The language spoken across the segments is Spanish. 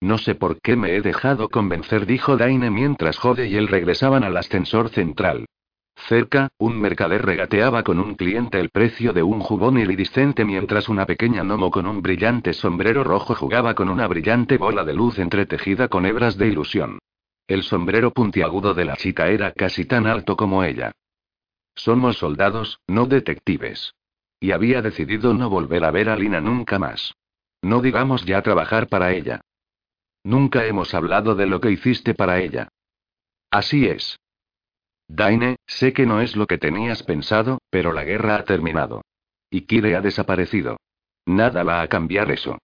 No sé por qué me he dejado convencer, dijo Daine mientras Jode y él regresaban al ascensor central. Cerca, un mercader regateaba con un cliente el precio de un jubón iridiscente mientras una pequeña gnomo con un brillante sombrero rojo jugaba con una brillante bola de luz entretejida con hebras de ilusión. El sombrero puntiagudo de la chica era casi tan alto como ella. Somos soldados, no detectives. Y había decidido no volver a ver a Lina nunca más. No digamos ya trabajar para ella. Nunca hemos hablado de lo que hiciste para ella. Así es. Daine, sé que no es lo que tenías pensado, pero la guerra ha terminado. Y Kire ha desaparecido. Nada va a cambiar eso.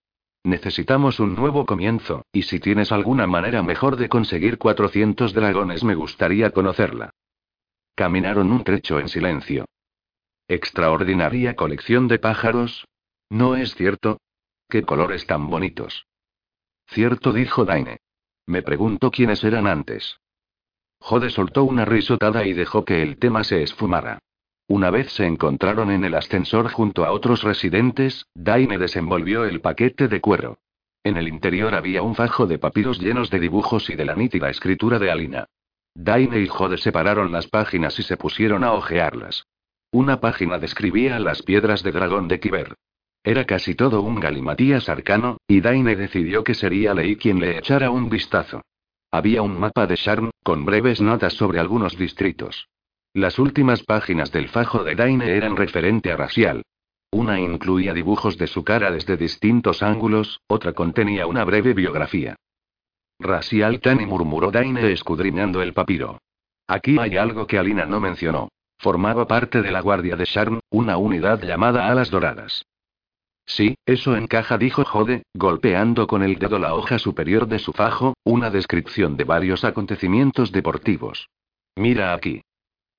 Necesitamos un nuevo comienzo, y si tienes alguna manera mejor de conseguir 400 dragones me gustaría conocerla. Caminaron un trecho en silencio. Extraordinaria colección de pájaros. ¿No es cierto? Qué colores tan bonitos. Cierto, dijo Daine. Me pregunto quiénes eran antes. Jode soltó una risotada y dejó que el tema se esfumara. Una vez se encontraron en el ascensor junto a otros residentes, Daine desenvolvió el paquete de cuero. En el interior había un fajo de papiros llenos de dibujos y de la nítida escritura de Alina. Daine y Jode separaron las páginas y se pusieron a hojearlas. Una página describía las piedras de dragón de Kiber. Era casi todo un galimatías arcano, y Daine decidió que sería Lei quien le echara un vistazo. Había un mapa de Sharn, con breves notas sobre algunos distritos. Las últimas páginas del fajo de Daine eran referente a Racial. Una incluía dibujos de su cara desde distintos ángulos, otra contenía una breve biografía. Racial Tani murmuró Daine escudriñando el papiro. Aquí hay algo que Alina no mencionó. Formaba parte de la Guardia de Sharn, una unidad llamada Alas Doradas. Sí, eso encaja, dijo Jode, golpeando con el dedo la hoja superior de su fajo, una descripción de varios acontecimientos deportivos. Mira aquí.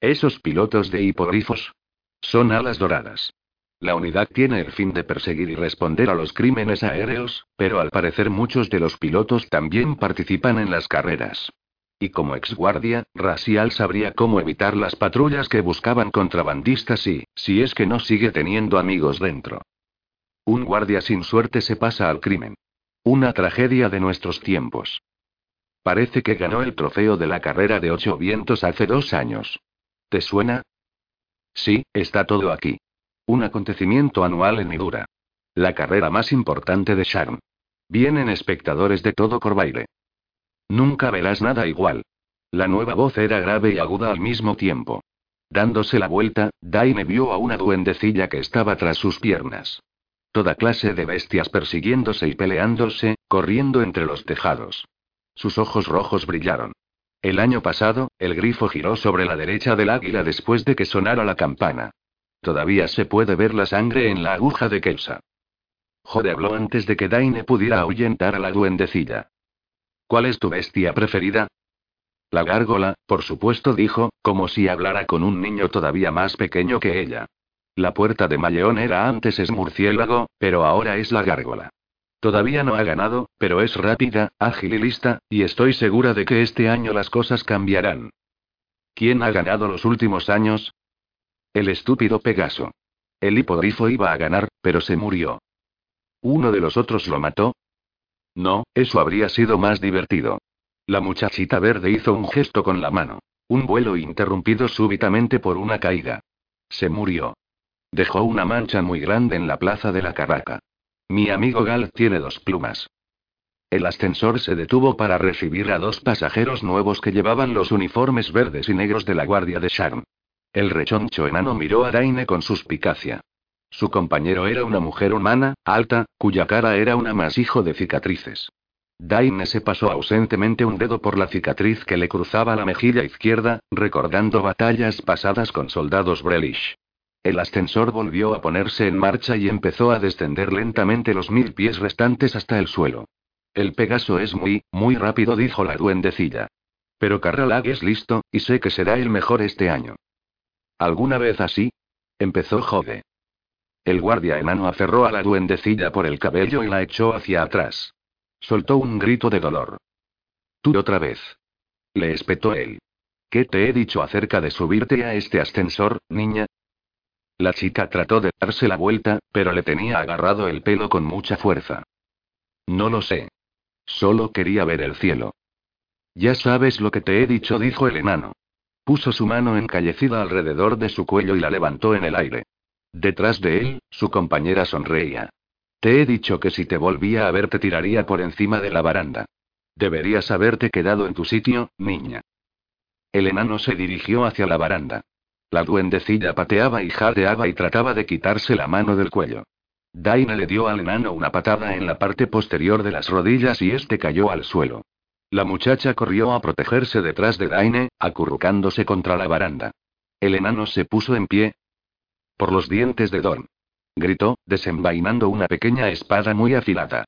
Esos pilotos de hipogrifos. Son alas doradas. La unidad tiene el fin de perseguir y responder a los crímenes aéreos, pero al parecer muchos de los pilotos también participan en las carreras. Y como exguardia, Racial sabría cómo evitar las patrullas que buscaban contrabandistas y, si es que no sigue teniendo amigos dentro. Un guardia sin suerte se pasa al crimen. Una tragedia de nuestros tiempos. Parece que ganó el trofeo de la carrera de ocho vientos hace dos años. ¿Te suena? Sí, está todo aquí. Un acontecimiento anual en Midura. La carrera más importante de Sharm. Vienen espectadores de todo Corbaile. Nunca verás nada igual. La nueva voz era grave y aguda al mismo tiempo. Dándose la vuelta, Daine vio a una duendecilla que estaba tras sus piernas. Toda clase de bestias persiguiéndose y peleándose, corriendo entre los tejados. Sus ojos rojos brillaron. El año pasado, el grifo giró sobre la derecha del águila después de que sonara la campana. Todavía se puede ver la sangre en la aguja de Kelsa. Jode habló antes de que Daine pudiera ahuyentar a la duendecilla. ¿Cuál es tu bestia preferida? La gárgola, por supuesto, dijo, como si hablara con un niño todavía más pequeño que ella. La puerta de Malleón era antes es murciélago, pero ahora es la gárgola. Todavía no ha ganado, pero es rápida, ágil y lista, y estoy segura de que este año las cosas cambiarán. ¿Quién ha ganado los últimos años? El estúpido Pegaso. El hipogrifo iba a ganar, pero se murió. ¿Uno de los otros lo mató? No, eso habría sido más divertido. La muchachita verde hizo un gesto con la mano. Un vuelo interrumpido súbitamente por una caída. Se murió. Dejó una mancha muy grande en la plaza de la Carraca. Mi amigo Gal tiene dos plumas. El ascensor se detuvo para recibir a dos pasajeros nuevos que llevaban los uniformes verdes y negros de la Guardia de Sharm. El rechoncho enano miró a Daine con suspicacia. Su compañero era una mujer humana, alta, cuya cara era un amasijo de cicatrices. Daine se pasó ausentemente un dedo por la cicatriz que le cruzaba la mejilla izquierda, recordando batallas pasadas con soldados Brelish. El ascensor volvió a ponerse en marcha y empezó a descender lentamente los mil pies restantes hasta el suelo. El Pegaso es muy, muy rápido, dijo la duendecilla. Pero Carralag es listo, y sé que será el mejor este año. ¿Alguna vez así? Empezó Jode. El guardia enano aferró a la duendecilla por el cabello y la echó hacia atrás. Soltó un grito de dolor. Tú otra vez. Le espetó él. ¿Qué te he dicho acerca de subirte a este ascensor, niña? La chica trató de darse la vuelta, pero le tenía agarrado el pelo con mucha fuerza. No lo sé. Solo quería ver el cielo. Ya sabes lo que te he dicho, dijo el enano. Puso su mano encallecida alrededor de su cuello y la levantó en el aire. Detrás de él, su compañera sonreía. Te he dicho que si te volvía a ver te tiraría por encima de la baranda. Deberías haberte quedado en tu sitio, niña. El enano se dirigió hacia la baranda. La duendecilla pateaba y jadeaba y trataba de quitarse la mano del cuello. Daine le dio al enano una patada en la parte posterior de las rodillas y este cayó al suelo. La muchacha corrió a protegerse detrás de Daine, acurrucándose contra la baranda. El enano se puso en pie. Por los dientes de Don. Gritó, desenvainando una pequeña espada muy afilada.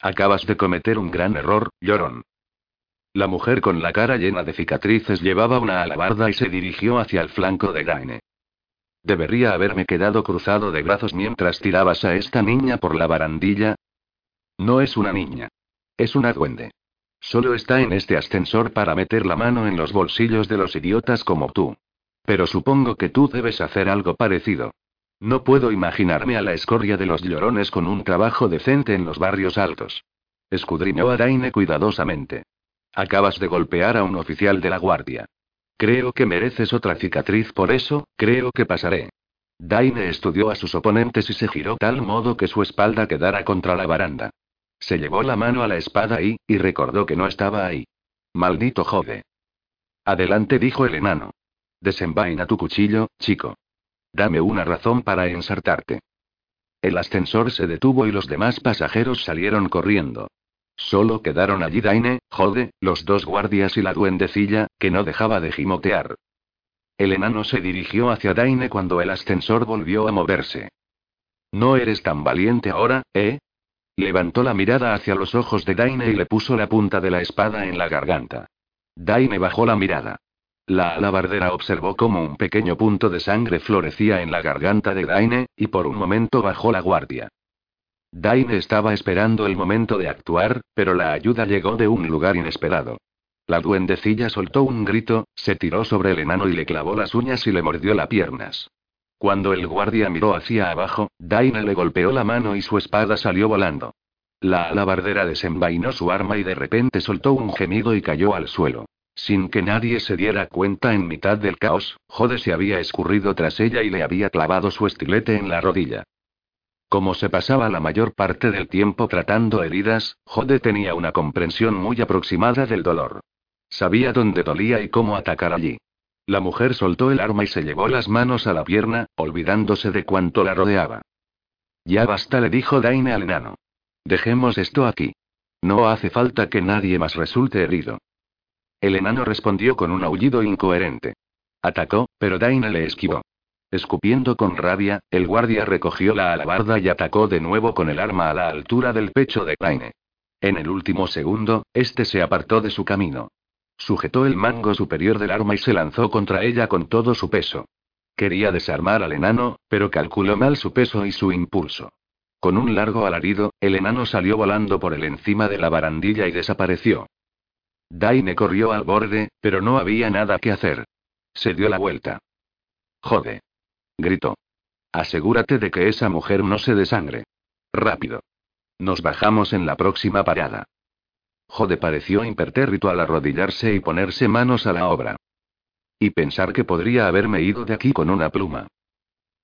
Acabas de cometer un gran error, llorón. La mujer con la cara llena de cicatrices llevaba una alabarda y se dirigió hacia el flanco de Daine. Debería haberme quedado cruzado de brazos mientras tirabas a esta niña por la barandilla. No es una niña. Es una duende. Solo está en este ascensor para meter la mano en los bolsillos de los idiotas como tú. Pero supongo que tú debes hacer algo parecido. No puedo imaginarme a la escoria de los llorones con un trabajo decente en los barrios altos. Escudriñó a Daine cuidadosamente. Acabas de golpear a un oficial de la guardia. Creo que mereces otra cicatriz por eso, creo que pasaré. Daine estudió a sus oponentes y se giró tal modo que su espalda quedara contra la baranda. Se llevó la mano a la espada y, y recordó que no estaba ahí. Maldito jode. Adelante, dijo el enano. Desenvaina tu cuchillo, chico. Dame una razón para ensartarte. El ascensor se detuvo y los demás pasajeros salieron corriendo. Solo quedaron allí Daine, Jode, los dos guardias y la duendecilla, que no dejaba de gimotear. El enano se dirigió hacia Daine cuando el ascensor volvió a moverse. No eres tan valiente ahora, ¿eh? Levantó la mirada hacia los ojos de Daine y le puso la punta de la espada en la garganta. Daine bajó la mirada. La alabardera observó cómo un pequeño punto de sangre florecía en la garganta de Daine, y por un momento bajó la guardia. Daine estaba esperando el momento de actuar, pero la ayuda llegó de un lugar inesperado. La duendecilla soltó un grito, se tiró sobre el enano y le clavó las uñas y le mordió las piernas. Cuando el guardia miró hacia abajo, Daine le golpeó la mano y su espada salió volando. La alabardera desenvainó su arma y de repente soltó un gemido y cayó al suelo. Sin que nadie se diera cuenta en mitad del caos, Jode se había escurrido tras ella y le había clavado su estilete en la rodilla. Como se pasaba la mayor parte del tiempo tratando heridas, Jode tenía una comprensión muy aproximada del dolor. Sabía dónde dolía y cómo atacar allí. La mujer soltó el arma y se llevó las manos a la pierna, olvidándose de cuánto la rodeaba. Ya basta, le dijo Daine al enano. Dejemos esto aquí. No hace falta que nadie más resulte herido. El enano respondió con un aullido incoherente. Atacó, pero Daine le esquivó. Escupiendo con rabia, el guardia recogió la alabarda y atacó de nuevo con el arma a la altura del pecho de Daine. En el último segundo, este se apartó de su camino. Sujetó el mango superior del arma y se lanzó contra ella con todo su peso. Quería desarmar al enano, pero calculó mal su peso y su impulso. Con un largo alarido, el enano salió volando por el encima de la barandilla y desapareció. Daine corrió al borde, pero no había nada que hacer. Se dio la vuelta. Jode. Gritó. Asegúrate de que esa mujer no se desangre. Rápido. Nos bajamos en la próxima parada. Jode pareció impertérrito al arrodillarse y ponerse manos a la obra. Y pensar que podría haberme ido de aquí con una pluma.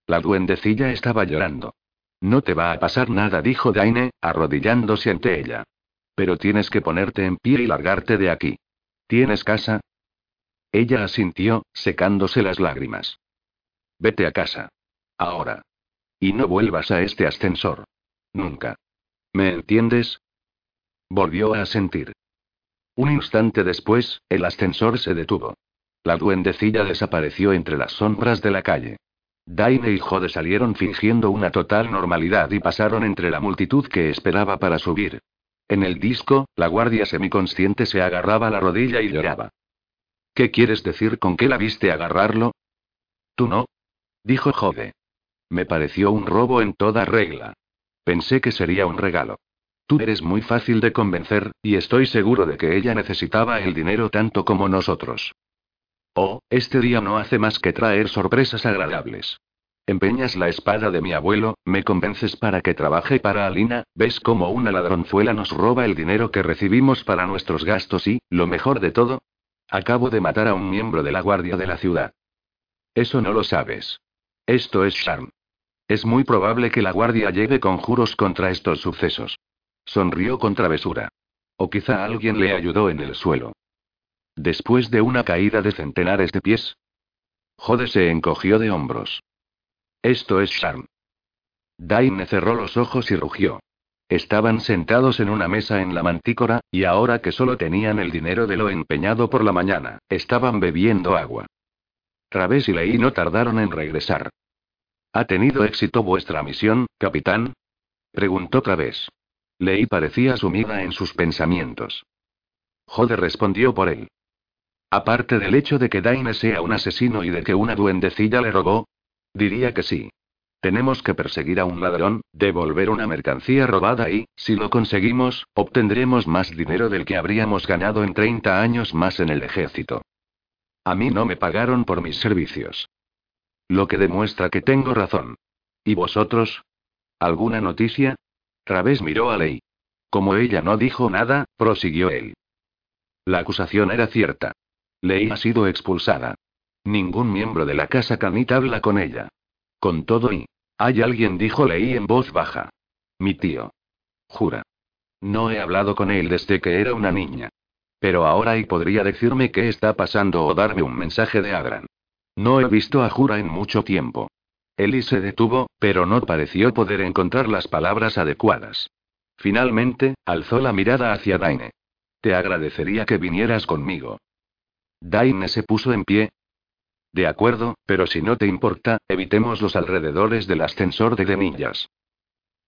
La duendecilla estaba llorando. No te va a pasar nada, dijo Daine, arrodillándose ante ella. Pero tienes que ponerte en pie y largarte de aquí. ¿Tienes casa? Ella asintió, secándose las lágrimas. Vete a casa. Ahora. Y no vuelvas a este ascensor. Nunca. ¿Me entiendes? Volvió a asentir. Un instante después, el ascensor se detuvo. La duendecilla desapareció entre las sombras de la calle. Daine y Jode salieron fingiendo una total normalidad y pasaron entre la multitud que esperaba para subir. En el disco, la guardia semiconsciente se agarraba la rodilla y lloraba. ¿Qué quieres decir con que la viste agarrarlo? Tú no. Dijo Jode. Me pareció un robo en toda regla. Pensé que sería un regalo. Tú eres muy fácil de convencer, y estoy seguro de que ella necesitaba el dinero tanto como nosotros. Oh, este día no hace más que traer sorpresas agradables. Empeñas la espada de mi abuelo, me convences para que trabaje para Alina, ves cómo una ladronzuela nos roba el dinero que recibimos para nuestros gastos y, lo mejor de todo, acabo de matar a un miembro de la guardia de la ciudad. Eso no lo sabes. Esto es Sharm. Es muy probable que la guardia lleve conjuros contra estos sucesos. Sonrió con travesura. O quizá alguien le ayudó en el suelo. Después de una caída de centenares de pies. Jode se encogió de hombros. Esto es Sharm. Daine cerró los ojos y rugió. Estaban sentados en una mesa en la mantícora, y ahora que solo tenían el dinero de lo empeñado por la mañana, estaban bebiendo agua. Traves y Leí no tardaron en regresar. ¿Ha tenido éxito vuestra misión, capitán? preguntó Traves. Leí parecía sumida en sus pensamientos. Jode respondió por él. Aparte del hecho de que Daine sea un asesino y de que una duendecilla le robó, Diría que sí. Tenemos que perseguir a un ladrón, devolver una mercancía robada y, si lo conseguimos, obtendremos más dinero del que habríamos ganado en 30 años más en el ejército. A mí no me pagaron por mis servicios. Lo que demuestra que tengo razón. ¿Y vosotros? ¿Alguna noticia? Través miró a Ley. Como ella no dijo nada, prosiguió él. La acusación era cierta. Ley ha sido expulsada. Ningún miembro de la casa Canit habla con ella. Con todo y... Hay alguien, dijo Leí en voz baja. Mi tío. Jura. No he hablado con él desde que era una niña. Pero ahora y podría decirme qué está pasando o darme un mensaje de Adran. No he visto a Jura en mucho tiempo. Eli se detuvo, pero no pareció poder encontrar las palabras adecuadas. Finalmente, alzó la mirada hacia Daine. Te agradecería que vinieras conmigo. Daine se puso en pie, de acuerdo, pero si no te importa, evitemos los alrededores del ascensor de Demillas.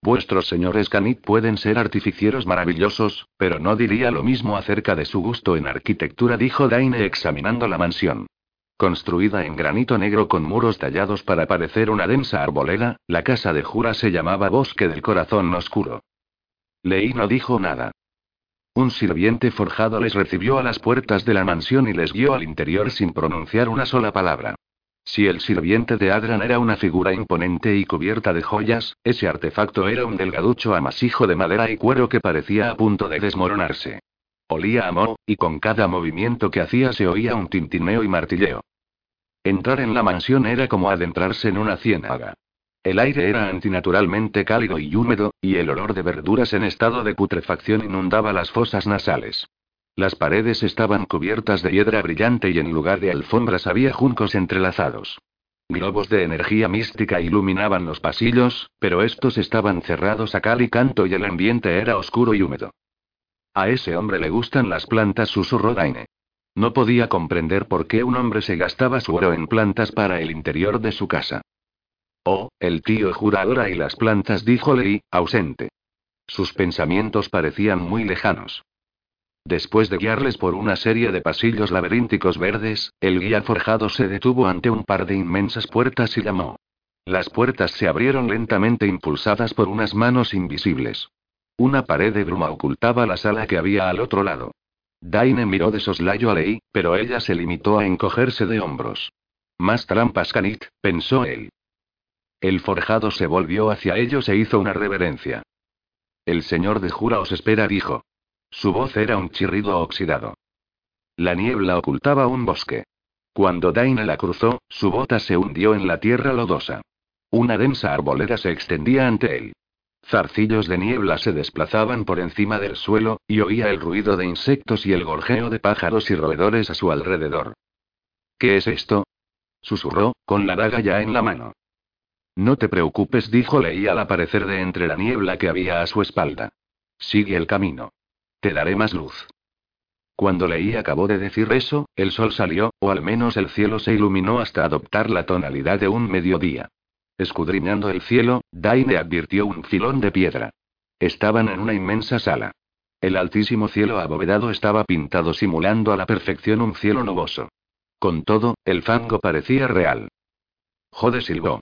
Vuestros señores Canit pueden ser artificieros maravillosos, pero no diría lo mismo acerca de su gusto en arquitectura, dijo Daine examinando la mansión. Construida en granito negro con muros tallados para parecer una densa arboleda, la casa de Jura se llamaba Bosque del Corazón Oscuro. Leí no dijo nada. Un sirviente forjado les recibió a las puertas de la mansión y les guió al interior sin pronunciar una sola palabra. Si el sirviente de Adran era una figura imponente y cubierta de joyas, ese artefacto era un delgaducho amasijo de madera y cuero que parecía a punto de desmoronarse. Olía a moho, y con cada movimiento que hacía se oía un tintineo y martilleo. Entrar en la mansión era como adentrarse en una ciénaga. El aire era antinaturalmente cálido y húmedo, y el olor de verduras en estado de putrefacción inundaba las fosas nasales. Las paredes estaban cubiertas de hiedra brillante y en lugar de alfombras había juncos entrelazados. Globos de energía mística iluminaban los pasillos, pero estos estaban cerrados a cal y canto y el ambiente era oscuro y húmedo. A ese hombre le gustan las plantas, susurró Daine. No podía comprender por qué un hombre se gastaba su oro en plantas para el interior de su casa. Oh, el tío juradora y las plantas, dijo Lei, ausente. Sus pensamientos parecían muy lejanos. Después de guiarles por una serie de pasillos laberínticos verdes, el guía forjado se detuvo ante un par de inmensas puertas y llamó. Las puertas se abrieron lentamente impulsadas por unas manos invisibles. Una pared de bruma ocultaba la sala que había al otro lado. Daine miró de soslayo a Lei, pero ella se limitó a encogerse de hombros. Más trampas, Canit, pensó él. El forjado se volvió hacia ellos e hizo una reverencia. El señor de Jura os espera, dijo. Su voz era un chirrido oxidado. La niebla ocultaba un bosque. Cuando Daine la cruzó, su bota se hundió en la tierra lodosa. Una densa arboleda se extendía ante él. Zarcillos de niebla se desplazaban por encima del suelo, y oía el ruido de insectos y el gorjeo de pájaros y roedores a su alrededor. ¿Qué es esto? susurró, con la daga ya en la mano. No te preocupes, dijo Leí al aparecer de entre la niebla que había a su espalda. Sigue el camino. Te daré más luz. Cuando Leí acabó de decir eso, el sol salió, o al menos el cielo se iluminó hasta adoptar la tonalidad de un mediodía. Escudriñando el cielo, Daine advirtió un filón de piedra. Estaban en una inmensa sala. El altísimo cielo abovedado estaba pintado simulando a la perfección un cielo nuboso. Con todo, el fango parecía real. Jode silbó.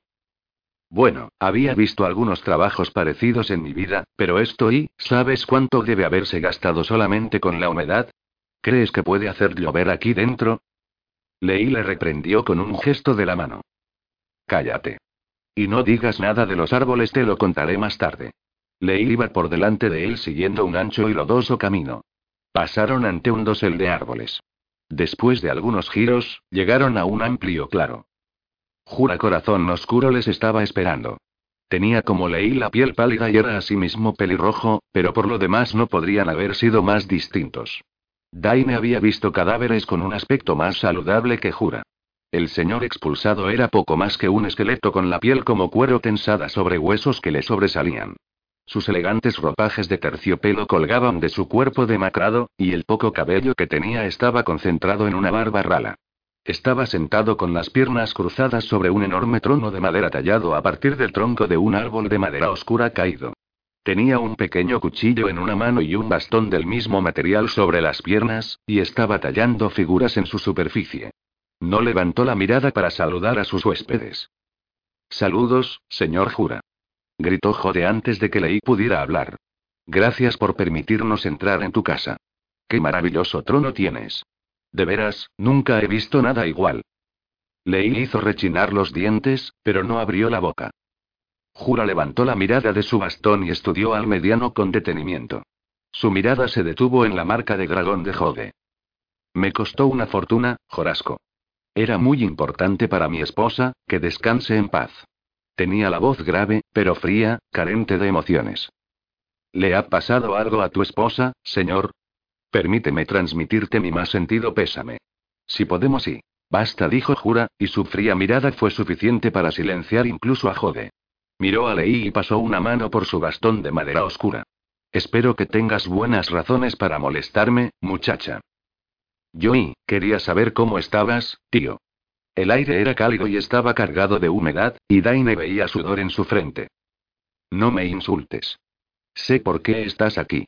Bueno, había visto algunos trabajos parecidos en mi vida, pero esto y, ¿sabes cuánto debe haberse gastado solamente con la humedad? ¿Crees que puede hacer llover aquí dentro? Leí le reprendió con un gesto de la mano. Cállate. Y no digas nada de los árboles, te lo contaré más tarde. Leí iba por delante de él siguiendo un ancho y lodoso camino. Pasaron ante un dosel de árboles. Después de algunos giros, llegaron a un amplio claro. Jura corazón oscuro les estaba esperando. Tenía como leí la piel pálida y era asimismo pelirrojo, pero por lo demás no podrían haber sido más distintos. Daine había visto cadáveres con un aspecto más saludable que Jura. El señor expulsado era poco más que un esqueleto con la piel como cuero tensada sobre huesos que le sobresalían. Sus elegantes ropajes de terciopelo colgaban de su cuerpo demacrado, y el poco cabello que tenía estaba concentrado en una barba rala. Estaba sentado con las piernas cruzadas sobre un enorme trono de madera tallado a partir del tronco de un árbol de madera oscura caído. Tenía un pequeño cuchillo en una mano y un bastón del mismo material sobre las piernas, y estaba tallando figuras en su superficie. No levantó la mirada para saludar a sus huéspedes. Saludos, señor Jura. Gritó Jode antes de que Leí pudiera hablar. Gracias por permitirnos entrar en tu casa. Qué maravilloso trono tienes. De veras, nunca he visto nada igual. Lei hizo rechinar los dientes, pero no abrió la boca. Jura levantó la mirada de su bastón y estudió al mediano con detenimiento. Su mirada se detuvo en la marca de dragón de Jode. Me costó una fortuna, Jorasco. Era muy importante para mi esposa, que descanse en paz. Tenía la voz grave, pero fría, carente de emociones. ¿Le ha pasado algo a tu esposa, señor? Permíteme transmitirte mi más sentido pésame. Si podemos y. Basta, dijo Jura, y su fría mirada fue suficiente para silenciar incluso a Jode. Miró a Lei y pasó una mano por su bastón de madera oscura. Espero que tengas buenas razones para molestarme, muchacha. Yo y, quería saber cómo estabas, tío. El aire era cálido y estaba cargado de humedad, y Daine veía sudor en su frente. No me insultes. Sé por qué estás aquí.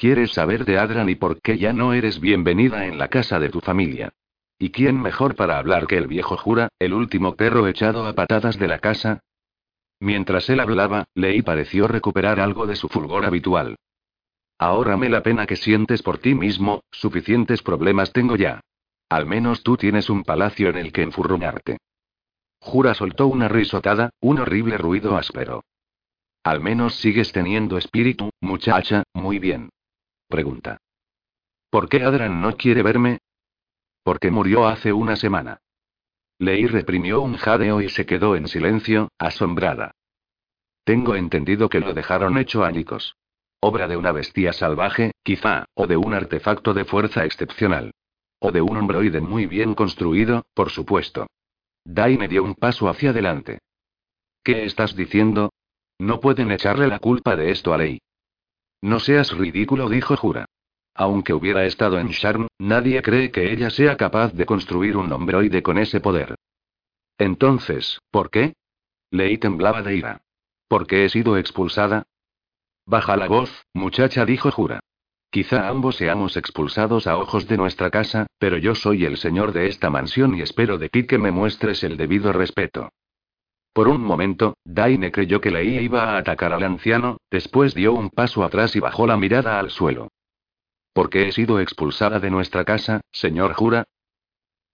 Quieres saber de Adran y por qué ya no eres bienvenida en la casa de tu familia. ¿Y quién mejor para hablar que el viejo Jura, el último perro echado a patadas de la casa? Mientras él hablaba, Lei pareció recuperar algo de su fulgor habitual. Ahórrame la pena que sientes por ti mismo, suficientes problemas tengo ya. Al menos tú tienes un palacio en el que enfurruñarte. Jura soltó una risotada, un horrible ruido áspero. Al menos sigues teniendo espíritu, muchacha, muy bien. Pregunta. ¿Por qué Adran no quiere verme? Porque murió hace una semana. Lei reprimió un jadeo y se quedó en silencio, asombrada. Tengo entendido que lo dejaron hecho añicos. Obra de una bestia salvaje, quizá, o de un artefacto de fuerza excepcional. O de un hombroide muy bien construido, por supuesto. Daine dio un paso hacia adelante. ¿Qué estás diciendo? No pueden echarle la culpa de esto a Lei. No seas ridículo, dijo Jura. Aunque hubiera estado en Sharn, nadie cree que ella sea capaz de construir un hombroide con ese poder. Entonces, ¿por qué? Lei temblaba de ira. ¿Por qué he sido expulsada? Baja la voz, muchacha, dijo Jura. Quizá ambos seamos expulsados a ojos de nuestra casa, pero yo soy el señor de esta mansión y espero de ti que me muestres el debido respeto. Por un momento, Daine creyó que Leí iba a atacar al anciano, después dio un paso atrás y bajó la mirada al suelo. ¿Por qué he sido expulsada de nuestra casa, señor Jura?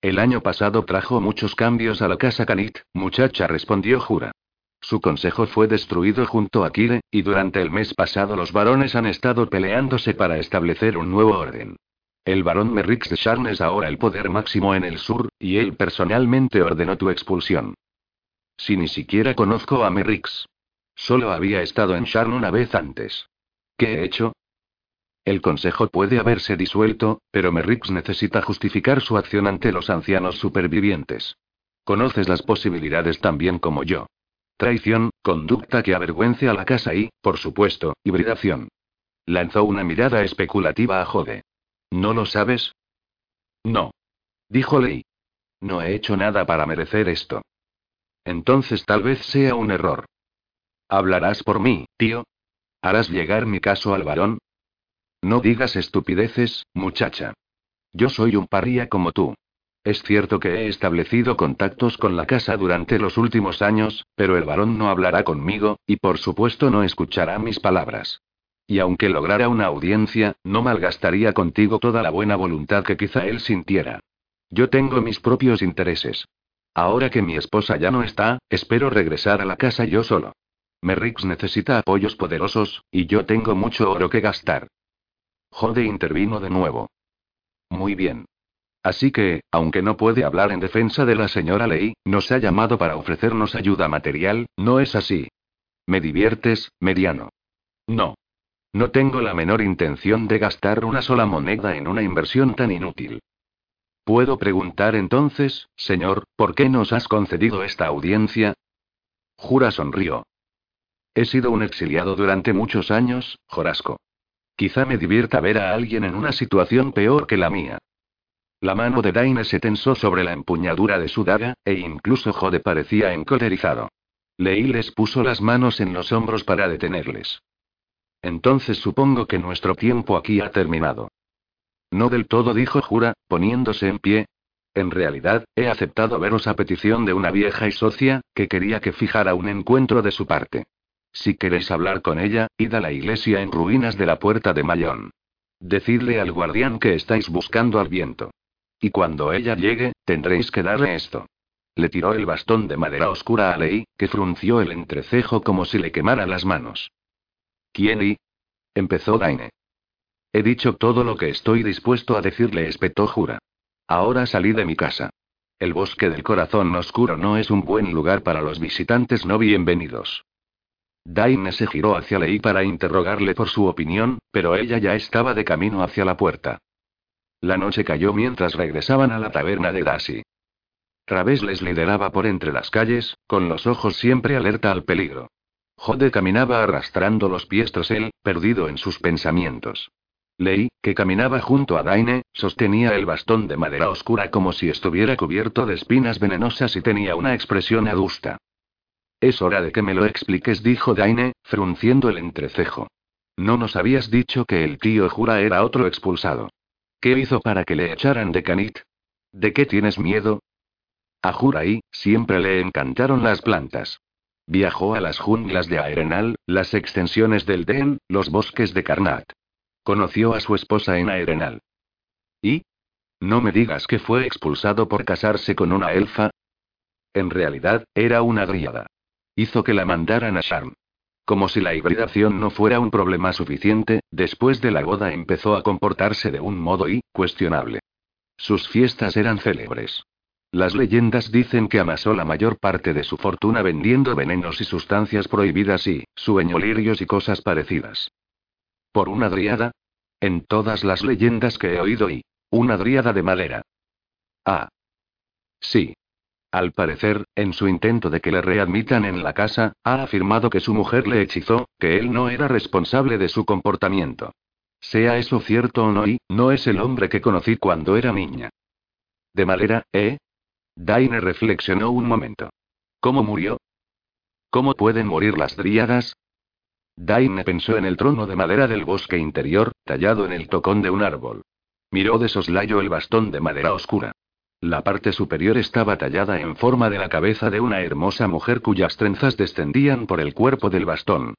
El año pasado trajo muchos cambios a la casa Canit, muchacha, respondió Jura. Su consejo fue destruido junto a Kire, y durante el mes pasado los varones han estado peleándose para establecer un nuevo orden. El varón Merrix de Sharn es ahora el poder máximo en el sur, y él personalmente ordenó tu expulsión. Si ni siquiera conozco a Merrix. Solo había estado en Sharn una vez antes. ¿Qué he hecho? El consejo puede haberse disuelto, pero Merrix necesita justificar su acción ante los ancianos supervivientes. Conoces las posibilidades tan bien como yo. Traición, conducta que avergüence a la casa y, por supuesto, hibridación. Lanzó una mirada especulativa a Jode. ¿No lo sabes? No. Dijo Lei. No he hecho nada para merecer esto. Entonces tal vez sea un error. ¿Hablarás por mí, tío? ¿Harás llegar mi caso al varón? No digas estupideces, muchacha. Yo soy un paría como tú. Es cierto que he establecido contactos con la casa durante los últimos años, pero el varón no hablará conmigo, y por supuesto no escuchará mis palabras. Y aunque lograra una audiencia, no malgastaría contigo toda la buena voluntad que quizá él sintiera. Yo tengo mis propios intereses. Ahora que mi esposa ya no está, espero regresar a la casa yo solo. Merrix necesita apoyos poderosos, y yo tengo mucho oro que gastar. Jode intervino de nuevo. Muy bien. Así que, aunque no puede hablar en defensa de la señora Ley, nos ha llamado para ofrecernos ayuda material, ¿no es así? ¿Me diviertes, mediano? No. No tengo la menor intención de gastar una sola moneda en una inversión tan inútil. ¿Puedo preguntar entonces, señor, por qué nos has concedido esta audiencia? Jura sonrió. He sido un exiliado durante muchos años, Jorasco. Quizá me divierta ver a alguien en una situación peor que la mía. La mano de Daine se tensó sobre la empuñadura de su daga, e incluso Jode parecía encolerizado. Leí les puso las manos en los hombros para detenerles. Entonces supongo que nuestro tiempo aquí ha terminado. No del todo, dijo Jura, poniéndose en pie. En realidad, he aceptado veros a petición de una vieja y socia, que quería que fijara un encuentro de su parte. Si queréis hablar con ella, id a la iglesia en ruinas de la puerta de Mayón. Decidle al guardián que estáis buscando al viento. Y cuando ella llegue, tendréis que darle esto. Le tiró el bastón de madera oscura a Lei, que frunció el entrecejo como si le quemara las manos. ¿Quién y? empezó Daine. He dicho todo lo que estoy dispuesto a decirle, espetó Jura. Ahora salí de mi casa. El bosque del corazón oscuro no es un buen lugar para los visitantes no bienvenidos. Daine se giró hacia Lei para interrogarle por su opinión, pero ella ya estaba de camino hacia la puerta. La noche cayó mientras regresaban a la taberna de Dasi. Traves les lideraba por entre las calles, con los ojos siempre alerta al peligro. Jode caminaba arrastrando los pies tras él, perdido en sus pensamientos. Lei, que caminaba junto a Daine, sostenía el bastón de madera oscura como si estuviera cubierto de espinas venenosas y tenía una expresión adusta. Es hora de que me lo expliques, dijo Daine, frunciendo el entrecejo. No nos habías dicho que el tío Jura era otro expulsado. ¿Qué hizo para que le echaran de Canit? ¿De qué tienes miedo? A Juraí, siempre le encantaron las plantas. Viajó a las junglas de Aerenal, las extensiones del Den, los bosques de Karnat. Conoció a su esposa en Aerenal. ¿Y? No me digas que fue expulsado por casarse con una elfa. En realidad, era una dríada. Hizo que la mandaran a Sharm. Como si la hibridación no fuera un problema suficiente, después de la boda empezó a comportarse de un modo y, cuestionable. Sus fiestas eran célebres. Las leyendas dicen que amasó la mayor parte de su fortuna vendiendo venenos y sustancias prohibidas y, sueñolirios y cosas parecidas. ¿Por una dríada? En todas las leyendas que he oído y. Una dríada de madera. Ah. Sí. Al parecer, en su intento de que le readmitan en la casa, ha afirmado que su mujer le hechizó, que él no era responsable de su comportamiento. Sea eso cierto o no, y no es el hombre que conocí cuando era niña. De madera, ¿eh? Daine reflexionó un momento. ¿Cómo murió? ¿Cómo pueden morir las dríadas? Daine pensó en el trono de madera del bosque interior, tallado en el tocón de un árbol. Miró de soslayo el bastón de madera oscura. La parte superior estaba tallada en forma de la cabeza de una hermosa mujer cuyas trenzas descendían por el cuerpo del bastón.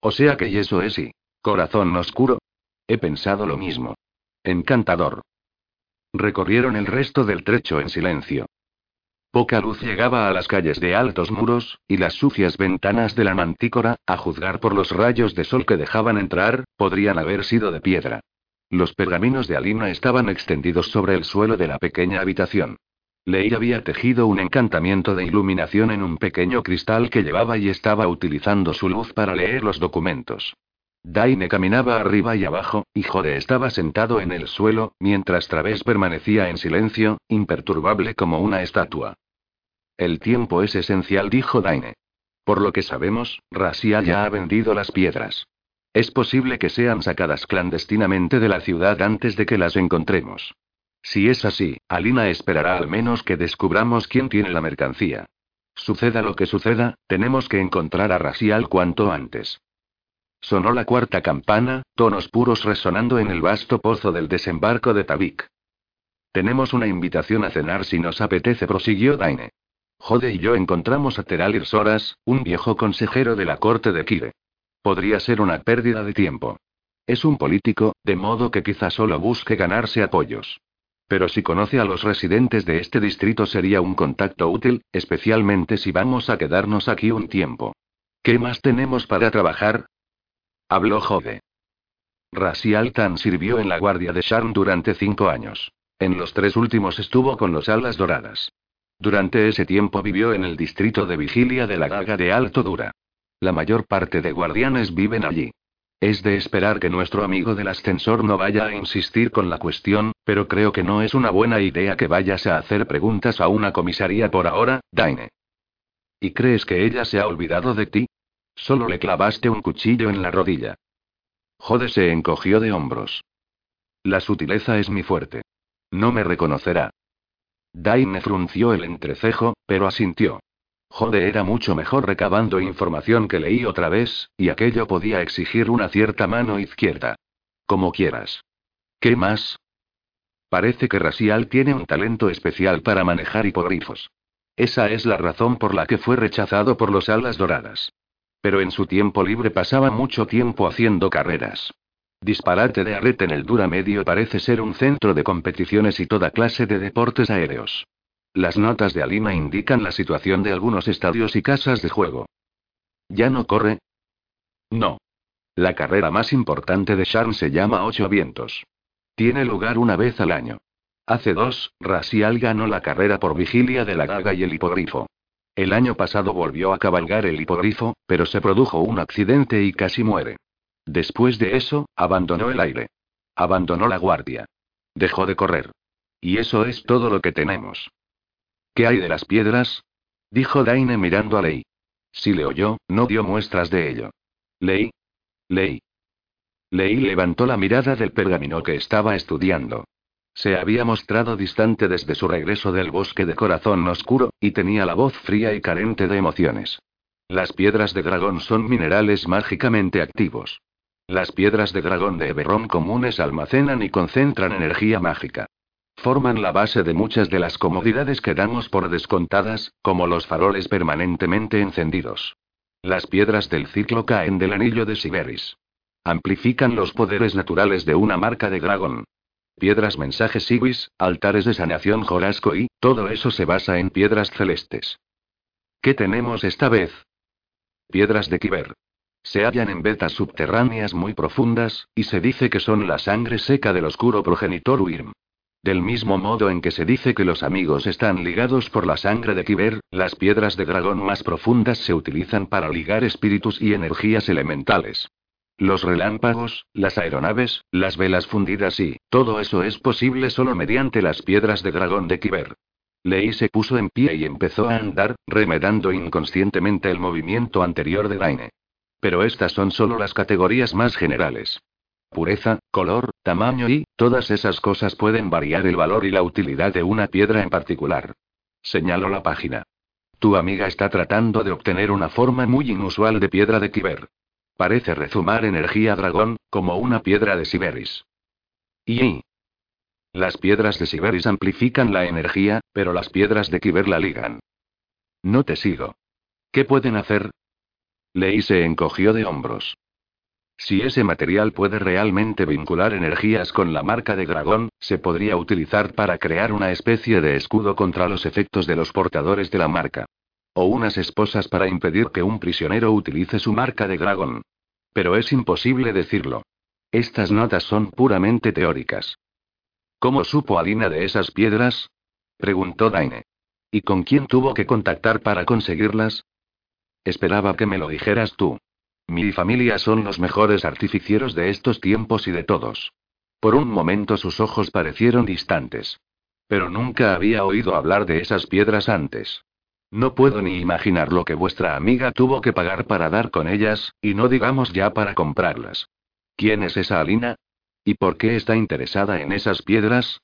O sea que eso es y. Corazón oscuro. He pensado lo mismo. Encantador. Recorrieron el resto del trecho en silencio. Poca luz llegaba a las calles de altos muros, y las sucias ventanas de la mantícora, a juzgar por los rayos de sol que dejaban entrar, podrían haber sido de piedra. Los pergaminos de Alina estaban extendidos sobre el suelo de la pequeña habitación. Ley había tejido un encantamiento de iluminación en un pequeño cristal que llevaba y estaba utilizando su luz para leer los documentos. Daine caminaba arriba y abajo, y Jode estaba sentado en el suelo, mientras Través permanecía en silencio, imperturbable como una estatua. El tiempo es esencial, dijo Daine. Por lo que sabemos, Rasia ya ha vendido las piedras. Es posible que sean sacadas clandestinamente de la ciudad antes de que las encontremos. Si es así, Alina esperará al menos que descubramos quién tiene la mercancía. Suceda lo que suceda, tenemos que encontrar a Rasial cuanto antes. Sonó la cuarta campana, tonos puros resonando en el vasto pozo del desembarco de Tabik. Tenemos una invitación a cenar si nos apetece, prosiguió Daine. Jode y yo encontramos a Teralir Soras, un viejo consejero de la corte de Kire. Podría ser una pérdida de tiempo. Es un político, de modo que quizá solo busque ganarse apoyos. Pero si conoce a los residentes de este distrito sería un contacto útil, especialmente si vamos a quedarnos aquí un tiempo. ¿Qué más tenemos para trabajar? Habló Jode. Rasial Tan sirvió en la guardia de Sharn durante cinco años. En los tres últimos estuvo con los alas doradas. Durante ese tiempo vivió en el distrito de vigilia de la Gaga de Alto Dura. La mayor parte de guardianes viven allí. Es de esperar que nuestro amigo del ascensor no vaya a insistir con la cuestión, pero creo que no es una buena idea que vayas a hacer preguntas a una comisaría por ahora, Daine. ¿Y crees que ella se ha olvidado de ti? Solo le clavaste un cuchillo en la rodilla. Jode se encogió de hombros. La sutileza es mi fuerte. No me reconocerá. Daine frunció el entrecejo, pero asintió. Jode era mucho mejor recabando información que leí otra vez, y aquello podía exigir una cierta mano izquierda. Como quieras. ¿Qué más? Parece que Rasial tiene un talento especial para manejar hipogrifos. Esa es la razón por la que fue rechazado por los alas doradas. Pero en su tiempo libre pasaba mucho tiempo haciendo carreras. Disparate de arrete en el Dura Medio parece ser un centro de competiciones y toda clase de deportes aéreos. Las notas de Alina indican la situación de algunos estadios y casas de juego. ¿Ya no corre? No. La carrera más importante de Sharn se llama Ocho Vientos. Tiene lugar una vez al año. Hace dos, Rasial ganó la carrera por vigilia de la gaga y el hipogrifo. El año pasado volvió a cabalgar el hipogrifo, pero se produjo un accidente y casi muere. Después de eso, abandonó el aire. Abandonó la guardia. Dejó de correr. Y eso es todo lo que tenemos. ¿Qué hay de las piedras? Dijo Daine mirando a Lei. Si le oyó, no dio muestras de ello. Lei. Lei. Lei levantó la mirada del pergamino que estaba estudiando. Se había mostrado distante desde su regreso del bosque de corazón oscuro, y tenía la voz fría y carente de emociones. Las piedras de dragón son minerales mágicamente activos. Las piedras de dragón de Eberron comunes almacenan y concentran energía mágica. Forman la base de muchas de las comodidades que damos por descontadas, como los faroles permanentemente encendidos. Las piedras del ciclo caen del anillo de Siberis. Amplifican los poderes naturales de una marca de dragón. Piedras mensajes Ibis, altares de sanación Jorasco y, todo eso se basa en piedras celestes. ¿Qué tenemos esta vez? Piedras de Kiber. Se hallan en vetas subterráneas muy profundas, y se dice que son la sangre seca del oscuro progenitor Uirm. Del mismo modo en que se dice que los amigos están ligados por la sangre de Kiber, las piedras de dragón más profundas se utilizan para ligar espíritus y energías elementales. Los relámpagos, las aeronaves, las velas fundidas y, todo eso es posible solo mediante las piedras de dragón de Kiber. Lei se puso en pie y empezó a andar, remedando inconscientemente el movimiento anterior de Daine. Pero estas son solo las categorías más generales. Pureza, color, tamaño y, todas esas cosas pueden variar el valor y la utilidad de una piedra en particular. Señaló la página. Tu amiga está tratando de obtener una forma muy inusual de piedra de Kiber. Parece rezumar energía dragón, como una piedra de Siberis. Y. Las piedras de Siberis amplifican la energía, pero las piedras de Kiber la ligan. No te sigo. ¿Qué pueden hacer? Lei se encogió de hombros. Si ese material puede realmente vincular energías con la marca de dragón, se podría utilizar para crear una especie de escudo contra los efectos de los portadores de la marca. O unas esposas para impedir que un prisionero utilice su marca de dragón. Pero es imposible decirlo. Estas notas son puramente teóricas. ¿Cómo supo Alina de esas piedras? preguntó Daine. ¿Y con quién tuvo que contactar para conseguirlas? Esperaba que me lo dijeras tú. Mi familia son los mejores artificieros de estos tiempos y de todos. Por un momento sus ojos parecieron distantes. Pero nunca había oído hablar de esas piedras antes. No puedo ni imaginar lo que vuestra amiga tuvo que pagar para dar con ellas, y no digamos ya para comprarlas. ¿Quién es esa Alina? ¿Y por qué está interesada en esas piedras?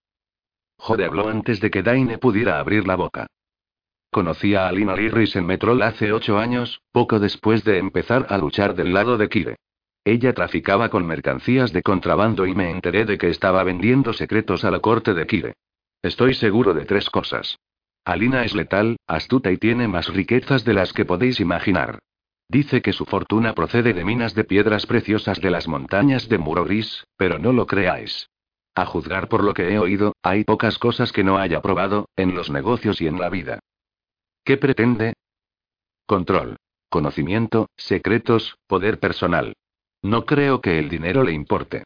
Jode habló antes de que Daine pudiera abrir la boca. Conocí a Alina Lirris en Metrol hace ocho años, poco después de empezar a luchar del lado de Kire. Ella traficaba con mercancías de contrabando y me enteré de que estaba vendiendo secretos a la corte de Kire. Estoy seguro de tres cosas. Alina es letal, astuta y tiene más riquezas de las que podéis imaginar. Dice que su fortuna procede de minas de piedras preciosas de las montañas de Muro Gris, pero no lo creáis. A juzgar por lo que he oído, hay pocas cosas que no haya probado, en los negocios y en la vida. ¿Qué pretende? Control. Conocimiento, secretos, poder personal. No creo que el dinero le importe.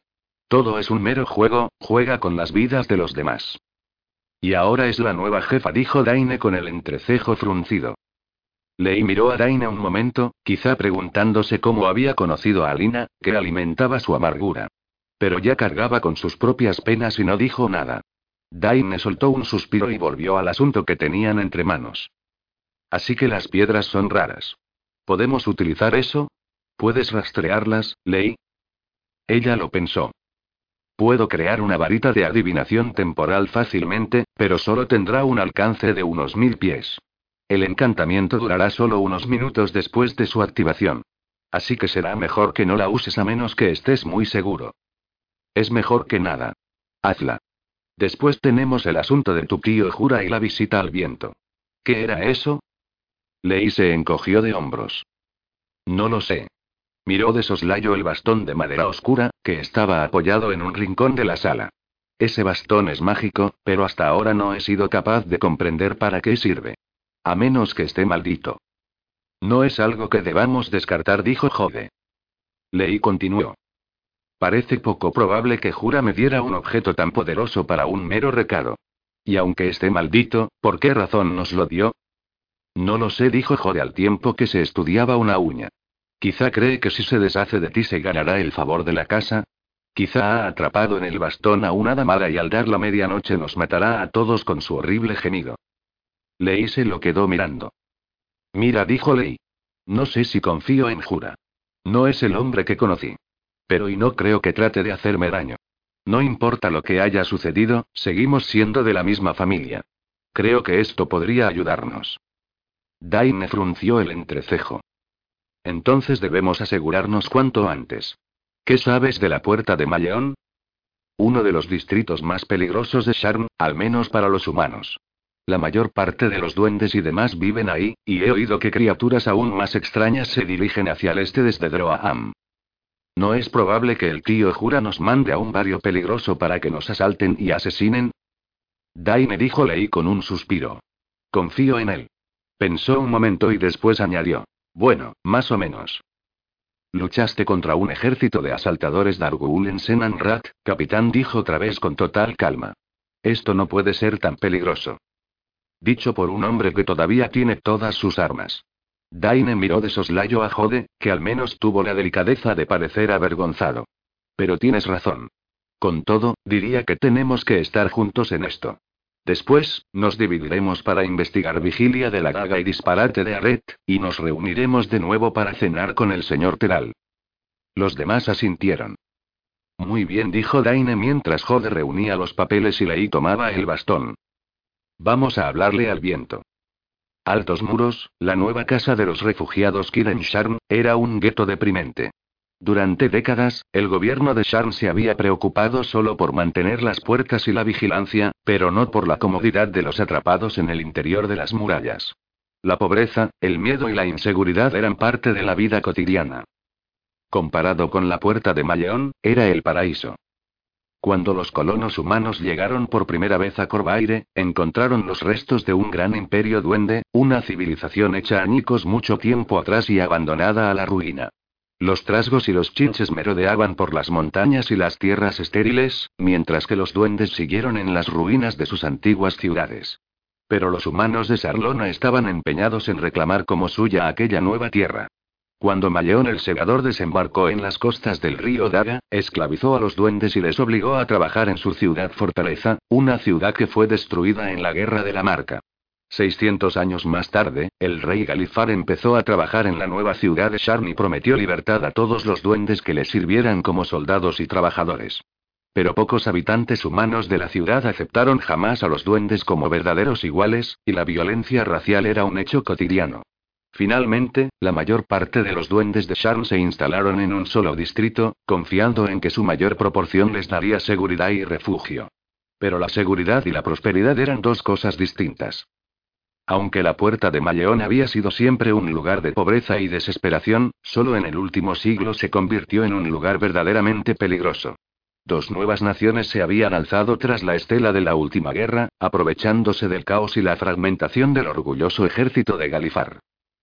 Todo es un mero juego, juega con las vidas de los demás. Y ahora es la nueva jefa, dijo Daine con el entrecejo fruncido. Lei miró a Daine un momento, quizá preguntándose cómo había conocido a Alina, que alimentaba su amargura. Pero ya cargaba con sus propias penas y no dijo nada. Daine soltó un suspiro y volvió al asunto que tenían entre manos. Así que las piedras son raras. ¿Podemos utilizar eso? ¿Puedes rastrearlas, Lei? Ella lo pensó. Puedo crear una varita de adivinación temporal fácilmente, pero solo tendrá un alcance de unos mil pies. El encantamiento durará solo unos minutos después de su activación. Así que será mejor que no la uses a menos que estés muy seguro. Es mejor que nada. Hazla. Después tenemos el asunto de tu tío Jura y la visita al viento. ¿Qué era eso? Lei se encogió de hombros. No lo sé. Miró de soslayo el bastón de madera oscura, que estaba apoyado en un rincón de la sala. Ese bastón es mágico, pero hasta ahora no he sido capaz de comprender para qué sirve. A menos que esté maldito. No es algo que debamos descartar, dijo Jode. Leí continuó. Parece poco probable que Jura me diera un objeto tan poderoso para un mero recado. Y aunque esté maldito, ¿por qué razón nos lo dio? No lo sé, dijo Jode al tiempo que se estudiaba una uña. Quizá cree que si se deshace de ti se ganará el favor de la casa. Quizá ha atrapado en el bastón a una damada y al dar la medianoche nos matará a todos con su horrible gemido. Lei se lo quedó mirando. Mira, dijo Lei. No sé si confío en Jura. No es el hombre que conocí. Pero y no creo que trate de hacerme daño. No importa lo que haya sucedido, seguimos siendo de la misma familia. Creo que esto podría ayudarnos. Daine frunció el entrecejo. Entonces debemos asegurarnos cuanto antes. ¿Qué sabes de la puerta de Malleón? Uno de los distritos más peligrosos de Sharm, al menos para los humanos. La mayor parte de los duendes y demás viven ahí, y he oído que criaturas aún más extrañas se dirigen hacia el este desde Droaham. ¿No es probable que el tío Jura nos mande a un barrio peligroso para que nos asalten y asesinen? Daine dijo Leí con un suspiro. Confío en él. Pensó un momento y después añadió. Bueno, más o menos. Luchaste contra un ejército de asaltadores Dargul en Senanrat, capitán dijo otra vez con total calma. Esto no puede ser tan peligroso. Dicho por un hombre que todavía tiene todas sus armas. Daine miró de soslayo a Jode, que al menos tuvo la delicadeza de parecer avergonzado. Pero tienes razón. Con todo, diría que tenemos que estar juntos en esto. Después, nos dividiremos para investigar Vigilia de la Gaga y Disparate de Aret, y nos reuniremos de nuevo para cenar con el señor Teral. Los demás asintieron. Muy bien, dijo Daine mientras Jode reunía los papeles y Lei tomaba el bastón. Vamos a hablarle al viento. Altos muros, la nueva casa de los refugiados Kiren Sharm, era un gueto deprimente. Durante décadas, el gobierno de Sharm se había preocupado solo por mantener las puertas y la vigilancia, pero no por la comodidad de los atrapados en el interior de las murallas. La pobreza, el miedo y la inseguridad eran parte de la vida cotidiana. Comparado con la puerta de Malleón, era el paraíso. Cuando los colonos humanos llegaron por primera vez a Corvaire, encontraron los restos de un gran imperio duende, una civilización hecha añicos mucho tiempo atrás y abandonada a la ruina. Los trasgos y los chinches merodeaban por las montañas y las tierras estériles, mientras que los duendes siguieron en las ruinas de sus antiguas ciudades. Pero los humanos de Sarlona estaban empeñados en reclamar como suya aquella nueva tierra. Cuando Malleón el segador desembarcó en las costas del río Daga, esclavizó a los duendes y les obligó a trabajar en su ciudad fortaleza, una ciudad que fue destruida en la Guerra de la Marca. 600 años más tarde, el rey Galifar empezó a trabajar en la nueva ciudad de Sharn y prometió libertad a todos los duendes que le sirvieran como soldados y trabajadores. Pero pocos habitantes humanos de la ciudad aceptaron jamás a los duendes como verdaderos iguales, y la violencia racial era un hecho cotidiano. Finalmente, la mayor parte de los duendes de Sharn se instalaron en un solo distrito, confiando en que su mayor proporción les daría seguridad y refugio. Pero la seguridad y la prosperidad eran dos cosas distintas. Aunque la puerta de Malleón había sido siempre un lugar de pobreza y desesperación, solo en el último siglo se convirtió en un lugar verdaderamente peligroso. Dos nuevas naciones se habían alzado tras la estela de la última guerra, aprovechándose del caos y la fragmentación del orgulloso ejército de Galifar.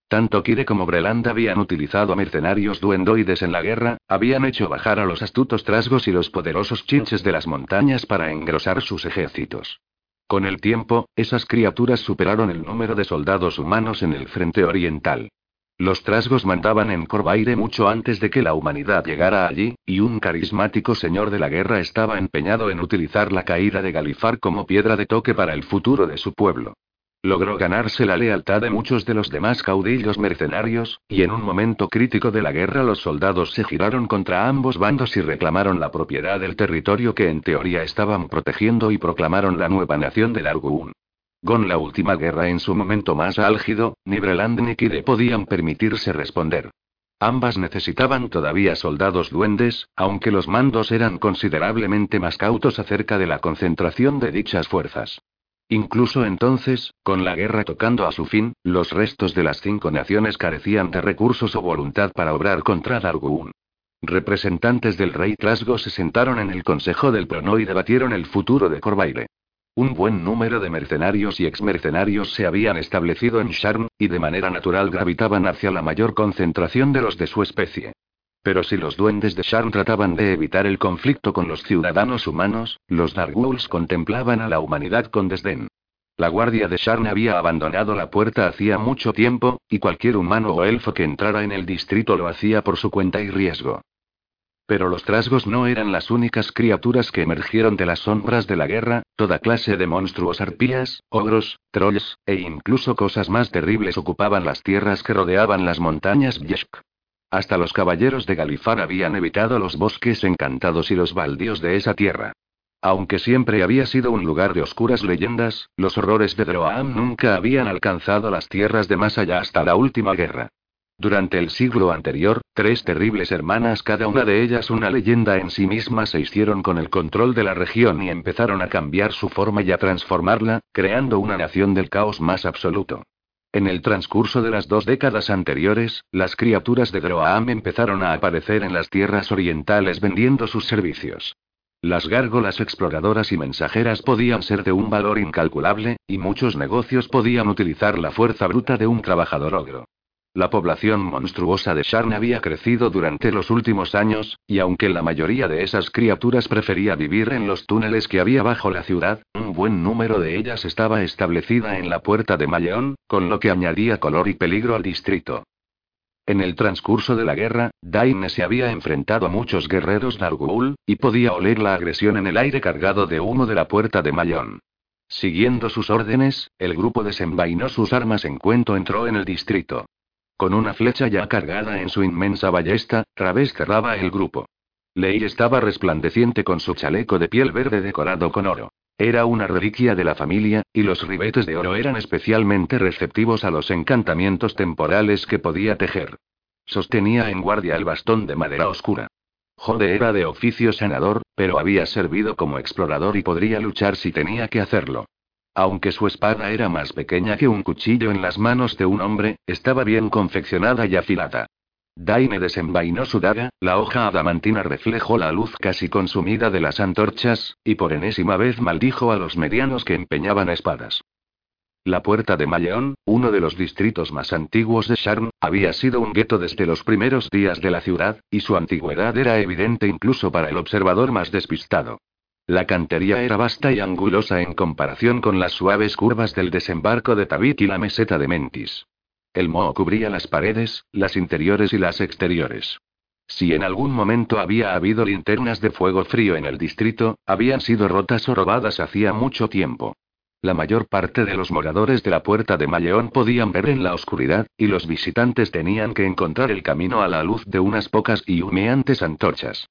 Tanto Kire como Breland habían utilizado mercenarios duendoides en la guerra, habían hecho bajar a los astutos trasgos y los poderosos chinches de las montañas para engrosar sus ejércitos. Con el tiempo, esas criaturas superaron el número de soldados humanos en el frente oriental. Los trasgos mandaban en Corvaire mucho antes de que la humanidad llegara allí, y un carismático señor de la guerra estaba empeñado en utilizar la caída de Galifar como piedra de toque para el futuro de su pueblo. Logró ganarse la lealtad de muchos de los demás caudillos mercenarios, y en un momento crítico de la guerra los soldados se giraron contra ambos bandos y reclamaron la propiedad del territorio que en teoría estaban protegiendo y proclamaron la nueva nación de Largoon. Con la última guerra en su momento más álgido, ni Breland ni Kide podían permitirse responder. Ambas necesitaban todavía soldados duendes, aunque los mandos eran considerablemente más cautos acerca de la concentración de dichas fuerzas. Incluso entonces, con la guerra tocando a su fin, los restos de las cinco naciones carecían de recursos o voluntad para obrar contra Dargun. Representantes del rey Trasgo se sentaron en el Consejo del Prono y debatieron el futuro de Corvaire. Un buen número de mercenarios y exmercenarios se habían establecido en Sharn, y de manera natural gravitaban hacia la mayor concentración de los de su especie. Pero si los duendes de Sharn trataban de evitar el conflicto con los ciudadanos humanos, los Narguls contemplaban a la humanidad con desdén. La guardia de Sharn había abandonado la puerta hacía mucho tiempo, y cualquier humano o elfo que entrara en el distrito lo hacía por su cuenta y riesgo. Pero los trasgos no eran las únicas criaturas que emergieron de las sombras de la guerra, toda clase de monstruos arpías, ogros, trolls, e incluso cosas más terribles ocupaban las tierras que rodeaban las montañas Biesk. Hasta los caballeros de Galifar habían evitado los bosques encantados y los baldíos de esa tierra. Aunque siempre había sido un lugar de oscuras leyendas, los horrores de Droam nunca habían alcanzado las tierras de más allá hasta la última guerra. Durante el siglo anterior, tres terribles hermanas, cada una de ellas una leyenda en sí misma, se hicieron con el control de la región y empezaron a cambiar su forma y a transformarla, creando una nación del caos más absoluto. En el transcurso de las dos décadas anteriores, las criaturas de Droam empezaron a aparecer en las tierras orientales vendiendo sus servicios. Las gárgolas exploradoras y mensajeras podían ser de un valor incalculable, y muchos negocios podían utilizar la fuerza bruta de un trabajador ogro. La población monstruosa de Sharn había crecido durante los últimos años, y aunque la mayoría de esas criaturas prefería vivir en los túneles que había bajo la ciudad, un buen número de ellas estaba establecida en la puerta de Malleón, con lo que añadía color y peligro al distrito. En el transcurso de la guerra, Daine se había enfrentado a muchos guerreros Nargul, y podía oler la agresión en el aire cargado de humo de la puerta de Mayón. Siguiendo sus órdenes, el grupo desenvainó sus armas en cuanto entró en el distrito. Con una flecha ya cargada en su inmensa ballesta, Traves cerraba el grupo. Ley estaba resplandeciente con su chaleco de piel verde decorado con oro. Era una reliquia de la familia, y los ribetes de oro eran especialmente receptivos a los encantamientos temporales que podía tejer. Sostenía en guardia el bastón de madera oscura. Jode era de oficio sanador, pero había servido como explorador y podría luchar si tenía que hacerlo. Aunque su espada era más pequeña que un cuchillo en las manos de un hombre, estaba bien confeccionada y afilada. Daine desenvainó su daga, la hoja adamantina reflejó la luz casi consumida de las antorchas, y por enésima vez maldijo a los medianos que empeñaban espadas. La puerta de Malleón, uno de los distritos más antiguos de Sharn, había sido un gueto desde los primeros días de la ciudad, y su antigüedad era evidente incluso para el observador más despistado. La cantería era vasta y angulosa en comparación con las suaves curvas del desembarco de Tabit y la meseta de Mentis. El moho cubría las paredes, las interiores y las exteriores. Si en algún momento había habido linternas de fuego frío en el distrito, habían sido rotas o robadas hacía mucho tiempo. La mayor parte de los moradores de la puerta de Malleón podían ver en la oscuridad, y los visitantes tenían que encontrar el camino a la luz de unas pocas y humeantes antorchas.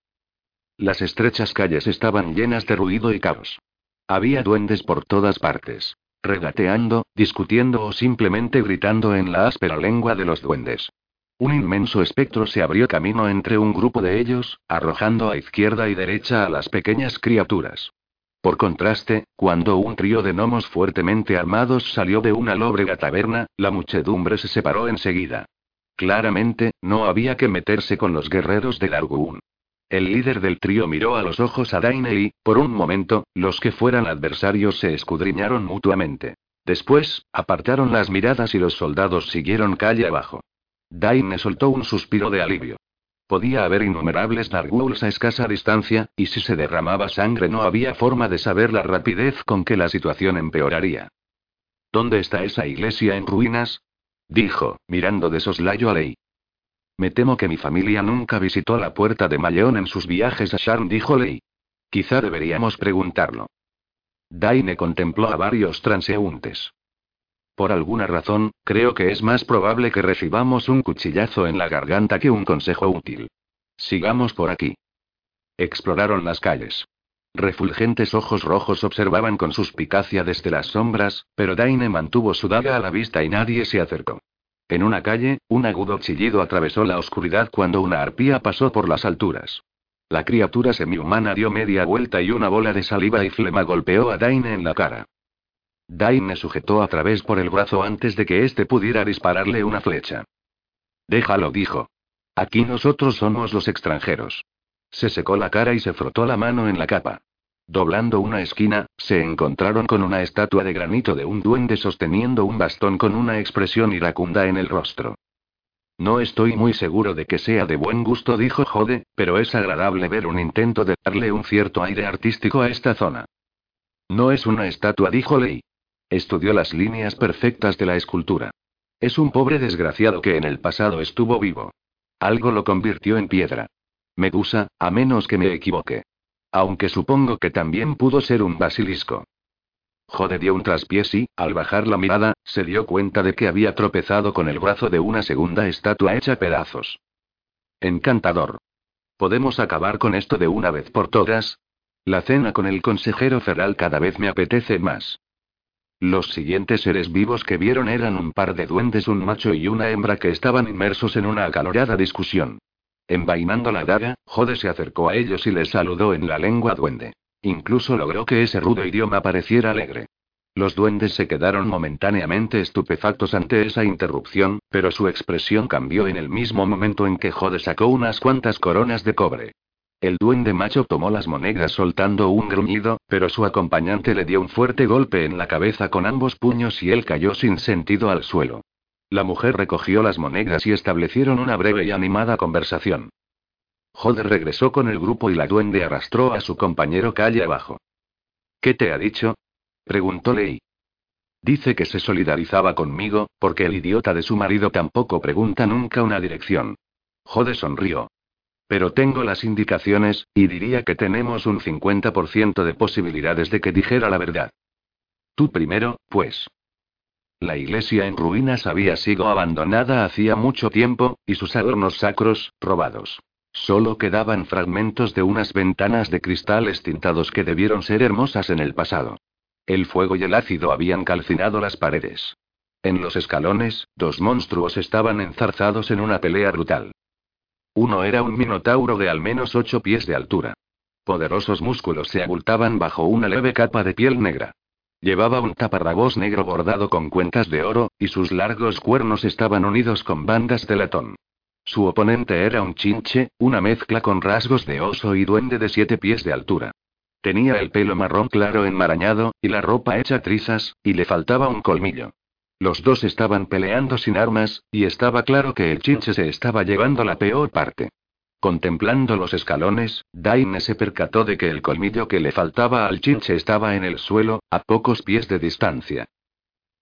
Las estrechas calles estaban llenas de ruido y caos. Había duendes por todas partes. Regateando, discutiendo o simplemente gritando en la áspera lengua de los duendes. Un inmenso espectro se abrió camino entre un grupo de ellos, arrojando a izquierda y derecha a las pequeñas criaturas. Por contraste, cuando un trío de gnomos fuertemente armados salió de una lóbrega taberna, la muchedumbre se separó enseguida. Claramente, no había que meterse con los guerreros del Arguun. El líder del trío miró a los ojos a Daine y, por un momento, los que fueran adversarios se escudriñaron mutuamente. Después, apartaron las miradas y los soldados siguieron calle abajo. Daine soltó un suspiro de alivio. Podía haber innumerables narwhals a escasa distancia, y si se derramaba sangre no había forma de saber la rapidez con que la situación empeoraría. ¿Dónde está esa iglesia en ruinas? dijo, mirando de soslayo a Ley. Me temo que mi familia nunca visitó la puerta de Mayón en sus viajes a Sharm, dijo Ley. Quizá deberíamos preguntarlo. Daine contempló a varios transeúntes. Por alguna razón, creo que es más probable que recibamos un cuchillazo en la garganta que un consejo útil. Sigamos por aquí. Exploraron las calles. Refulgentes ojos rojos observaban con suspicacia desde las sombras, pero Daine mantuvo su daga a la vista y nadie se acercó. En una calle, un agudo chillido atravesó la oscuridad cuando una arpía pasó por las alturas. La criatura semihumana dio media vuelta y una bola de saliva y flema golpeó a Daine en la cara. Daine sujetó a través por el brazo antes de que éste pudiera dispararle una flecha. Déjalo, dijo. Aquí nosotros somos los extranjeros. Se secó la cara y se frotó la mano en la capa. Doblando una esquina, se encontraron con una estatua de granito de un duende sosteniendo un bastón con una expresión iracunda en el rostro. No estoy muy seguro de que sea de buen gusto, dijo Jode, pero es agradable ver un intento de darle un cierto aire artístico a esta zona. No es una estatua, dijo Lei. Estudió las líneas perfectas de la escultura. Es un pobre desgraciado que en el pasado estuvo vivo. Algo lo convirtió en piedra. Medusa, a menos que me equivoque. Aunque supongo que también pudo ser un basilisco. Jode dio un traspiés y, al bajar la mirada, se dio cuenta de que había tropezado con el brazo de una segunda estatua hecha pedazos. Encantador. ¿Podemos acabar con esto de una vez por todas? La cena con el consejero Ferral cada vez me apetece más. Los siguientes seres vivos que vieron eran un par de duendes, un macho y una hembra que estaban inmersos en una acalorada discusión. Envainando la daga, Jode se acercó a ellos y les saludó en la lengua duende. Incluso logró que ese rudo idioma pareciera alegre. Los duendes se quedaron momentáneamente estupefactos ante esa interrupción, pero su expresión cambió en el mismo momento en que Jode sacó unas cuantas coronas de cobre. El duende macho tomó las monedas soltando un gruñido, pero su acompañante le dio un fuerte golpe en la cabeza con ambos puños y él cayó sin sentido al suelo. La mujer recogió las monedas y establecieron una breve y animada conversación. Jode regresó con el grupo y la duende arrastró a su compañero calle abajo. ¿Qué te ha dicho? preguntó Lei. Dice que se solidarizaba conmigo, porque el idiota de su marido tampoco pregunta nunca una dirección. Jode sonrió. Pero tengo las indicaciones, y diría que tenemos un 50% de posibilidades de que dijera la verdad. Tú primero, pues. La iglesia en ruinas había sido abandonada hacía mucho tiempo, y sus adornos sacros, robados. Solo quedaban fragmentos de unas ventanas de cristales tintados que debieron ser hermosas en el pasado. El fuego y el ácido habían calcinado las paredes. En los escalones, dos monstruos estaban enzarzados en una pelea brutal. Uno era un minotauro de al menos ocho pies de altura. Poderosos músculos se abultaban bajo una leve capa de piel negra. Llevaba un taparrabos negro bordado con cuentas de oro, y sus largos cuernos estaban unidos con bandas de latón. Su oponente era un chinche, una mezcla con rasgos de oso y duende de siete pies de altura. Tenía el pelo marrón claro enmarañado, y la ropa hecha trizas, y le faltaba un colmillo. Los dos estaban peleando sin armas, y estaba claro que el chinche se estaba llevando la peor parte. Contemplando los escalones, Daine se percató de que el colmillo que le faltaba al chinche estaba en el suelo, a pocos pies de distancia.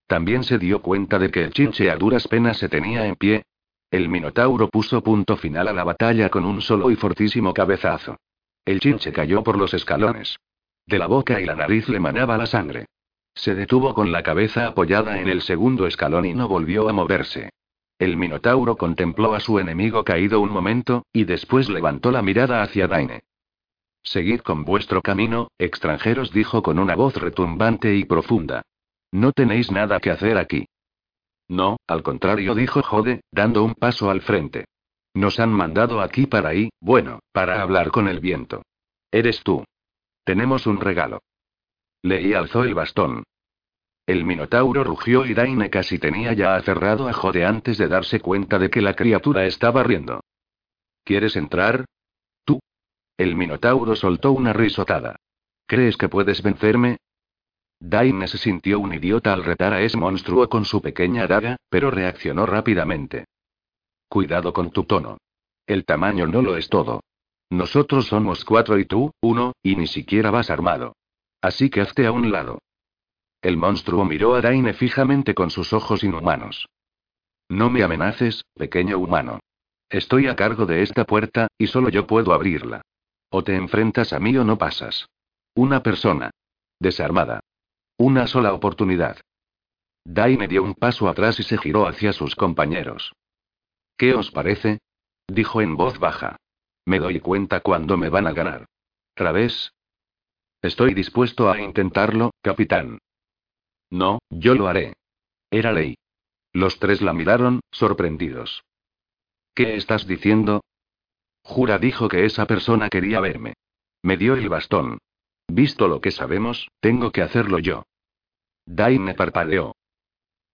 También se dio cuenta de que el chinche a duras penas se tenía en pie, el Minotauro puso punto final a la batalla con un solo y fortísimo cabezazo. El chinche cayó por los escalones. De la boca y la nariz le manaba la sangre. Se detuvo con la cabeza apoyada en el segundo escalón y no volvió a moverse. El Minotauro contempló a su enemigo caído un momento, y después levantó la mirada hacia Daine. Seguid con vuestro camino, extranjeros, dijo con una voz retumbante y profunda. No tenéis nada que hacer aquí. No, al contrario, dijo Jode, dando un paso al frente. Nos han mandado aquí para ahí, bueno, para hablar con el viento. Eres tú. Tenemos un regalo. Leí alzó el bastón. El minotauro rugió y Daine casi tenía ya aferrado a Jode antes de darse cuenta de que la criatura estaba riendo. ¿Quieres entrar? Tú. El Minotauro soltó una risotada. ¿Crees que puedes vencerme? Daine se sintió un idiota al retar a ese monstruo con su pequeña daga, pero reaccionó rápidamente. Cuidado con tu tono. El tamaño no lo es todo. Nosotros somos cuatro y tú, uno, y ni siquiera vas armado. Así que hazte a un lado. El monstruo miró a Daine fijamente con sus ojos inhumanos. No me amenaces, pequeño humano. Estoy a cargo de esta puerta, y solo yo puedo abrirla. O te enfrentas a mí o no pasas. Una persona. Desarmada. Una sola oportunidad. Daine dio un paso atrás y se giró hacia sus compañeros. ¿Qué os parece? dijo en voz baja. Me doy cuenta cuando me van a ganar. ¿Través? Estoy dispuesto a intentarlo, capitán. No, yo lo haré. Era ley. Los tres la miraron, sorprendidos. ¿Qué estás diciendo? Jura dijo que esa persona quería verme. Me dio el bastón. Visto lo que sabemos, tengo que hacerlo yo. Daine parpadeó.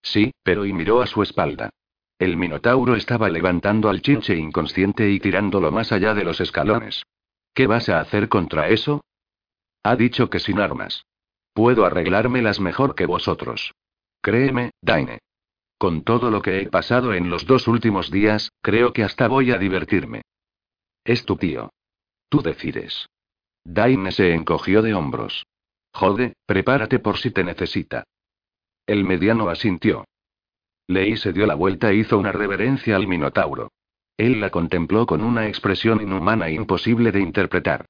Sí, pero y miró a su espalda. El Minotauro estaba levantando al chinche inconsciente y tirándolo más allá de los escalones. ¿Qué vas a hacer contra eso? Ha dicho que sin armas. Puedo arreglármelas mejor que vosotros. Créeme, Daine. Con todo lo que he pasado en los dos últimos días, creo que hasta voy a divertirme. Es tu tío. Tú decides. Daine se encogió de hombros. Jode, prepárate por si te necesita. El mediano asintió. Lei se dio la vuelta e hizo una reverencia al Minotauro. Él la contempló con una expresión inhumana e imposible de interpretar.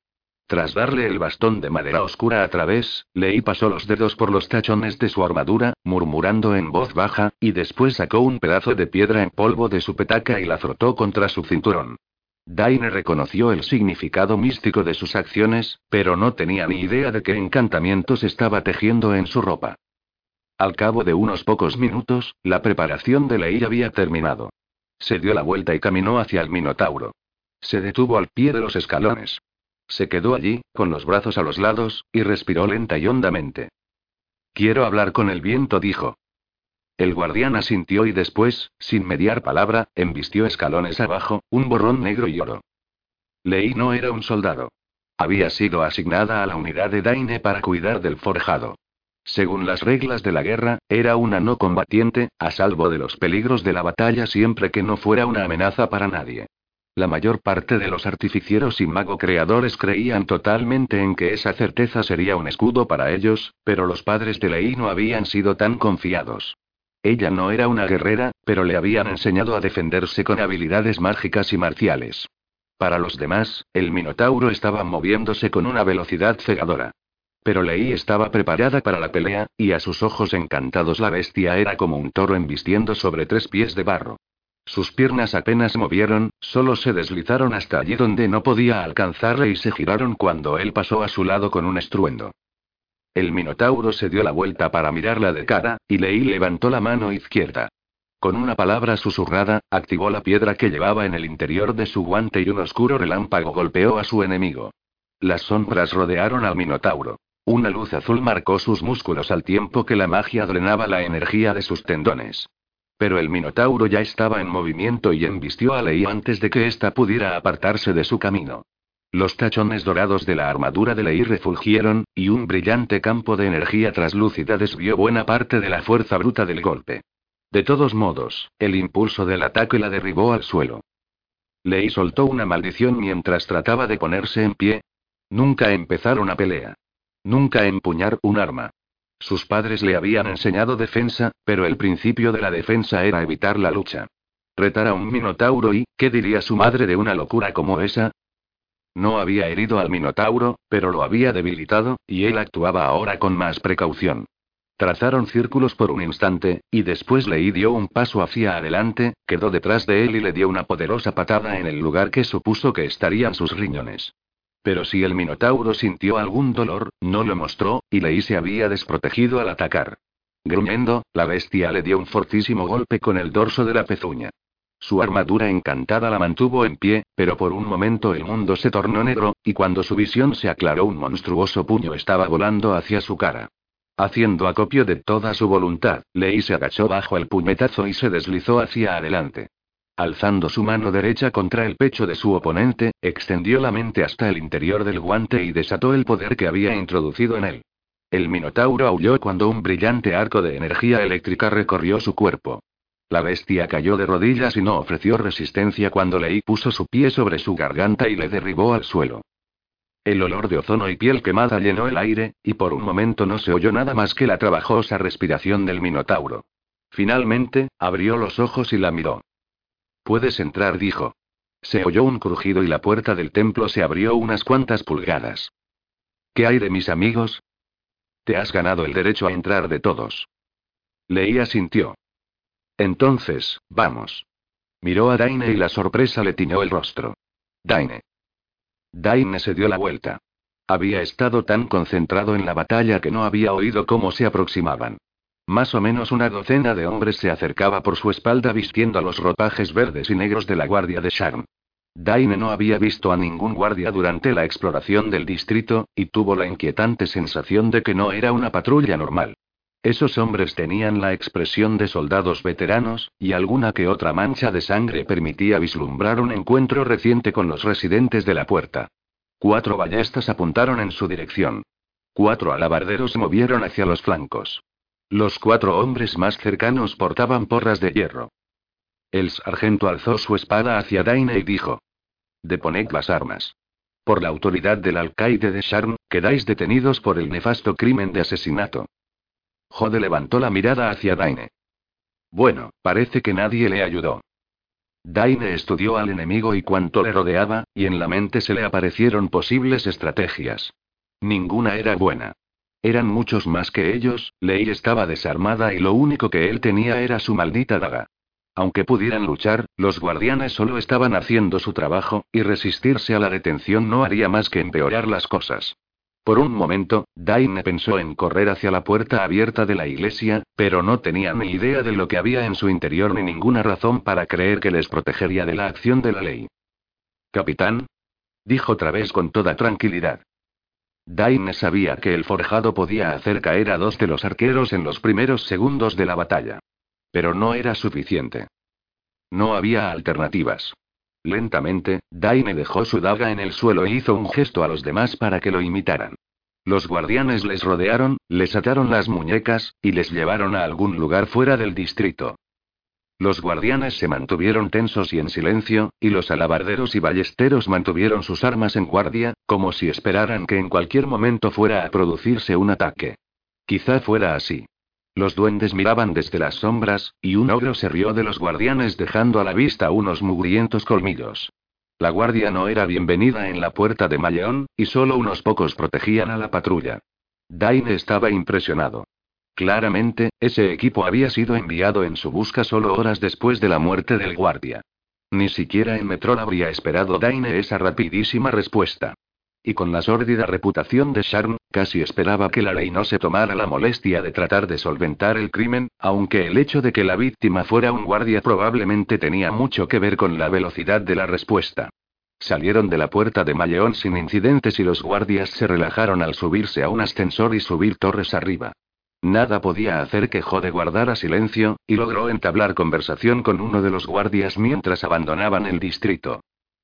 Tras darle el bastón de madera oscura a través, Lei pasó los dedos por los tachones de su armadura, murmurando en voz baja, y después sacó un pedazo de piedra en polvo de su petaca y la frotó contra su cinturón. Daine reconoció el significado místico de sus acciones, pero no tenía ni idea de qué encantamientos estaba tejiendo en su ropa. Al cabo de unos pocos minutos, la preparación de Lei había terminado. Se dio la vuelta y caminó hacia el Minotauro. Se detuvo al pie de los escalones. Se quedó allí, con los brazos a los lados, y respiró lenta y hondamente. Quiero hablar con el viento, dijo. El guardián asintió y después, sin mediar palabra, embistió escalones abajo, un borrón negro y oro. Lei no era un soldado. Había sido asignada a la unidad de Daine para cuidar del forjado. Según las reglas de la guerra, era una no combatiente, a salvo de los peligros de la batalla siempre que no fuera una amenaza para nadie. La mayor parte de los artificieros y mago creadores creían totalmente en que esa certeza sería un escudo para ellos, pero los padres de Lei no habían sido tan confiados. Ella no era una guerrera, pero le habían enseñado a defenderse con habilidades mágicas y marciales. Para los demás, el Minotauro estaba moviéndose con una velocidad cegadora. Pero Lei estaba preparada para la pelea, y a sus ojos encantados la bestia era como un toro embistiendo sobre tres pies de barro. Sus piernas apenas movieron, solo se deslizaron hasta allí donde no podía alcanzarle y se giraron cuando él pasó a su lado con un estruendo. El Minotauro se dio la vuelta para mirarla de cara, y Lei levantó la mano izquierda. Con una palabra susurrada, activó la piedra que llevaba en el interior de su guante y un oscuro relámpago golpeó a su enemigo. Las sombras rodearon al Minotauro. Una luz azul marcó sus músculos al tiempo que la magia drenaba la energía de sus tendones. Pero el Minotauro ya estaba en movimiento y embistió a Lei antes de que ésta pudiera apartarse de su camino. Los tachones dorados de la armadura de Lei refulgieron, y un brillante campo de energía traslúcida desvió buena parte de la fuerza bruta del golpe. De todos modos, el impulso del ataque la derribó al suelo. Lei soltó una maldición mientras trataba de ponerse en pie. Nunca empezar una pelea. Nunca empuñar un arma. Sus padres le habían enseñado defensa, pero el principio de la defensa era evitar la lucha. Retar a un minotauro y, ¿qué diría su madre de una locura como esa? No había herido al minotauro, pero lo había debilitado, y él actuaba ahora con más precaución. Trazaron círculos por un instante, y después Leí dio un paso hacia adelante, quedó detrás de él y le dio una poderosa patada en el lugar que supuso que estarían sus riñones. Pero si el Minotauro sintió algún dolor, no lo mostró, y Lei se había desprotegido al atacar. Gruñendo, la bestia le dio un fortísimo golpe con el dorso de la pezuña. Su armadura encantada la mantuvo en pie, pero por un momento el mundo se tornó negro, y cuando su visión se aclaró un monstruoso puño estaba volando hacia su cara. Haciendo acopio de toda su voluntad, Lei se agachó bajo el puñetazo y se deslizó hacia adelante. Alzando su mano derecha contra el pecho de su oponente, extendió la mente hasta el interior del guante y desató el poder que había introducido en él. El minotauro aulló cuando un brillante arco de energía eléctrica recorrió su cuerpo. La bestia cayó de rodillas y no ofreció resistencia cuando Lei puso su pie sobre su garganta y le derribó al suelo. El olor de ozono y piel quemada llenó el aire, y por un momento no se oyó nada más que la trabajosa respiración del minotauro. Finalmente, abrió los ojos y la miró. Puedes entrar, dijo. Se oyó un crujido y la puerta del templo se abrió unas cuantas pulgadas. ¿Qué hay de mis amigos? Te has ganado el derecho a entrar de todos. Leía sintió. Entonces, vamos. Miró a Daine y la sorpresa le tiñó el rostro. Daine. Daine se dio la vuelta. Había estado tan concentrado en la batalla que no había oído cómo se aproximaban. Más o menos una docena de hombres se acercaba por su espalda vistiendo los ropajes verdes y negros de la guardia de Sharm. Daine no había visto a ningún guardia durante la exploración del distrito, y tuvo la inquietante sensación de que no era una patrulla normal. Esos hombres tenían la expresión de soldados veteranos, y alguna que otra mancha de sangre permitía vislumbrar un encuentro reciente con los residentes de la puerta. Cuatro ballestas apuntaron en su dirección. Cuatro alabarderos se movieron hacia los flancos. Los cuatro hombres más cercanos portaban porras de hierro. El sargento alzó su espada hacia Daine y dijo: Deponed las armas. Por la autoridad del alcaide de Sharm, quedáis detenidos por el nefasto crimen de asesinato. Jode levantó la mirada hacia Daine. Bueno, parece que nadie le ayudó. Daine estudió al enemigo y cuánto le rodeaba, y en la mente se le aparecieron posibles estrategias. Ninguna era buena. Eran muchos más que ellos, Lei estaba desarmada y lo único que él tenía era su maldita daga. Aunque pudieran luchar, los guardianes solo estaban haciendo su trabajo, y resistirse a la detención no haría más que empeorar las cosas. Por un momento, Daine pensó en correr hacia la puerta abierta de la iglesia, pero no tenía ni idea de lo que había en su interior ni ninguna razón para creer que les protegería de la acción de la ley. Capitán, dijo Través con toda tranquilidad. Daine sabía que el forjado podía hacer caer a dos de los arqueros en los primeros segundos de la batalla. Pero no era suficiente. No había alternativas. Lentamente, Daine dejó su daga en el suelo e hizo un gesto a los demás para que lo imitaran. Los guardianes les rodearon, les ataron las muñecas, y les llevaron a algún lugar fuera del distrito. Los guardianes se mantuvieron tensos y en silencio, y los alabarderos y ballesteros mantuvieron sus armas en guardia, como si esperaran que en cualquier momento fuera a producirse un ataque. Quizá fuera así. Los duendes miraban desde las sombras, y un ogro se rió de los guardianes dejando a la vista unos mugrientos colmillos. La guardia no era bienvenida en la puerta de Malleón, y solo unos pocos protegían a la patrulla. Daine estaba impresionado. Claramente, ese equipo había sido enviado en su busca solo horas después de la muerte del guardia. Ni siquiera en Metrol habría esperado Daine esa rapidísima respuesta. Y con la sórdida reputación de Sharn, casi esperaba que la ley no se tomara la molestia de tratar de solventar el crimen, aunque el hecho de que la víctima fuera un guardia probablemente tenía mucho que ver con la velocidad de la respuesta. Salieron de la puerta de Malleón sin incidentes y los guardias se relajaron al subirse a un ascensor y subir torres arriba. Nada podía hacer que Jode guardara silencio, y logró entablar conversación con uno de los guardias mientras abandonaban el distrito.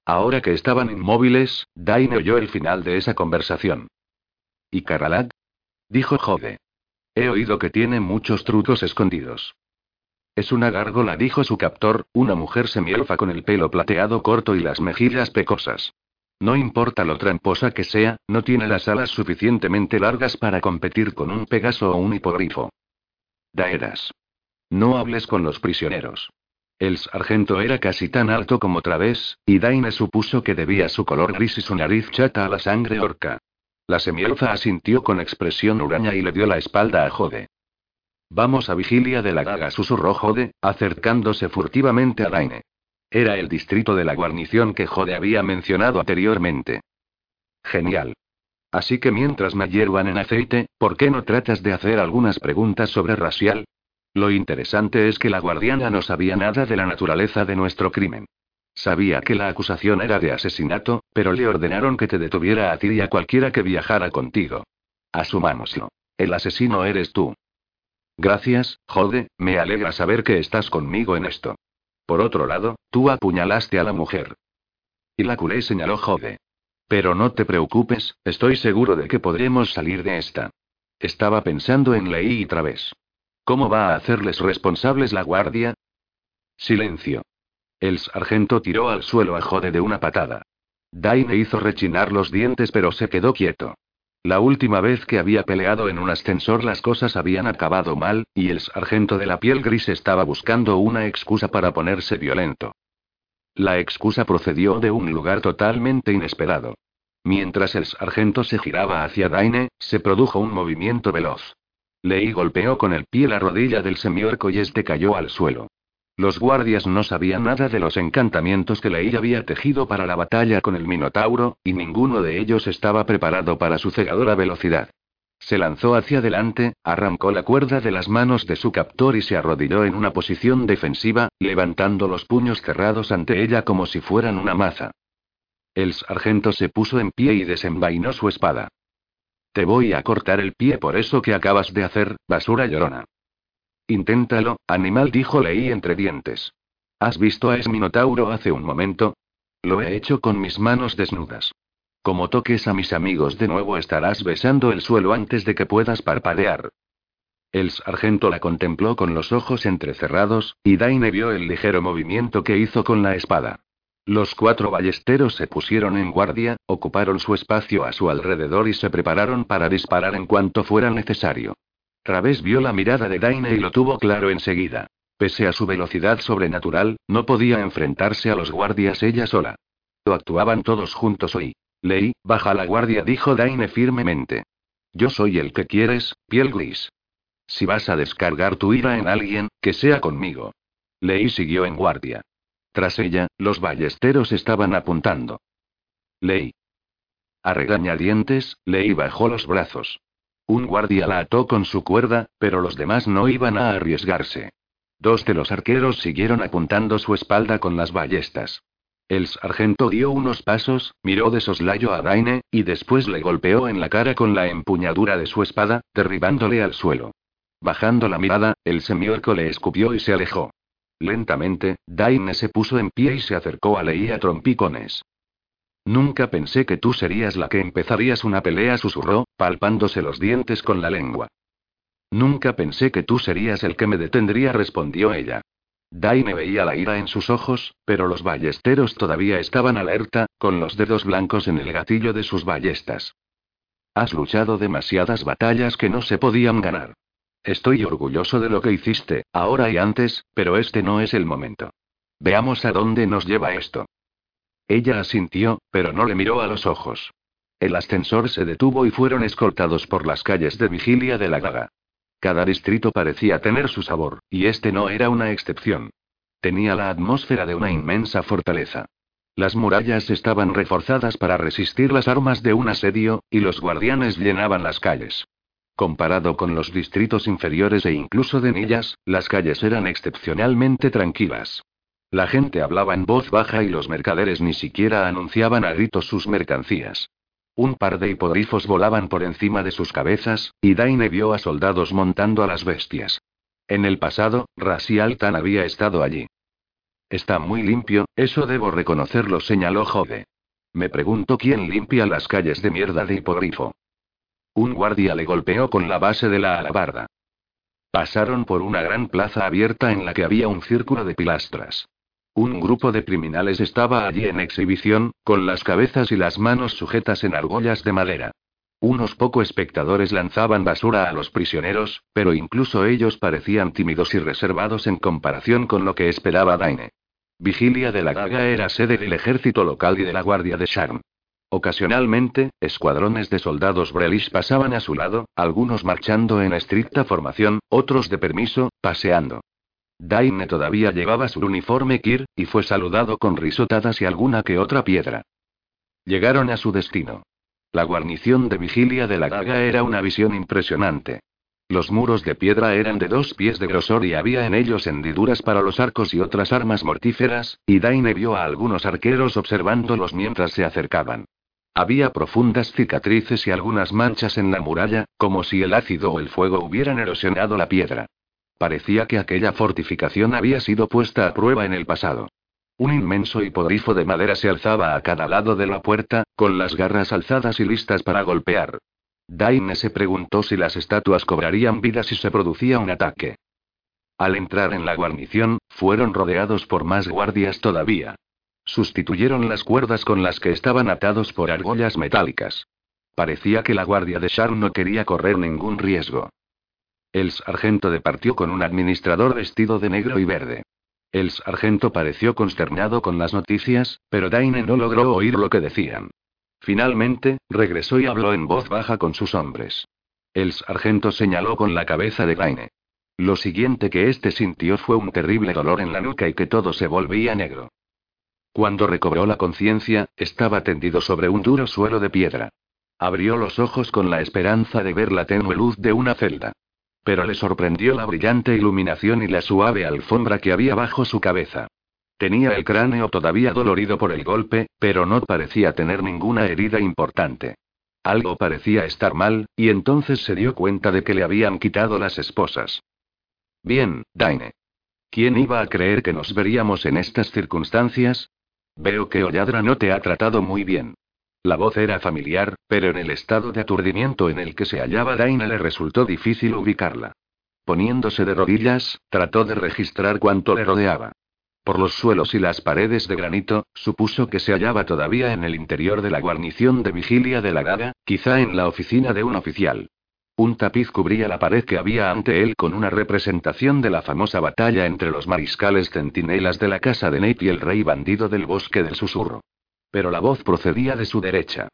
Ahora que estaban inmóviles, Dain oyó el final de esa conversación. ¿Y Karalat? Dijo Jode. He oído que tiene muchos trucos escondidos. Es una gárgola, dijo su captor, una mujer semielfa con el pelo plateado corto y las mejillas pecosas. No importa lo tramposa que sea, no tiene las alas suficientemente largas para competir con un pegaso o un hipogrifo. Daeras. No hables con los prisioneros. El sargento era casi tan alto como Través, y Daine supuso que debía su color gris y su nariz chata a la sangre orca. La semielfa asintió con expresión huraña y le dio la espalda a Jode. Vamos a vigilia de la daga, susurró Jode, acercándose furtivamente a Daine. Era el distrito de la guarnición que Jode había mencionado anteriormente. Genial. Así que mientras me hiervan en aceite, ¿por qué no tratas de hacer algunas preguntas sobre Racial? Lo interesante es que la guardiana no sabía nada de la naturaleza de nuestro crimen. Sabía que la acusación era de asesinato, pero le ordenaron que te detuviera a ti y a cualquiera que viajara contigo. Asumámoslo. El asesino eres tú. Gracias, Jode, me alegra saber que estás conmigo en esto. Por otro lado, tú apuñalaste a la mujer. Y la culé señaló Jode. Pero no te preocupes, estoy seguro de que podremos salir de esta. Estaba pensando en Lei y Traves. ¿Cómo va a hacerles responsables la guardia? Silencio. El sargento tiró al suelo a Jode de una patada. Daine hizo rechinar los dientes pero se quedó quieto. La última vez que había peleado en un ascensor las cosas habían acabado mal, y el sargento de la piel gris estaba buscando una excusa para ponerse violento. La excusa procedió de un lugar totalmente inesperado. Mientras el sargento se giraba hacia Daine, se produjo un movimiento veloz. Lei golpeó con el pie la rodilla del semiorco y este cayó al suelo. Los guardias no sabían nada de los encantamientos que Lei había tejido para la batalla con el Minotauro, y ninguno de ellos estaba preparado para su cegadora velocidad. Se lanzó hacia adelante, arrancó la cuerda de las manos de su captor y se arrodilló en una posición defensiva, levantando los puños cerrados ante ella como si fueran una maza. El sargento se puso en pie y desenvainó su espada. Te voy a cortar el pie por eso que acabas de hacer, basura llorona. Inténtalo, animal, dijo Leí entre dientes. ¿Has visto a Esminotauro hace un momento? Lo he hecho con mis manos desnudas. Como toques a mis amigos de nuevo estarás besando el suelo antes de que puedas parpadear. El sargento la contempló con los ojos entrecerrados, y Daine vio el ligero movimiento que hizo con la espada. Los cuatro ballesteros se pusieron en guardia, ocuparon su espacio a su alrededor y se prepararon para disparar en cuanto fuera necesario. Traves vio la mirada de Daine y lo tuvo claro enseguida. Pese a su velocidad sobrenatural, no podía enfrentarse a los guardias ella sola. Lo actuaban todos juntos hoy. Ley, baja la guardia, dijo Daine firmemente. Yo soy el que quieres, piel gris. Si vas a descargar tu ira en alguien, que sea conmigo. Ley siguió en guardia. Tras ella, los ballesteros estaban apuntando. Ley. A regañadientes, Ley bajó los brazos. Un guardia la ató con su cuerda, pero los demás no iban a arriesgarse. Dos de los arqueros siguieron apuntando su espalda con las ballestas. El sargento dio unos pasos, miró de soslayo a Daine, y después le golpeó en la cara con la empuñadura de su espada, derribándole al suelo. Bajando la mirada, el semiorco le escupió y se alejó. Lentamente, Daine se puso en pie y se acercó a Leía trompicones. Nunca pensé que tú serías la que empezarías una pelea, susurró, palpándose los dientes con la lengua. Nunca pensé que tú serías el que me detendría, respondió ella. Daine veía la ira en sus ojos, pero los ballesteros todavía estaban alerta, con los dedos blancos en el gatillo de sus ballestas. Has luchado demasiadas batallas que no se podían ganar. Estoy orgulloso de lo que hiciste, ahora y antes, pero este no es el momento. Veamos a dónde nos lleva esto. Ella asintió, pero no le miró a los ojos. El ascensor se detuvo y fueron escoltados por las calles de vigilia de la gaga. Cada distrito parecía tener su sabor, y este no era una excepción. Tenía la atmósfera de una inmensa fortaleza. Las murallas estaban reforzadas para resistir las armas de un asedio, y los guardianes llenaban las calles. Comparado con los distritos inferiores e incluso de Nillas, las calles eran excepcionalmente tranquilas. La gente hablaba en voz baja y los mercaderes ni siquiera anunciaban a gritos sus mercancías. Un par de hipogrifos volaban por encima de sus cabezas, y Daine vio a soldados montando a las bestias. En el pasado, Racial Tan había estado allí. Está muy limpio, eso debo reconocerlo, señaló Jode. Me pregunto quién limpia las calles de mierda de hipogrifo. Un guardia le golpeó con la base de la alabarda. Pasaron por una gran plaza abierta en la que había un círculo de pilastras. Un grupo de criminales estaba allí en exhibición, con las cabezas y las manos sujetas en argollas de madera. Unos pocos espectadores lanzaban basura a los prisioneros, pero incluso ellos parecían tímidos y reservados en comparación con lo que esperaba Daine. Vigilia de la Gaga era sede del ejército local y de la Guardia de Sharm. Ocasionalmente, escuadrones de soldados Brelish pasaban a su lado, algunos marchando en estricta formación, otros de permiso, paseando. Daine todavía llevaba su uniforme Kir, y fue saludado con risotadas y alguna que otra piedra. Llegaron a su destino. La guarnición de vigilia de la Gaga era una visión impresionante. Los muros de piedra eran de dos pies de grosor y había en ellos hendiduras para los arcos y otras armas mortíferas, y Daine vio a algunos arqueros observándolos mientras se acercaban. Había profundas cicatrices y algunas manchas en la muralla, como si el ácido o el fuego hubieran erosionado la piedra. Parecía que aquella fortificación había sido puesta a prueba en el pasado. Un inmenso hipogrifo de madera se alzaba a cada lado de la puerta, con las garras alzadas y listas para golpear. Daine se preguntó si las estatuas cobrarían vida si se producía un ataque. Al entrar en la guarnición, fueron rodeados por más guardias todavía. Sustituyeron las cuerdas con las que estaban atados por argollas metálicas. Parecía que la guardia de Sharn no quería correr ningún riesgo. El sargento departió con un administrador vestido de negro y verde. El sargento pareció consternado con las noticias, pero Daine no logró oír lo que decían. Finalmente, regresó y habló en voz baja con sus hombres. El sargento señaló con la cabeza de Daine. Lo siguiente que éste sintió fue un terrible dolor en la nuca y que todo se volvía negro. Cuando recobró la conciencia, estaba tendido sobre un duro suelo de piedra. Abrió los ojos con la esperanza de ver la tenue luz de una celda. Pero le sorprendió la brillante iluminación y la suave alfombra que había bajo su cabeza. Tenía el cráneo todavía dolorido por el golpe, pero no parecía tener ninguna herida importante. Algo parecía estar mal, y entonces se dio cuenta de que le habían quitado las esposas. Bien, Daine. ¿Quién iba a creer que nos veríamos en estas circunstancias? Veo que Olladra no te ha tratado muy bien. La voz era familiar, pero en el estado de aturdimiento en el que se hallaba Daina le resultó difícil ubicarla. Poniéndose de rodillas, trató de registrar cuánto le rodeaba. Por los suelos y las paredes de granito, supuso que se hallaba todavía en el interior de la guarnición de vigilia de la Gaga, quizá en la oficina de un oficial. Un tapiz cubría la pared que había ante él con una representación de la famosa batalla entre los mariscales centinelas de la casa de Nate y el rey bandido del bosque del susurro. Pero la voz procedía de su derecha.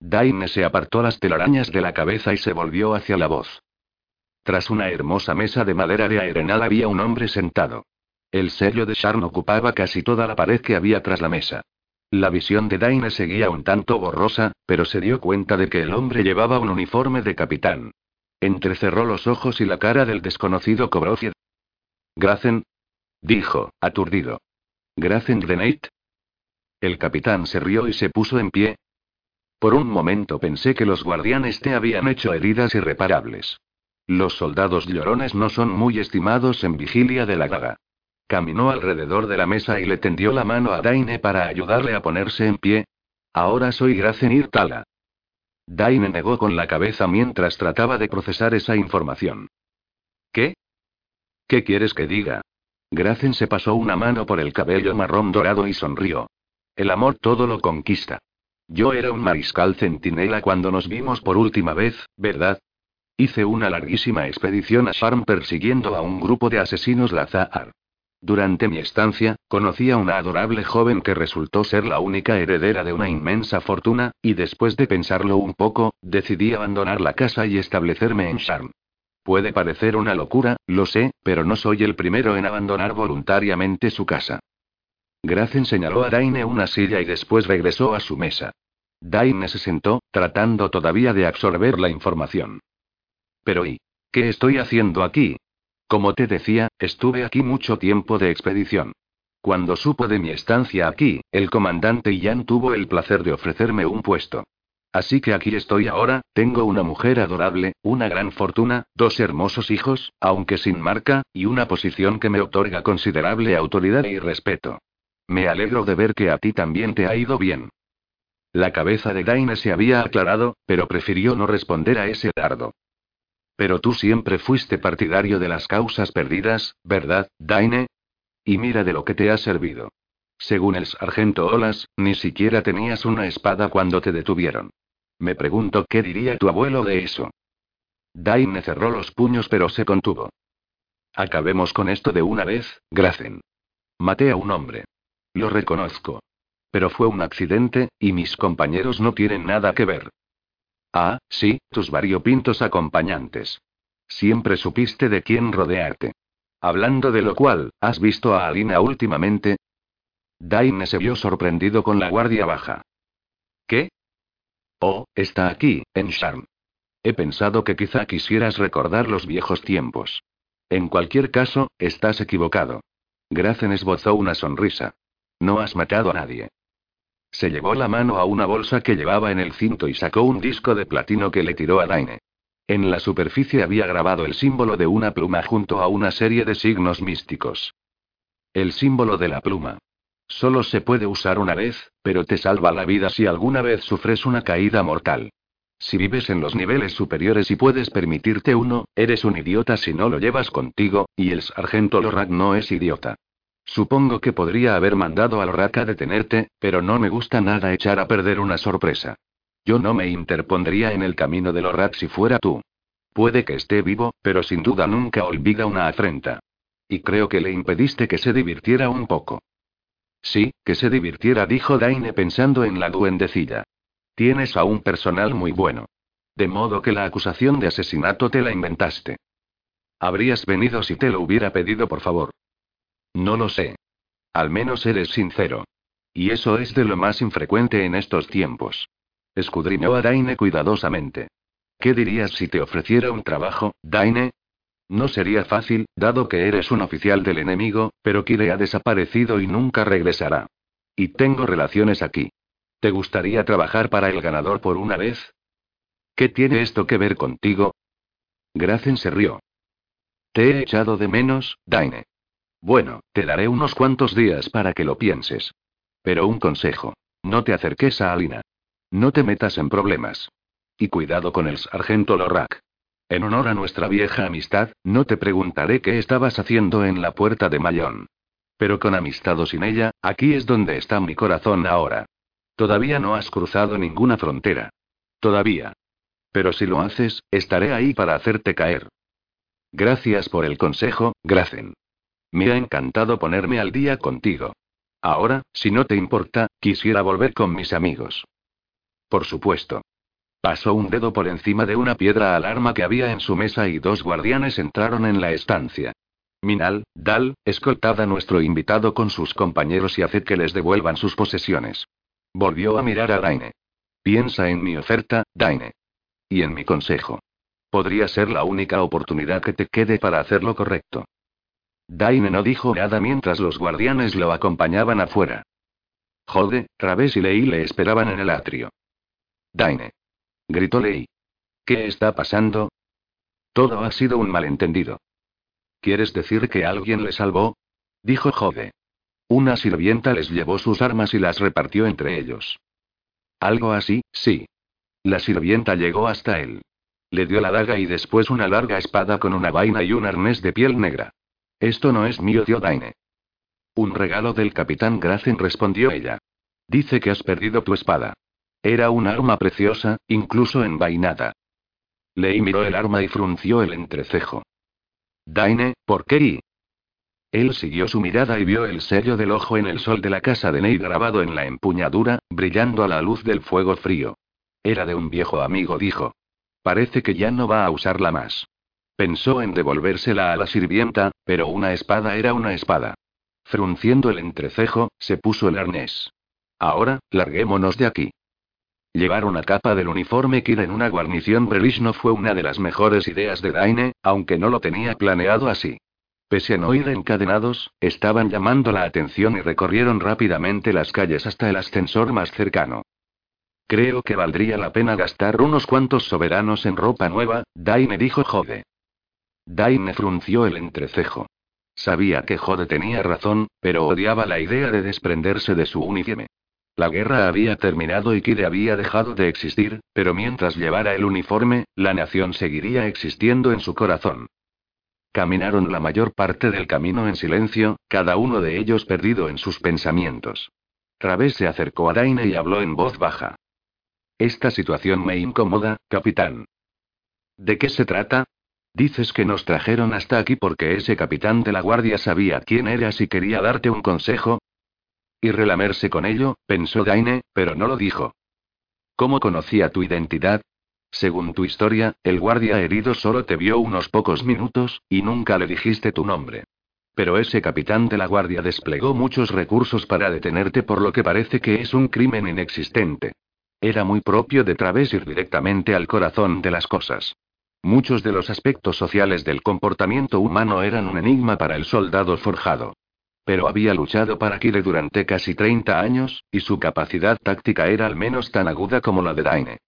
Daine se apartó las telarañas de la cabeza y se volvió hacia la voz. Tras una hermosa mesa de madera de arenal había un hombre sentado. El sello de Sharn ocupaba casi toda la pared que había tras la mesa. La visión de Daine seguía un tanto borrosa, pero se dio cuenta de que el hombre llevaba un uniforme de capitán. Entrecerró los ojos y la cara del desconocido cobró. Gracen. Dijo, aturdido. Gracen de Nate. El capitán se rió y se puso en pie. Por un momento pensé que los guardianes te habían hecho heridas irreparables. Los soldados llorones no son muy estimados en vigilia de la gaga. Caminó alrededor de la mesa y le tendió la mano a Daine para ayudarle a ponerse en pie. Ahora soy Gracenir Tala. Daine negó con la cabeza mientras trataba de procesar esa información. ¿Qué? ¿Qué quieres que diga? Gracen se pasó una mano por el cabello marrón dorado y sonrió. El amor todo lo conquista. Yo era un mariscal centinela cuando nos vimos por última vez, ¿verdad? Hice una larguísima expedición a Sharm persiguiendo a un grupo de asesinos Lazar. Durante mi estancia, conocí a una adorable joven que resultó ser la única heredera de una inmensa fortuna, y después de pensarlo un poco, decidí abandonar la casa y establecerme en Sharm. Puede parecer una locura, lo sé, pero no soy el primero en abandonar voluntariamente su casa. Gracen señaló a Daine una silla y después regresó a su mesa. Daine se sentó, tratando todavía de absorber la información. Pero ¿y? ¿Qué estoy haciendo aquí? Como te decía, estuve aquí mucho tiempo de expedición. Cuando supo de mi estancia aquí, el comandante Ian tuvo el placer de ofrecerme un puesto. Así que aquí estoy ahora, tengo una mujer adorable, una gran fortuna, dos hermosos hijos, aunque sin marca, y una posición que me otorga considerable autoridad y respeto. Me alegro de ver que a ti también te ha ido bien. La cabeza de Daine se había aclarado, pero prefirió no responder a ese dardo. Pero tú siempre fuiste partidario de las causas perdidas, ¿verdad, Daine? Y mira de lo que te ha servido. Según el sargento Olas, ni siquiera tenías una espada cuando te detuvieron. Me pregunto qué diría tu abuelo de eso. Daine cerró los puños pero se contuvo. Acabemos con esto de una vez, Gracen. Maté a un hombre. Lo reconozco. Pero fue un accidente, y mis compañeros no tienen nada que ver. Ah, sí, tus variopintos acompañantes. Siempre supiste de quién rodearte. Hablando de lo cual, ¿has visto a Alina últimamente? Daine se vio sorprendido con la guardia baja. ¿Qué? Oh, está aquí, en Sharm. He pensado que quizá quisieras recordar los viejos tiempos. En cualquier caso, estás equivocado. Gracen esbozó una sonrisa. No has matado a nadie. Se llevó la mano a una bolsa que llevaba en el cinto y sacó un disco de platino que le tiró a Daine. En la superficie había grabado el símbolo de una pluma junto a una serie de signos místicos. El símbolo de la pluma. Solo se puede usar una vez, pero te salva la vida si alguna vez sufres una caída mortal. Si vives en los niveles superiores y puedes permitirte uno, eres un idiota si no lo llevas contigo, y el sargento Lorak no es idiota. Supongo que podría haber mandado a Lorak a detenerte, pero no me gusta nada echar a perder una sorpresa. Yo no me interpondría en el camino de Lorak si fuera tú. Puede que esté vivo, pero sin duda nunca olvida una afrenta. Y creo que le impediste que se divirtiera un poco. Sí, que se divirtiera, dijo Daine pensando en la duendecilla. Tienes a un personal muy bueno. De modo que la acusación de asesinato te la inventaste. Habrías venido si te lo hubiera pedido, por favor. No lo sé. Al menos eres sincero. Y eso es de lo más infrecuente en estos tiempos. Escudriñó a Daine cuidadosamente. ¿Qué dirías si te ofreciera un trabajo, Daine? No sería fácil, dado que eres un oficial del enemigo, pero Kire ha desaparecido y nunca regresará. Y tengo relaciones aquí. ¿Te gustaría trabajar para el ganador por una vez? ¿Qué tiene esto que ver contigo? Gracen se rió. Te he echado de menos, Daine. Bueno, te daré unos cuantos días para que lo pienses. Pero un consejo. No te acerques a Alina. No te metas en problemas. Y cuidado con el sargento Lorak. En honor a nuestra vieja amistad, no te preguntaré qué estabas haciendo en la puerta de Mayón. Pero con amistad o sin ella, aquí es donde está mi corazón ahora. Todavía no has cruzado ninguna frontera. Todavía. Pero si lo haces, estaré ahí para hacerte caer. Gracias por el consejo, Gracen. Me ha encantado ponerme al día contigo. Ahora, si no te importa, quisiera volver con mis amigos. Por supuesto. Pasó un dedo por encima de una piedra alarma que había en su mesa y dos guardianes entraron en la estancia. Minal, Dal, escoltad a nuestro invitado con sus compañeros y haced que les devuelvan sus posesiones. Volvió a mirar a Daine. Piensa en mi oferta, Daine. Y en mi consejo. Podría ser la única oportunidad que te quede para hacer lo correcto. Daine no dijo nada mientras los guardianes lo acompañaban afuera. Jode, Traves y Lei le esperaban en el atrio. Daine gritó Lei. ¿Qué está pasando? Todo ha sido un malentendido. ¿Quieres decir que alguien le salvó? dijo Jode. Una sirvienta les llevó sus armas y las repartió entre ellos. Algo así, sí. La sirvienta llegó hasta él. Le dio la daga y después una larga espada con una vaina y un arnés de piel negra. Esto no es mío, tío Daine. Un regalo del capitán Gracen respondió ella. Dice que has perdido tu espada. Era un arma preciosa, incluso envainada. Lei miró el arma y frunció el entrecejo. Daine, ¿por qué? Él siguió su mirada y vio el sello del ojo en el sol de la casa de Ney grabado en la empuñadura, brillando a la luz del fuego frío. Era de un viejo amigo, dijo. Parece que ya no va a usarla más. Pensó en devolvérsela a la sirvienta, pero una espada era una espada. Frunciendo el entrecejo, se puso el arnés. Ahora, larguémonos de aquí. Llevar una capa del uniforme Kid en una guarnición Brelish no fue una de las mejores ideas de Daine, aunque no lo tenía planeado así. Pese a no ir encadenados, estaban llamando la atención y recorrieron rápidamente las calles hasta el ascensor más cercano. Creo que valdría la pena gastar unos cuantos soberanos en ropa nueva, Daine dijo Jode. Daine frunció el entrecejo. Sabía que Jode tenía razón, pero odiaba la idea de desprenderse de su uniforme. La guerra había terminado y Kide había dejado de existir, pero mientras llevara el uniforme, la nación seguiría existiendo en su corazón. Caminaron la mayor parte del camino en silencio, cada uno de ellos perdido en sus pensamientos. Traves se acercó a Daine y habló en voz baja. Esta situación me incomoda, capitán. ¿De qué se trata? Dices que nos trajeron hasta aquí porque ese capitán de la guardia sabía quién eras y quería darte un consejo, y relamerse con ello, pensó Daine, pero no lo dijo. ¿Cómo conocía tu identidad? Según tu historia, el guardia herido solo te vio unos pocos minutos, y nunca le dijiste tu nombre. Pero ese capitán de la guardia desplegó muchos recursos para detenerte por lo que parece que es un crimen inexistente. Era muy propio de ir directamente al corazón de las cosas. Muchos de los aspectos sociales del comportamiento humano eran un enigma para el soldado forjado. Pero había luchado para Kire durante casi 30 años, y su capacidad táctica era al menos tan aguda como la de Daine.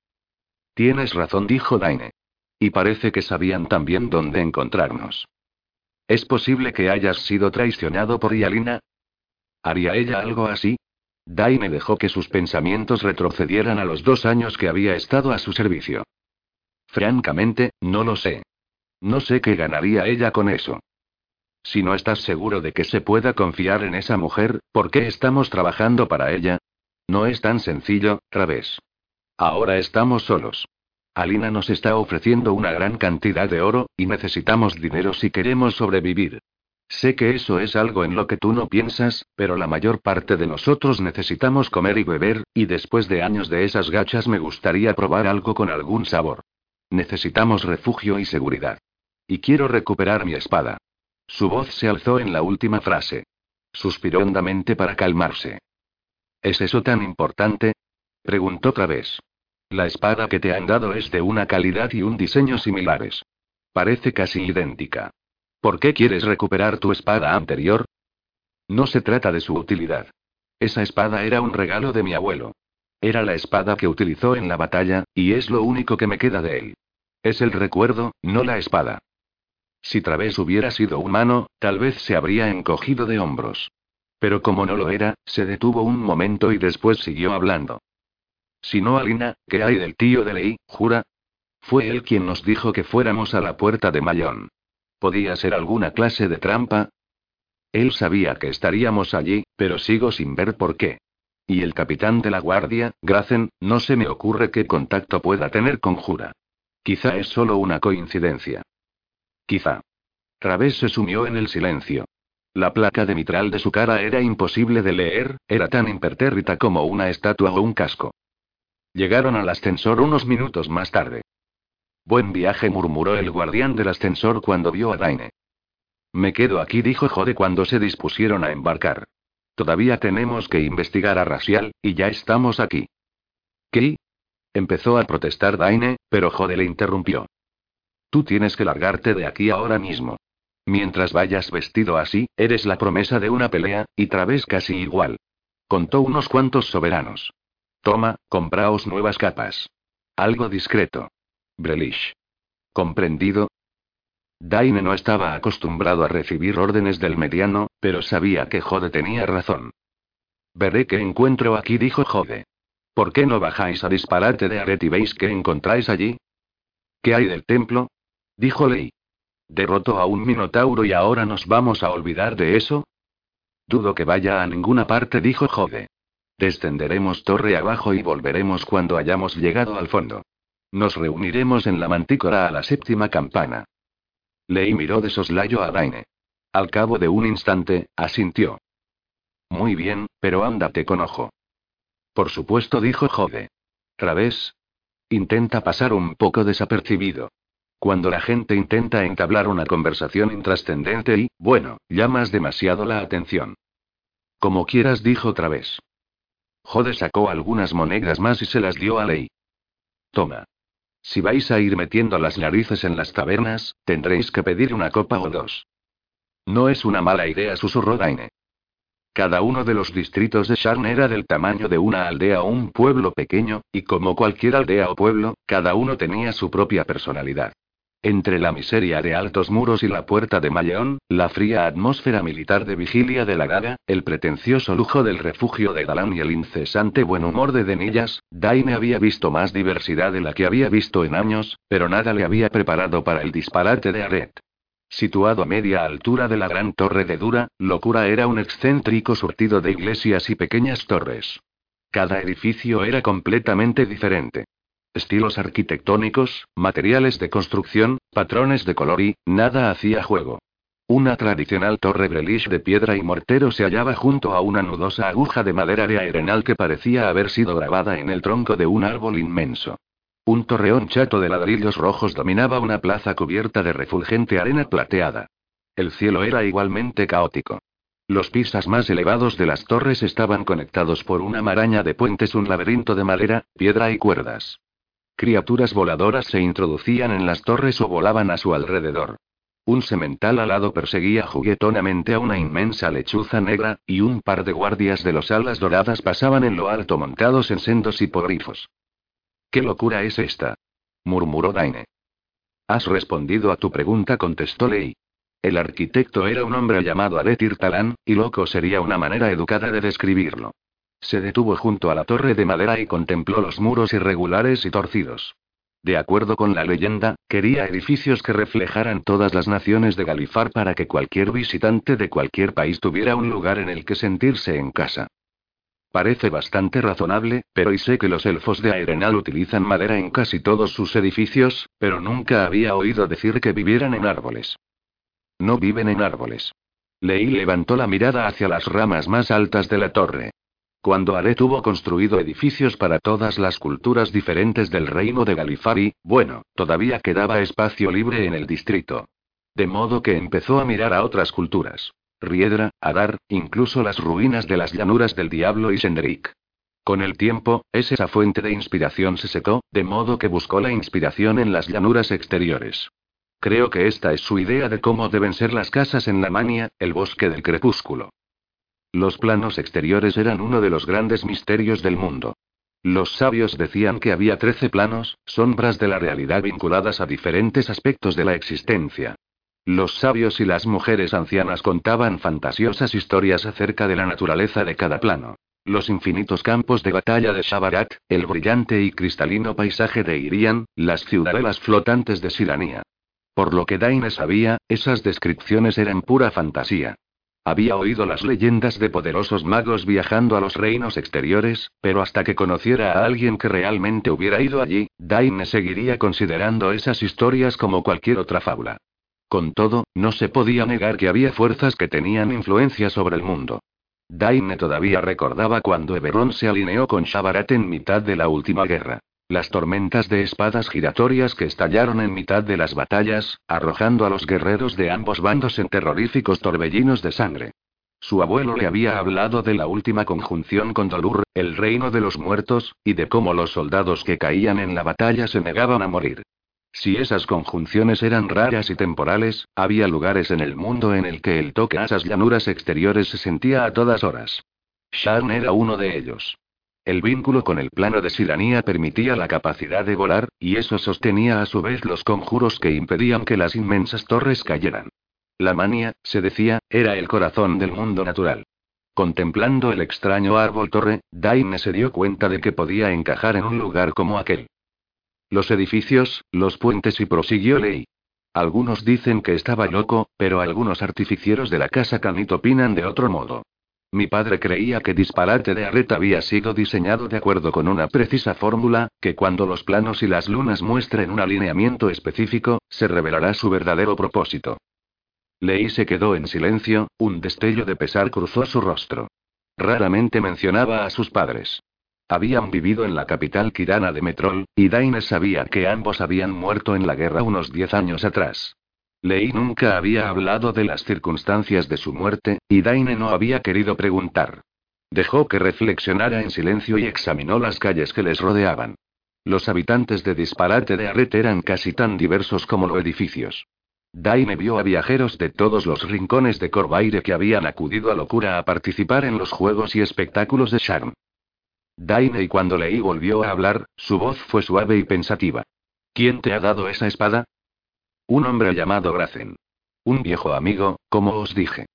Tienes razón, dijo Daine. Y parece que sabían también dónde encontrarnos. ¿Es posible que hayas sido traicionado por Yalina? ¿Haría ella algo así? Daine dejó que sus pensamientos retrocedieran a los dos años que había estado a su servicio. Francamente, no lo sé. No sé qué ganaría ella con eso. Si no estás seguro de que se pueda confiar en esa mujer, ¿por qué estamos trabajando para ella? No es tan sencillo, Traves. Ahora estamos solos. Alina nos está ofreciendo una gran cantidad de oro, y necesitamos dinero si queremos sobrevivir. Sé que eso es algo en lo que tú no piensas, pero la mayor parte de nosotros necesitamos comer y beber, y después de años de esas gachas me gustaría probar algo con algún sabor. Necesitamos refugio y seguridad. Y quiero recuperar mi espada. Su voz se alzó en la última frase. Suspiró hondamente para calmarse. ¿Es eso tan importante? preguntó otra vez. La espada que te han dado es de una calidad y un diseño similares. Parece casi idéntica. ¿Por qué quieres recuperar tu espada anterior? No se trata de su utilidad. Esa espada era un regalo de mi abuelo. Era la espada que utilizó en la batalla, y es lo único que me queda de él. Es el recuerdo, no la espada. Si Través hubiera sido humano, tal vez se habría encogido de hombros. Pero como no lo era, se detuvo un momento y después siguió hablando. Si no, Alina, ¿qué hay del tío de Ley, jura? Fue él quien nos dijo que fuéramos a la puerta de Mayón. ¿Podía ser alguna clase de trampa? Él sabía que estaríamos allí, pero sigo sin ver por qué. Y el capitán de la guardia, Gracen, no se me ocurre qué contacto pueda tener con Jura. Quizá es solo una coincidencia. Quizá. Través se sumió en el silencio. La placa de mitral de su cara era imposible de leer, era tan impertérrita como una estatua o un casco. Llegaron al ascensor unos minutos más tarde. Buen viaje, murmuró el guardián del ascensor cuando vio a Daine. Me quedo aquí, dijo Jode cuando se dispusieron a embarcar. Todavía tenemos que investigar a Rasial, y ya estamos aquí. ¿Qué? Empezó a protestar Daine, pero Jode le interrumpió. Tú tienes que largarte de aquí ahora mismo. Mientras vayas vestido así, eres la promesa de una pelea, y Traves casi igual. Contó unos cuantos soberanos. Toma, compraos nuevas capas. Algo discreto. Brelish. ¿Comprendido? Daine no estaba acostumbrado a recibir órdenes del mediano, pero sabía que Jode tenía razón. Veré qué encuentro aquí, dijo Jode. ¿Por qué no bajáis a disparate de Aret y veis qué encontráis allí? ¿Qué hay del templo? Dijo Ley. Derrotó a un minotauro y ahora nos vamos a olvidar de eso. Dudo que vaya a ninguna parte, dijo Jode. Descenderemos torre abajo y volveremos cuando hayamos llegado al fondo. Nos reuniremos en la mantícora a la séptima campana. Ley miró de soslayo a Daine. Al cabo de un instante, asintió. Muy bien, pero ándate con ojo. Por supuesto, dijo Jode. Través. Intenta pasar un poco desapercibido. Cuando la gente intenta entablar una conversación intrascendente y, bueno, llamas demasiado la atención. Como quieras, dijo Través. Jode sacó algunas monedas más y se las dio a Ley. Toma. Si vais a ir metiendo las narices en las tabernas, tendréis que pedir una copa o dos. No es una mala idea, susurró Daine. Cada uno de los distritos de Sharn era del tamaño de una aldea o un pueblo pequeño, y como cualquier aldea o pueblo, cada uno tenía su propia personalidad. Entre la miseria de altos muros y la puerta de Malleón, la fría atmósfera militar de vigilia de la Gaga, el pretencioso lujo del refugio de Galán y el incesante buen humor de Denillas, Daine había visto más diversidad de la que había visto en años, pero nada le había preparado para el disparate de Aret. Situado a media altura de la gran torre de Dura, Locura era un excéntrico surtido de iglesias y pequeñas torres. Cada edificio era completamente diferente. Estilos arquitectónicos, materiales de construcción, patrones de color y, nada hacía juego. Una tradicional torre Breliche de piedra y mortero se hallaba junto a una nudosa aguja de madera de arenal que parecía haber sido grabada en el tronco de un árbol inmenso. Un torreón chato de ladrillos rojos dominaba una plaza cubierta de refulgente arena plateada. El cielo era igualmente caótico. Los pisas más elevados de las torres estaban conectados por una maraña de puentes, un laberinto de madera, piedra y cuerdas. Criaturas voladoras se introducían en las torres o volaban a su alrededor. Un semental alado perseguía juguetonamente a una inmensa lechuza negra, y un par de guardias de los alas doradas pasaban en lo alto montados en sendos hipogrifos. ¿Qué locura es esta? murmuró Daine. Has respondido a tu pregunta, contestó Lei. El arquitecto era un hombre llamado Aretir Talán, y loco sería una manera educada de describirlo. Se detuvo junto a la torre de madera y contempló los muros irregulares y torcidos. De acuerdo con la leyenda, quería edificios que reflejaran todas las naciones de Galifar para que cualquier visitante de cualquier país tuviera un lugar en el que sentirse en casa. Parece bastante razonable, pero y sé que los elfos de Aerenal utilizan madera en casi todos sus edificios, pero nunca había oído decir que vivieran en árboles. No viven en árboles. Lei levantó la mirada hacia las ramas más altas de la torre. Cuando Aret tuvo construido edificios para todas las culturas diferentes del reino de Galifari, bueno, todavía quedaba espacio libre en el distrito. De modo que empezó a mirar a otras culturas. Riedra, Adar, incluso las ruinas de las llanuras del Diablo y Sendrik. Con el tiempo, esa fuente de inspiración se secó, de modo que buscó la inspiración en las llanuras exteriores. Creo que esta es su idea de cómo deben ser las casas en la Mania, el bosque del crepúsculo. Los planos exteriores eran uno de los grandes misterios del mundo. Los sabios decían que había trece planos, sombras de la realidad vinculadas a diferentes aspectos de la existencia. Los sabios y las mujeres ancianas contaban fantasiosas historias acerca de la naturaleza de cada plano. Los infinitos campos de batalla de Shabarat, el brillante y cristalino paisaje de Irian, las ciudadelas flotantes de Sirania. Por lo que Daine sabía, esas descripciones eran pura fantasía. Había oído las leyendas de poderosos magos viajando a los reinos exteriores, pero hasta que conociera a alguien que realmente hubiera ido allí, Daine seguiría considerando esas historias como cualquier otra fábula. Con todo, no se podía negar que había fuerzas que tenían influencia sobre el mundo. Daine todavía recordaba cuando Eberron se alineó con Shabarat en mitad de la última guerra. Las tormentas de espadas giratorias que estallaron en mitad de las batallas, arrojando a los guerreros de ambos bandos en terroríficos torbellinos de sangre. Su abuelo le había hablado de la última conjunción con Dolur, el reino de los muertos, y de cómo los soldados que caían en la batalla se negaban a morir. Si esas conjunciones eran raras y temporales, había lugares en el mundo en el que el toque a esas llanuras exteriores se sentía a todas horas. Sharn era uno de ellos. El vínculo con el plano de Siranía permitía la capacidad de volar, y eso sostenía a su vez los conjuros que impedían que las inmensas torres cayeran. La mania, se decía, era el corazón del mundo natural. Contemplando el extraño árbol torre, Daine se dio cuenta de que podía encajar en un lugar como aquel. Los edificios, los puentes y prosiguió Ley. Algunos dicen que estaba loco, pero algunos artificieros de la casa Canito opinan de otro modo. Mi padre creía que disparate de Arret había sido diseñado de acuerdo con una precisa fórmula, que cuando los planos y las lunas muestren un alineamiento específico, se revelará su verdadero propósito. Lei se quedó en silencio, un destello de pesar cruzó su rostro. Raramente mencionaba a sus padres. Habían vivido en la capital kirana de Metrol, y Daines sabía que ambos habían muerto en la guerra unos diez años atrás. Lei nunca había hablado de las circunstancias de su muerte, y Daine no había querido preguntar. Dejó que reflexionara en silencio y examinó las calles que les rodeaban. Los habitantes de Disparate de Arret eran casi tan diversos como los edificios. Daine vio a viajeros de todos los rincones de Corvaire que habían acudido a locura a participar en los juegos y espectáculos de Charm. Y cuando Lei volvió a hablar, su voz fue suave y pensativa. ¿Quién te ha dado esa espada? Un hombre llamado Gracen. Un viejo amigo, como os dije.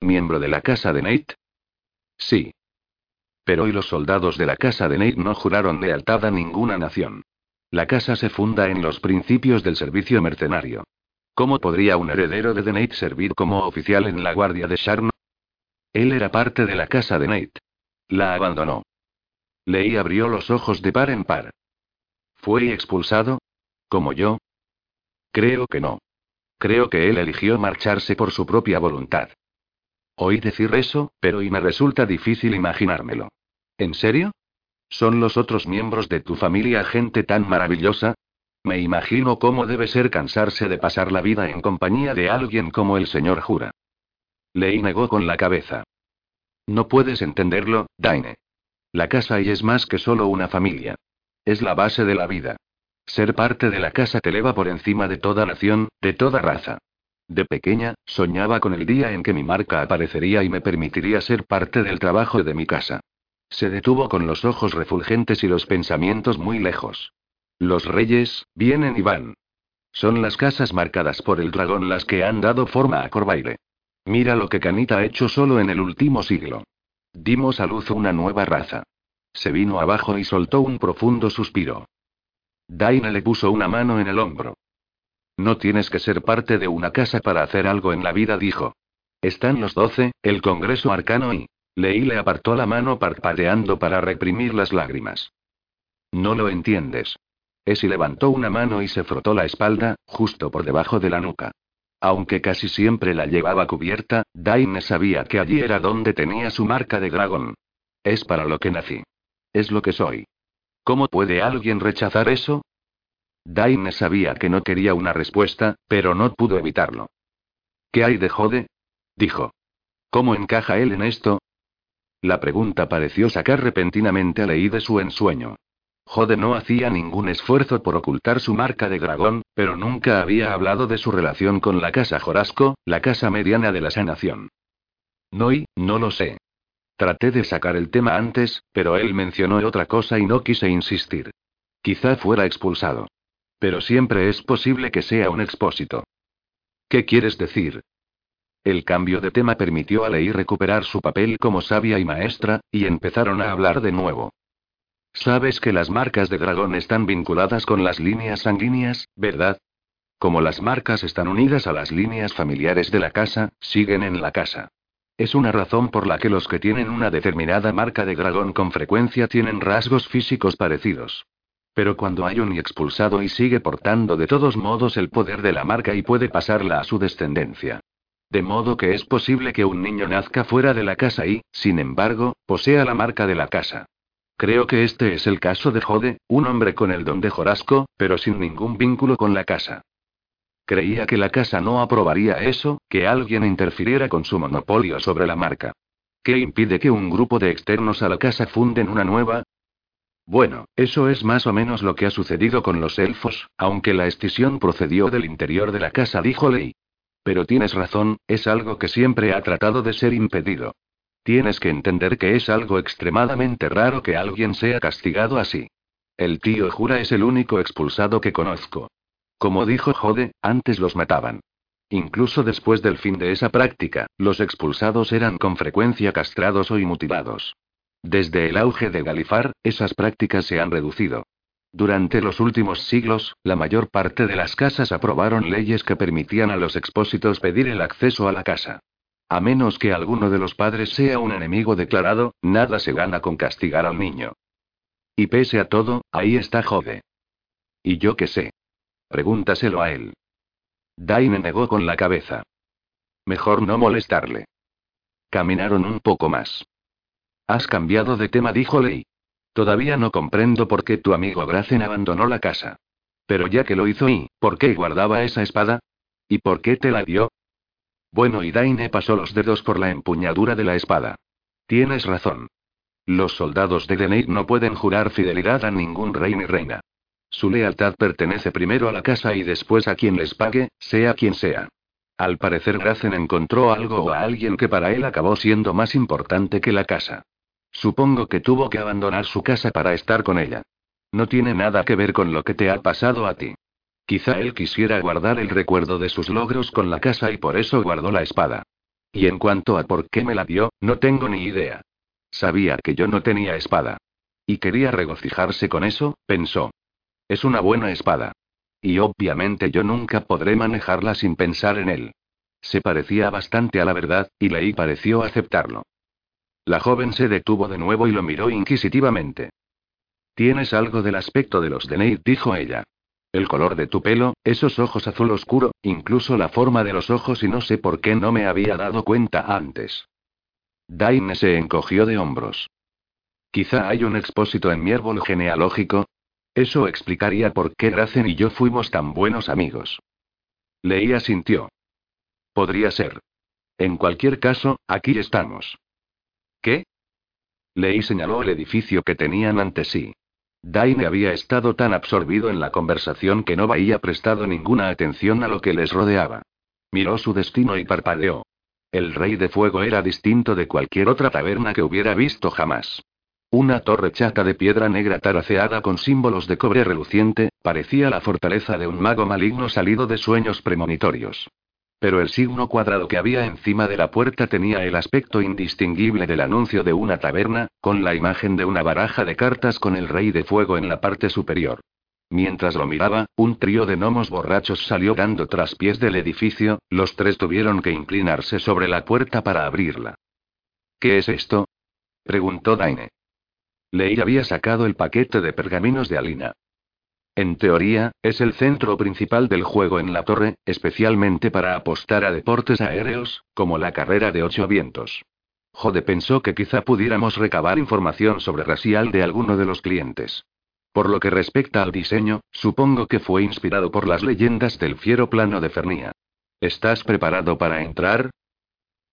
¿Miembro de la casa de Nate? Sí. Pero hoy los soldados de la casa de Nate no juraron lealtad a ninguna nación. La casa se funda en los principios del servicio mercenario. ¿Cómo podría un heredero de Nate servir como oficial en la guardia de Sharn? Él era parte de la casa de Nate. La abandonó. Leí abrió los ojos de par en par. ¿Fue expulsado? ¿Como yo? Creo que no. Creo que él eligió marcharse por su propia voluntad. Oí decir eso, pero y me resulta difícil imaginármelo. ¿En serio? ¿Son los otros miembros de tu familia gente tan maravillosa? Me imagino cómo debe ser cansarse de pasar la vida en compañía de alguien como el señor Jura. Lei negó con la cabeza. No puedes entenderlo, Daine. La casa y es más que solo una familia. Es la base de la vida. Ser parte de la casa te eleva por encima de toda nación, de toda raza. De pequeña, soñaba con el día en que mi marca aparecería y me permitiría ser parte del trabajo de mi casa. Se detuvo con los ojos refulgentes y los pensamientos muy lejos. Los reyes, vienen y van. Son las casas marcadas por el dragón las que han dado forma a Corvaire. Mira lo que Canita ha hecho solo en el último siglo. Dimos a luz una nueva raza. Se vino abajo y soltó un profundo suspiro. Daine le puso una mano en el hombro. No tienes que ser parte de una casa para hacer algo en la vida, dijo. Están los doce, el Congreso Arcano y... Leí le apartó la mano parpadeando para reprimir las lágrimas. No lo entiendes. Esi levantó una mano y se frotó la espalda, justo por debajo de la nuca. Aunque casi siempre la llevaba cubierta, Daine sabía que allí era donde tenía su marca de dragón. Es para lo que nací. Es lo que soy. ¿Cómo puede alguien rechazar eso? Daine sabía que no quería una respuesta, pero no pudo evitarlo. ¿Qué hay de Jode? dijo. ¿Cómo encaja él en esto? La pregunta pareció sacar repentinamente a Lei de su ensueño. Jode no hacía ningún esfuerzo por ocultar su marca de dragón, pero nunca había hablado de su relación con la casa Jorasco, la casa mediana de la sanación. No y, no lo sé. Traté de sacar el tema antes, pero él mencionó otra cosa y no quise insistir. Quizá fuera expulsado. Pero siempre es posible que sea un expósito. ¿Qué quieres decir? El cambio de tema permitió a Lei recuperar su papel como sabia y maestra, y empezaron a hablar de nuevo. Sabes que las marcas de dragón están vinculadas con las líneas sanguíneas, ¿verdad? Como las marcas están unidas a las líneas familiares de la casa, siguen en la casa. Es una razón por la que los que tienen una determinada marca de dragón con frecuencia tienen rasgos físicos parecidos. Pero cuando hay un expulsado y sigue portando de todos modos el poder de la marca y puede pasarla a su descendencia. De modo que es posible que un niño nazca fuera de la casa y, sin embargo, posea la marca de la casa. Creo que este es el caso de Jode, un hombre con el don de Jorasco, pero sin ningún vínculo con la casa. Creía que la casa no aprobaría eso, que alguien interfiriera con su monopolio sobre la marca. ¿Qué impide que un grupo de externos a la casa funden una nueva? Bueno, eso es más o menos lo que ha sucedido con los elfos, aunque la escisión procedió del interior de la casa, dijo Ley. Pero tienes razón, es algo que siempre ha tratado de ser impedido. Tienes que entender que es algo extremadamente raro que alguien sea castigado así. El tío Jura es el único expulsado que conozco. Como dijo Jode, antes los mataban. Incluso después del fin de esa práctica, los expulsados eran con frecuencia castrados o mutilados. Desde el auge de Galifar, esas prácticas se han reducido. Durante los últimos siglos, la mayor parte de las casas aprobaron leyes que permitían a los expósitos pedir el acceso a la casa. A menos que alguno de los padres sea un enemigo declarado, nada se gana con castigar al niño. Y pese a todo, ahí está Jode. ¿Y yo qué sé? Pregúntaselo a él. Daine negó con la cabeza. Mejor no molestarle. Caminaron un poco más. Has cambiado de tema, dijo Lei. Todavía no comprendo por qué tu amigo Gracen abandonó la casa. Pero ya que lo hizo y, ¿por qué guardaba esa espada? ¿Y por qué te la dio? Bueno, y Daine pasó los dedos por la empuñadura de la espada. Tienes razón. Los soldados de Deneid no pueden jurar fidelidad a ningún rey ni reina. Su lealtad pertenece primero a la casa y después a quien les pague, sea quien sea. Al parecer Gracen encontró algo o a alguien que para él acabó siendo más importante que la casa. Supongo que tuvo que abandonar su casa para estar con ella. No tiene nada que ver con lo que te ha pasado a ti. Quizá él quisiera guardar el recuerdo de sus logros con la casa y por eso guardó la espada. Y en cuanto a por qué me la dio, no tengo ni idea. Sabía que yo no tenía espada. Y quería regocijarse con eso, pensó. Es una buena espada. Y obviamente yo nunca podré manejarla sin pensar en él. Se parecía bastante a la verdad, y Leí pareció aceptarlo. La joven se detuvo de nuevo y lo miró inquisitivamente. Tienes algo del aspecto de los Deneid, dijo ella. El color de tu pelo, esos ojos azul oscuro, incluso la forma de los ojos y no sé por qué no me había dado cuenta antes. Daine se encogió de hombros. Quizá hay un expósito en mi árbol genealógico. Eso explicaría por qué Gracen y yo fuimos tan buenos amigos. Leía sintió. Podría ser. En cualquier caso, aquí estamos. ¿Qué? Leí señaló el edificio que tenían ante sí. Daine había estado tan absorbido en la conversación que no había prestado ninguna atención a lo que les rodeaba. Miró su destino y parpadeó. El rey de fuego era distinto de cualquier otra taberna que hubiera visto jamás. Una torre chata de piedra negra taraceada con símbolos de cobre reluciente, parecía la fortaleza de un mago maligno salido de sueños premonitorios. Pero el signo cuadrado que había encima de la puerta tenía el aspecto indistinguible del anuncio de una taberna, con la imagen de una baraja de cartas con el rey de fuego en la parte superior. Mientras lo miraba, un trío de gnomos borrachos salió dando traspiés del edificio, los tres tuvieron que inclinarse sobre la puerta para abrirla. ¿Qué es esto? preguntó Daine. Ley había sacado el paquete de pergaminos de Alina. En teoría, es el centro principal del juego en la torre, especialmente para apostar a deportes aéreos, como la carrera de ocho vientos. Jode pensó que quizá pudiéramos recabar información sobre racial de alguno de los clientes. Por lo que respecta al diseño, supongo que fue inspirado por las leyendas del fiero plano de Fernia. ¿Estás preparado para entrar?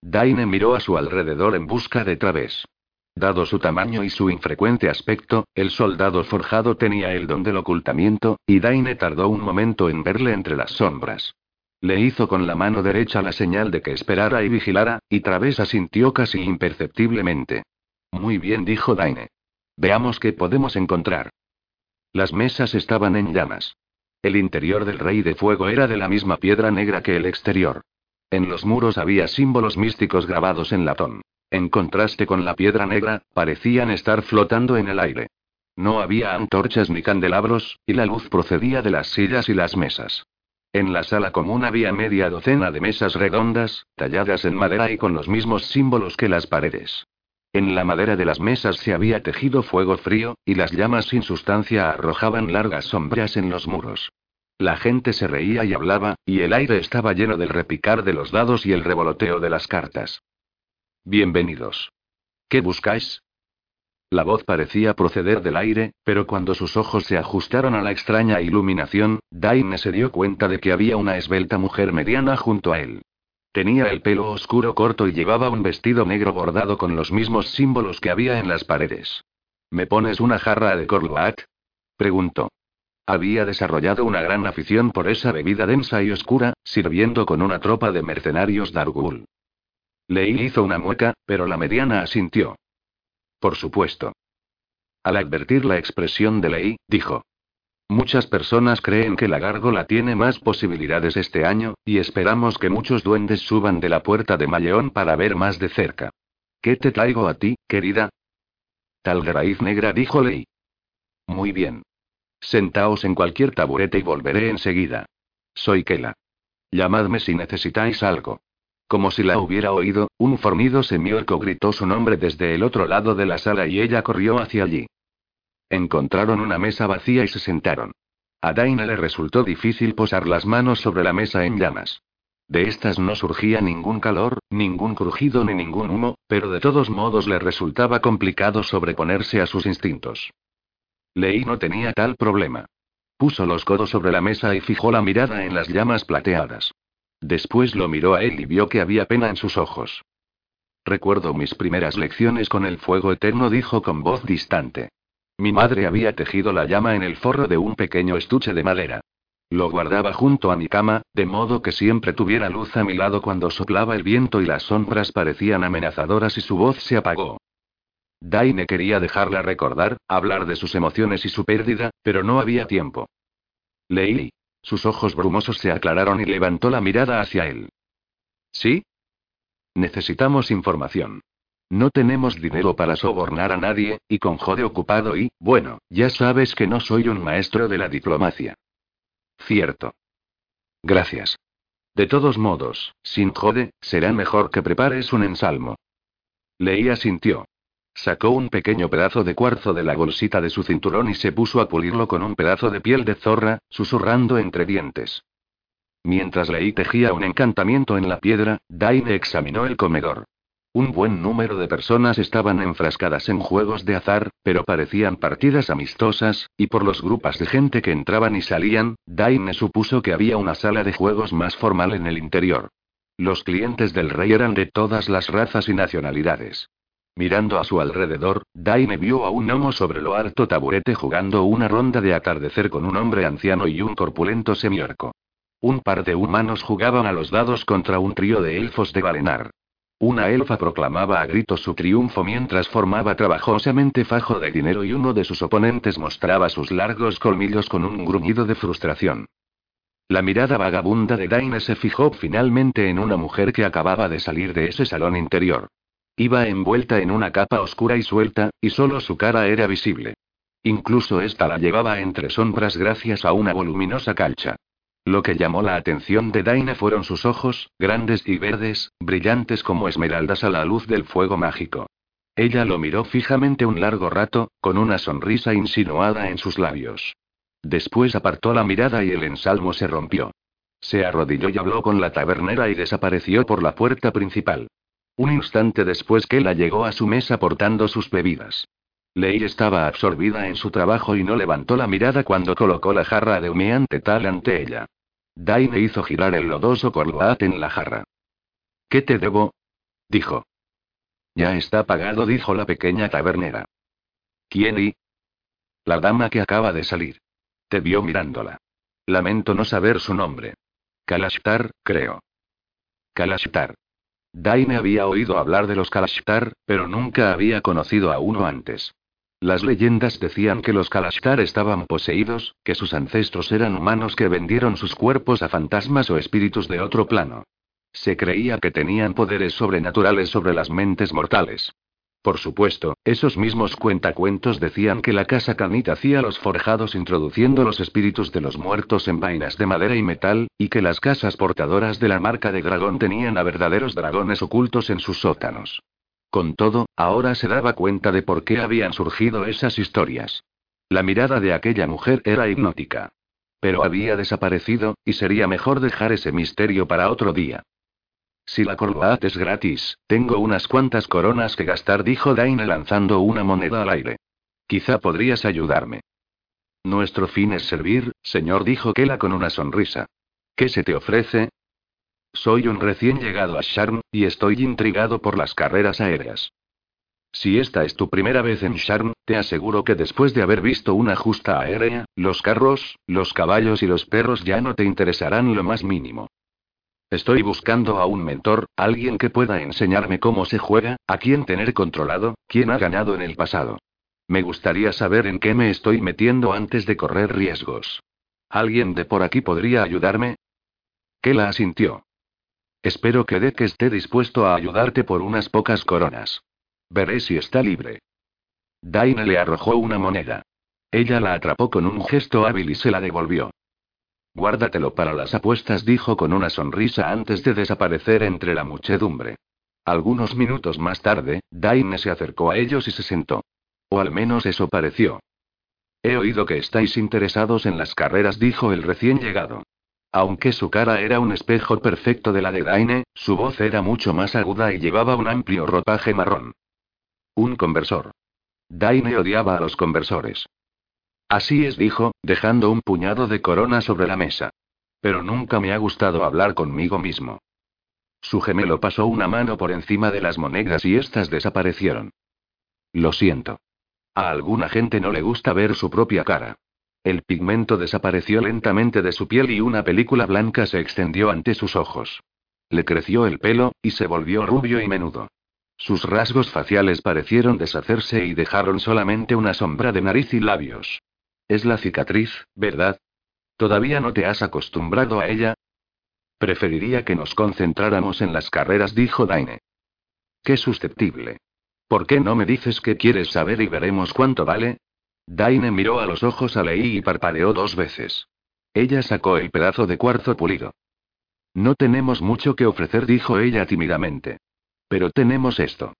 Daine miró a su alrededor en busca de Traves. Dado su tamaño y su infrecuente aspecto, el soldado forjado tenía el don del ocultamiento, y Daine tardó un momento en verle entre las sombras. Le hizo con la mano derecha la señal de que esperara y vigilara, y Traves asintió casi imperceptiblemente. Muy bien, dijo Daine. Veamos qué podemos encontrar. Las mesas estaban en llamas. El interior del Rey de Fuego era de la misma piedra negra que el exterior. En los muros había símbolos místicos grabados en latón. En contraste con la piedra negra, parecían estar flotando en el aire. No había antorchas ni candelabros, y la luz procedía de las sillas y las mesas. En la sala común había media docena de mesas redondas, talladas en madera y con los mismos símbolos que las paredes. En la madera de las mesas se había tejido fuego frío, y las llamas sin sustancia arrojaban largas sombras en los muros. La gente se reía y hablaba, y el aire estaba lleno del repicar de los dados y el revoloteo de las cartas. Bienvenidos. ¿Qué buscáis? La voz parecía proceder del aire, pero cuando sus ojos se ajustaron a la extraña iluminación, Daine se dio cuenta de que había una esbelta mujer mediana junto a él. Tenía el pelo oscuro corto y llevaba un vestido negro bordado con los mismos símbolos que había en las paredes. ¿Me pones una jarra de Corloat? preguntó. Había desarrollado una gran afición por esa bebida densa y oscura, sirviendo con una tropa de mercenarios Dargul. Lei hizo una mueca, pero la mediana asintió. Por supuesto. Al advertir la expresión de Lei, dijo. Muchas personas creen que la gárgola tiene más posibilidades este año, y esperamos que muchos duendes suban de la puerta de Malleón para ver más de cerca. ¿Qué te traigo a ti, querida? Tal raíz negra, dijo Lei. Muy bien. Sentaos en cualquier taburete y volveré enseguida. Soy Kela. Llamadme si necesitáis algo. Como si la hubiera oído, un fornido semiorco gritó su nombre desde el otro lado de la sala y ella corrió hacia allí. Encontraron una mesa vacía y se sentaron. A Daina le resultó difícil posar las manos sobre la mesa en llamas. De estas no surgía ningún calor, ningún crujido ni ningún humo, pero de todos modos le resultaba complicado sobreponerse a sus instintos. Lei no tenía tal problema. Puso los codos sobre la mesa y fijó la mirada en las llamas plateadas. Después lo miró a él y vio que había pena en sus ojos. Recuerdo mis primeras lecciones con el fuego eterno, dijo con voz distante. Mi madre había tejido la llama en el forro de un pequeño estuche de madera. Lo guardaba junto a mi cama, de modo que siempre tuviera luz a mi lado cuando soplaba el viento y las sombras parecían amenazadoras y su voz se apagó. Daine quería dejarla recordar, hablar de sus emociones y su pérdida, pero no había tiempo. Leí. Sus ojos brumosos se aclararon y levantó la mirada hacia él. ¿Sí? Necesitamos información. No tenemos dinero para sobornar a nadie, y con Jode ocupado y, bueno, ya sabes que no soy un maestro de la diplomacia. Cierto. Gracias. De todos modos, sin Jode, será mejor que prepares un ensalmo. Leía sintió. Sacó un pequeño pedazo de cuarzo de la bolsita de su cinturón y se puso a pulirlo con un pedazo de piel de zorra, susurrando entre dientes. Mientras Lei tejía un encantamiento en la piedra, Daine examinó el comedor. Un buen número de personas estaban enfrascadas en juegos de azar, pero parecían partidas amistosas, y por los grupos de gente que entraban y salían, Daine supuso que había una sala de juegos más formal en el interior. Los clientes del rey eran de todas las razas y nacionalidades. Mirando a su alrededor, Daine vio a un gnomo sobre lo alto taburete jugando una ronda de atardecer con un hombre anciano y un corpulento semiorco. Un par de humanos jugaban a los dados contra un trío de elfos de Valenar. Una elfa proclamaba a gritos su triunfo mientras formaba trabajosamente fajo de dinero y uno de sus oponentes mostraba sus largos colmillos con un gruñido de frustración. La mirada vagabunda de Daine se fijó finalmente en una mujer que acababa de salir de ese salón interior. Iba envuelta en una capa oscura y suelta, y solo su cara era visible. Incluso esta la llevaba entre sombras gracias a una voluminosa calcha. Lo que llamó la atención de Daine fueron sus ojos, grandes y verdes, brillantes como esmeraldas a la luz del fuego mágico. Ella lo miró fijamente un largo rato, con una sonrisa insinuada en sus labios. Después apartó la mirada y el ensalmo se rompió. Se arrodilló y habló con la tabernera y desapareció por la puerta principal. Un instante después que la llegó a su mesa portando sus bebidas. Ley estaba absorbida en su trabajo y no levantó la mirada cuando colocó la jarra de humeante tal ante ella. Daine hizo girar el lodoso corbat en la jarra. ¿Qué te debo? dijo. Ya está pagado, dijo la pequeña tabernera. ¿Quién y? La dama que acaba de salir. Te vio mirándola. Lamento no saber su nombre. Kalashtar, creo. Kalashtar. Daine había oído hablar de los Kalashtar, pero nunca había conocido a uno antes. Las leyendas decían que los Kalashtar estaban poseídos, que sus ancestros eran humanos que vendieron sus cuerpos a fantasmas o espíritus de otro plano. Se creía que tenían poderes sobrenaturales sobre las mentes mortales. Por supuesto, esos mismos cuentacuentos decían que la casa Canit hacía los forjados introduciendo los espíritus de los muertos en vainas de madera y metal, y que las casas portadoras de la marca de dragón tenían a verdaderos dragones ocultos en sus sótanos. Con todo, ahora se daba cuenta de por qué habían surgido esas historias. La mirada de aquella mujer era hipnótica. Pero había desaparecido, y sería mejor dejar ese misterio para otro día. Si la corbat es gratis, tengo unas cuantas coronas que gastar, dijo Daine lanzando una moneda al aire. Quizá podrías ayudarme. Nuestro fin es servir, señor, dijo Kela con una sonrisa. ¿Qué se te ofrece? Soy un recién llegado a Sharm, y estoy intrigado por las carreras aéreas. Si esta es tu primera vez en Sharm, te aseguro que después de haber visto una justa aérea, los carros, los caballos y los perros ya no te interesarán lo más mínimo. Estoy buscando a un mentor, alguien que pueda enseñarme cómo se juega, a quién tener controlado, quién ha ganado en el pasado. Me gustaría saber en qué me estoy metiendo antes de correr riesgos. ¿Alguien de por aquí podría ayudarme? la asintió. Espero que Dek esté dispuesto a ayudarte por unas pocas coronas. Veré si está libre. Daine le arrojó una moneda. Ella la atrapó con un gesto hábil y se la devolvió. Guárdatelo para las apuestas, dijo con una sonrisa antes de desaparecer entre la muchedumbre. Algunos minutos más tarde, Daine se acercó a ellos y se sentó. O al menos eso pareció. He oído que estáis interesados en las carreras, dijo el recién llegado. Aunque su cara era un espejo perfecto de la de Daine, su voz era mucho más aguda y llevaba un amplio ropaje marrón. Un conversor. Daine odiaba a los conversores. Así es, dijo, dejando un puñado de corona sobre la mesa. Pero nunca me ha gustado hablar conmigo mismo. Su gemelo pasó una mano por encima de las monedas y éstas desaparecieron. Lo siento. A alguna gente no le gusta ver su propia cara. El pigmento desapareció lentamente de su piel y una película blanca se extendió ante sus ojos. Le creció el pelo, y se volvió rubio y menudo. Sus rasgos faciales parecieron deshacerse y dejaron solamente una sombra de nariz y labios. Es la cicatriz, ¿verdad? ¿Todavía no te has acostumbrado a ella? Preferiría que nos concentráramos en las carreras, dijo Daine. Qué susceptible. ¿Por qué no me dices qué quieres saber y veremos cuánto vale? Daine miró a los ojos a Lei y parpadeó dos veces. Ella sacó el pedazo de cuarzo pulido. No tenemos mucho que ofrecer, dijo ella tímidamente. Pero tenemos esto.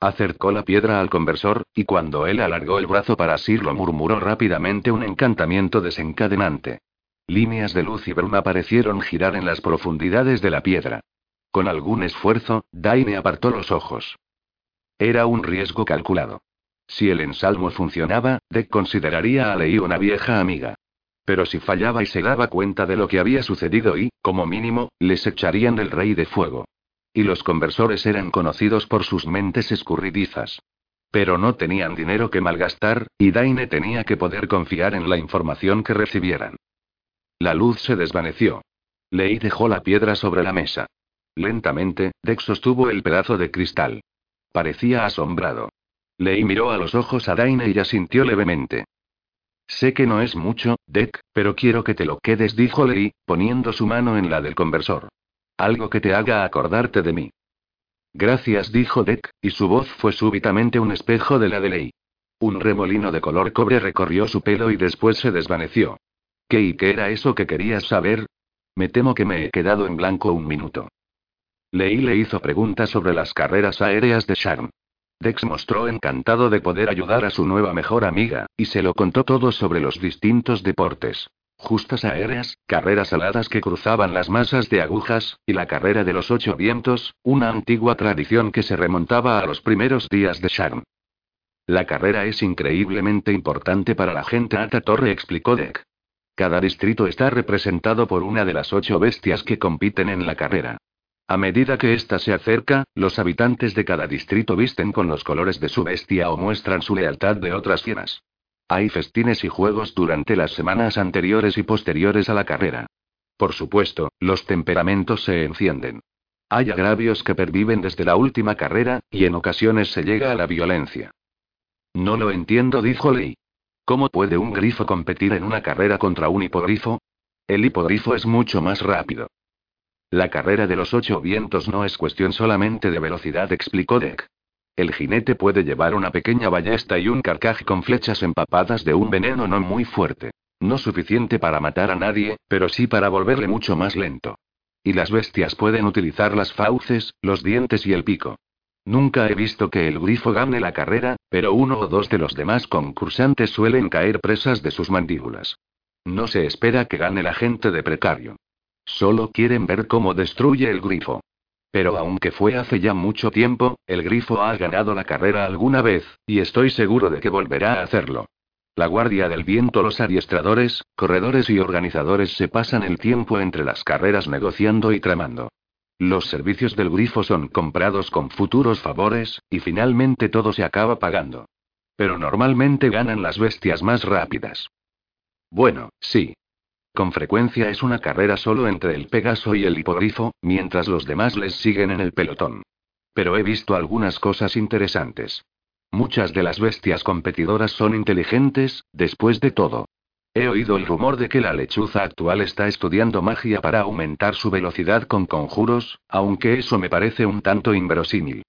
Acercó la piedra al conversor, y cuando él alargó el brazo para asirlo murmuró rápidamente un encantamiento desencadenante. Líneas de luz y bruma parecieron girar en las profundidades de la piedra. Con algún esfuerzo, Daine apartó los ojos. Era un riesgo calculado. Si el ensalmo funcionaba, Deck consideraría a Lei una vieja amiga. Pero si fallaba y se daba cuenta de lo que había sucedido y, como mínimo, les echarían del rey de fuego. Y los conversores eran conocidos por sus mentes escurridizas. Pero no tenían dinero que malgastar, y Daine tenía que poder confiar en la información que recibieran. La luz se desvaneció. Lei dejó la piedra sobre la mesa. Lentamente, Dex sostuvo el pedazo de cristal. Parecía asombrado. Lei miró a los ojos a Daine y asintió levemente. Sé que no es mucho, Deck, pero quiero que te lo quedes, dijo Lei, poniendo su mano en la del conversor. Algo que te haga acordarte de mí. Gracias, dijo Deck, y su voz fue súbitamente un espejo de la de Lei. Un remolino de color cobre recorrió su pelo y después se desvaneció. ¿Qué y qué era eso que querías saber? Me temo que me he quedado en blanco un minuto. Lei le hizo preguntas sobre las carreras aéreas de Sharm. Dex mostró encantado de poder ayudar a su nueva mejor amiga, y se lo contó todo sobre los distintos deportes. Justas aéreas, carreras aladas que cruzaban las masas de agujas, y la carrera de los ocho vientos, una antigua tradición que se remontaba a los primeros días de Sharm. La carrera es increíblemente importante para la gente alta torre, explicó Deck. Cada distrito está representado por una de las ocho bestias que compiten en la carrera. A medida que ésta se acerca, los habitantes de cada distrito visten con los colores de su bestia o muestran su lealtad de otras fieras. Hay festines y juegos durante las semanas anteriores y posteriores a la carrera. Por supuesto, los temperamentos se encienden. Hay agravios que perviven desde la última carrera, y en ocasiones se llega a la violencia. No lo entiendo, dijo Lee. ¿Cómo puede un grifo competir en una carrera contra un hipogrifo? El hipogrifo es mucho más rápido. La carrera de los ocho vientos no es cuestión solamente de velocidad, explicó Deck. El jinete puede llevar una pequeña ballesta y un carcaj con flechas empapadas de un veneno no muy fuerte. No suficiente para matar a nadie, pero sí para volverle mucho más lento. Y las bestias pueden utilizar las fauces, los dientes y el pico. Nunca he visto que el grifo gane la carrera, pero uno o dos de los demás concursantes suelen caer presas de sus mandíbulas. No se espera que gane la gente de precario. Solo quieren ver cómo destruye el grifo. Pero aunque fue hace ya mucho tiempo, el grifo ha ganado la carrera alguna vez, y estoy seguro de que volverá a hacerlo. La Guardia del Viento, los adiestradores, corredores y organizadores se pasan el tiempo entre las carreras negociando y tramando. Los servicios del grifo son comprados con futuros favores, y finalmente todo se acaba pagando. Pero normalmente ganan las bestias más rápidas. Bueno, sí, con frecuencia es una carrera solo entre el Pegaso y el hipogrifo, mientras los demás les siguen en el pelotón. Pero he visto algunas cosas interesantes. Muchas de las bestias competidoras son inteligentes, después de todo. He oído el rumor de que la lechuza actual está estudiando magia para aumentar su velocidad con conjuros, aunque eso me parece un tanto inverosímil.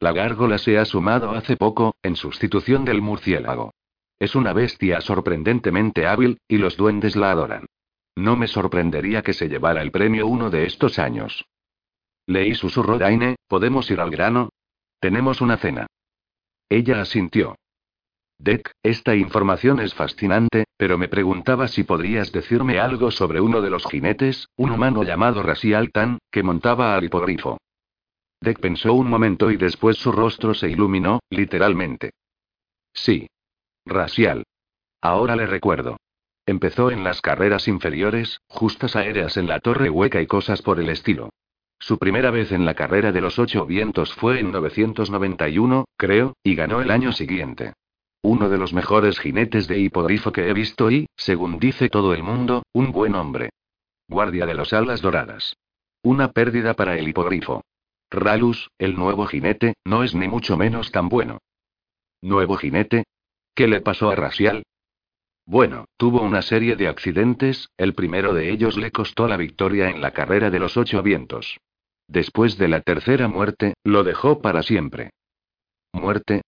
La gárgola se ha sumado hace poco, en sustitución del murciélago. Es una bestia sorprendentemente hábil, y los duendes la adoran. No me sorprendería que se llevara el premio uno de estos años. Leí susurró Daine, ¿podemos ir al grano? Tenemos una cena. Ella asintió. Deck, esta información es fascinante, pero me preguntaba si podrías decirme algo sobre uno de los jinetes, un humano llamado Rasial Tan, que montaba al hipogrifo. Deck pensó un momento y después su rostro se iluminó, literalmente. Sí. Rasial. Ahora le recuerdo. Empezó en las carreras inferiores, justas aéreas en la torre hueca y cosas por el estilo. Su primera vez en la carrera de los ocho vientos fue en 991, creo, y ganó el año siguiente. Uno de los mejores jinetes de hipogrifo que he visto y, según dice todo el mundo, un buen hombre. Guardia de los alas doradas. Una pérdida para el hipogrifo. Ralus, el nuevo jinete, no es ni mucho menos tan bueno. ¿Nuevo jinete? ¿Qué le pasó a Rasial? Bueno, tuvo una serie de accidentes, el primero de ellos le costó la victoria en la carrera de los ocho vientos. Después de la tercera muerte, lo dejó para siempre. ¿Muerte?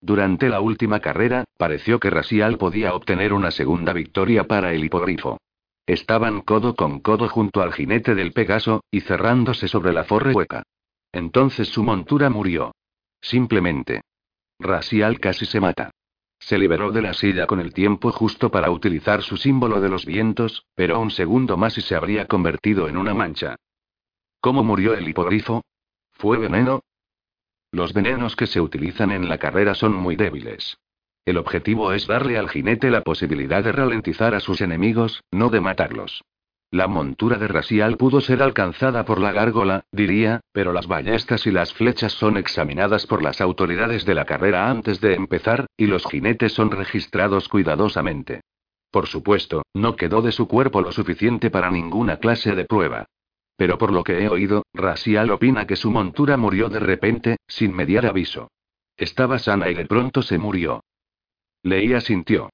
Durante la última carrera, pareció que Rasial podía obtener una segunda victoria para el hipogrifo. Estaban codo con codo junto al jinete del Pegaso, y cerrándose sobre la forre hueca. Entonces su montura murió. Simplemente. Rasial casi se mata. Se liberó de la silla con el tiempo justo para utilizar su símbolo de los vientos, pero un segundo más y se habría convertido en una mancha. ¿Cómo murió el hipogrifo? ¿Fue veneno? Los venenos que se utilizan en la carrera son muy débiles. El objetivo es darle al jinete la posibilidad de ralentizar a sus enemigos, no de matarlos. La montura de Rasial pudo ser alcanzada por la gárgola, diría, pero las ballestas y las flechas son examinadas por las autoridades de la carrera antes de empezar, y los jinetes son registrados cuidadosamente. Por supuesto, no quedó de su cuerpo lo suficiente para ninguna clase de prueba. Pero por lo que he oído, Rasial opina que su montura murió de repente, sin mediar aviso. Estaba sana y de pronto se murió. Leía sintió.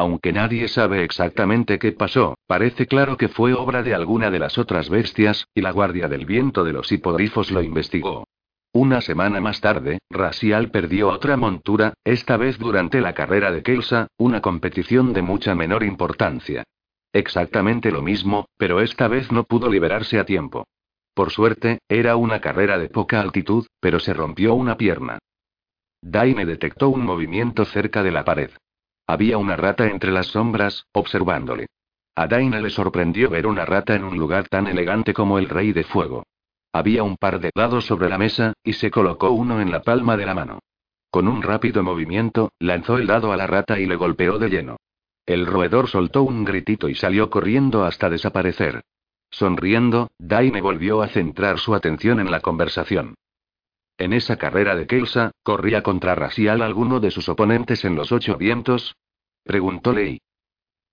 Aunque nadie sabe exactamente qué pasó, parece claro que fue obra de alguna de las otras bestias, y la Guardia del Viento de los hipogrifos lo investigó. Una semana más tarde, Rasial perdió otra montura, esta vez durante la carrera de Kelsa, una competición de mucha menor importancia. Exactamente lo mismo, pero esta vez no pudo liberarse a tiempo. Por suerte, era una carrera de poca altitud, pero se rompió una pierna. Daine detectó un movimiento cerca de la pared. Había una rata entre las sombras, observándole. A Daine le sorprendió ver una rata en un lugar tan elegante como el Rey de Fuego. Había un par de dados sobre la mesa, y se colocó uno en la palma de la mano. Con un rápido movimiento, lanzó el dado a la rata y le golpeó de lleno. El roedor soltó un gritito y salió corriendo hasta desaparecer. Sonriendo, Daine volvió a centrar su atención en la conversación. En esa carrera de Kelsa, ¿corría contra Rasial alguno de sus oponentes en los ocho vientos? Preguntó Lei.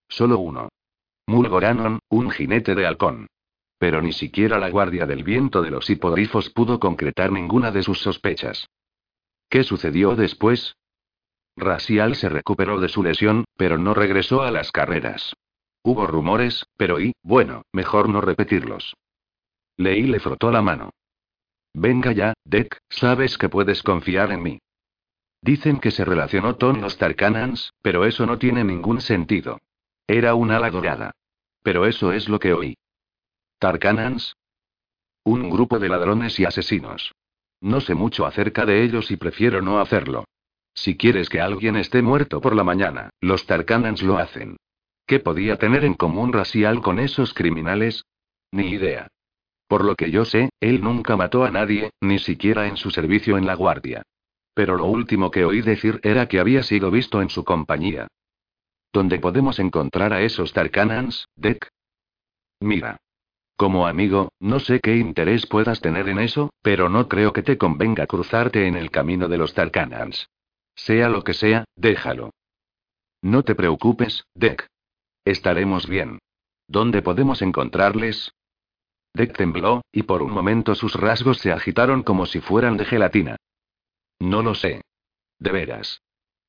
Solo uno. Mulgoranon, un jinete de halcón. Pero ni siquiera la guardia del viento de los hipogrifos pudo concretar ninguna de sus sospechas. ¿Qué sucedió después? Rasial se recuperó de su lesión, pero no regresó a las carreras. Hubo rumores, pero y, bueno, mejor no repetirlos. Leí le frotó la mano. Venga ya, Deck, sabes que puedes confiar en mí. Dicen que se relacionó con los Tarkanans, pero eso no tiene ningún sentido. Era un ala dorada. Pero eso es lo que oí. ¿Tarkanans? Un grupo de ladrones y asesinos. No sé mucho acerca de ellos y prefiero no hacerlo. Si quieres que alguien esté muerto por la mañana, los Tarkanans lo hacen. ¿Qué podía tener en común Racial con esos criminales? Ni idea. Por lo que yo sé, él nunca mató a nadie, ni siquiera en su servicio en la guardia. Pero lo último que oí decir era que había sido visto en su compañía. ¿Dónde podemos encontrar a esos Tarkanans, Deck? Mira. Como amigo, no sé qué interés puedas tener en eso, pero no creo que te convenga cruzarte en el camino de los Tarkanans. Sea lo que sea, déjalo. No te preocupes, Deck. Estaremos bien. ¿Dónde podemos encontrarles? Deck tembló, y por un momento sus rasgos se agitaron como si fueran de gelatina. No lo sé. De veras.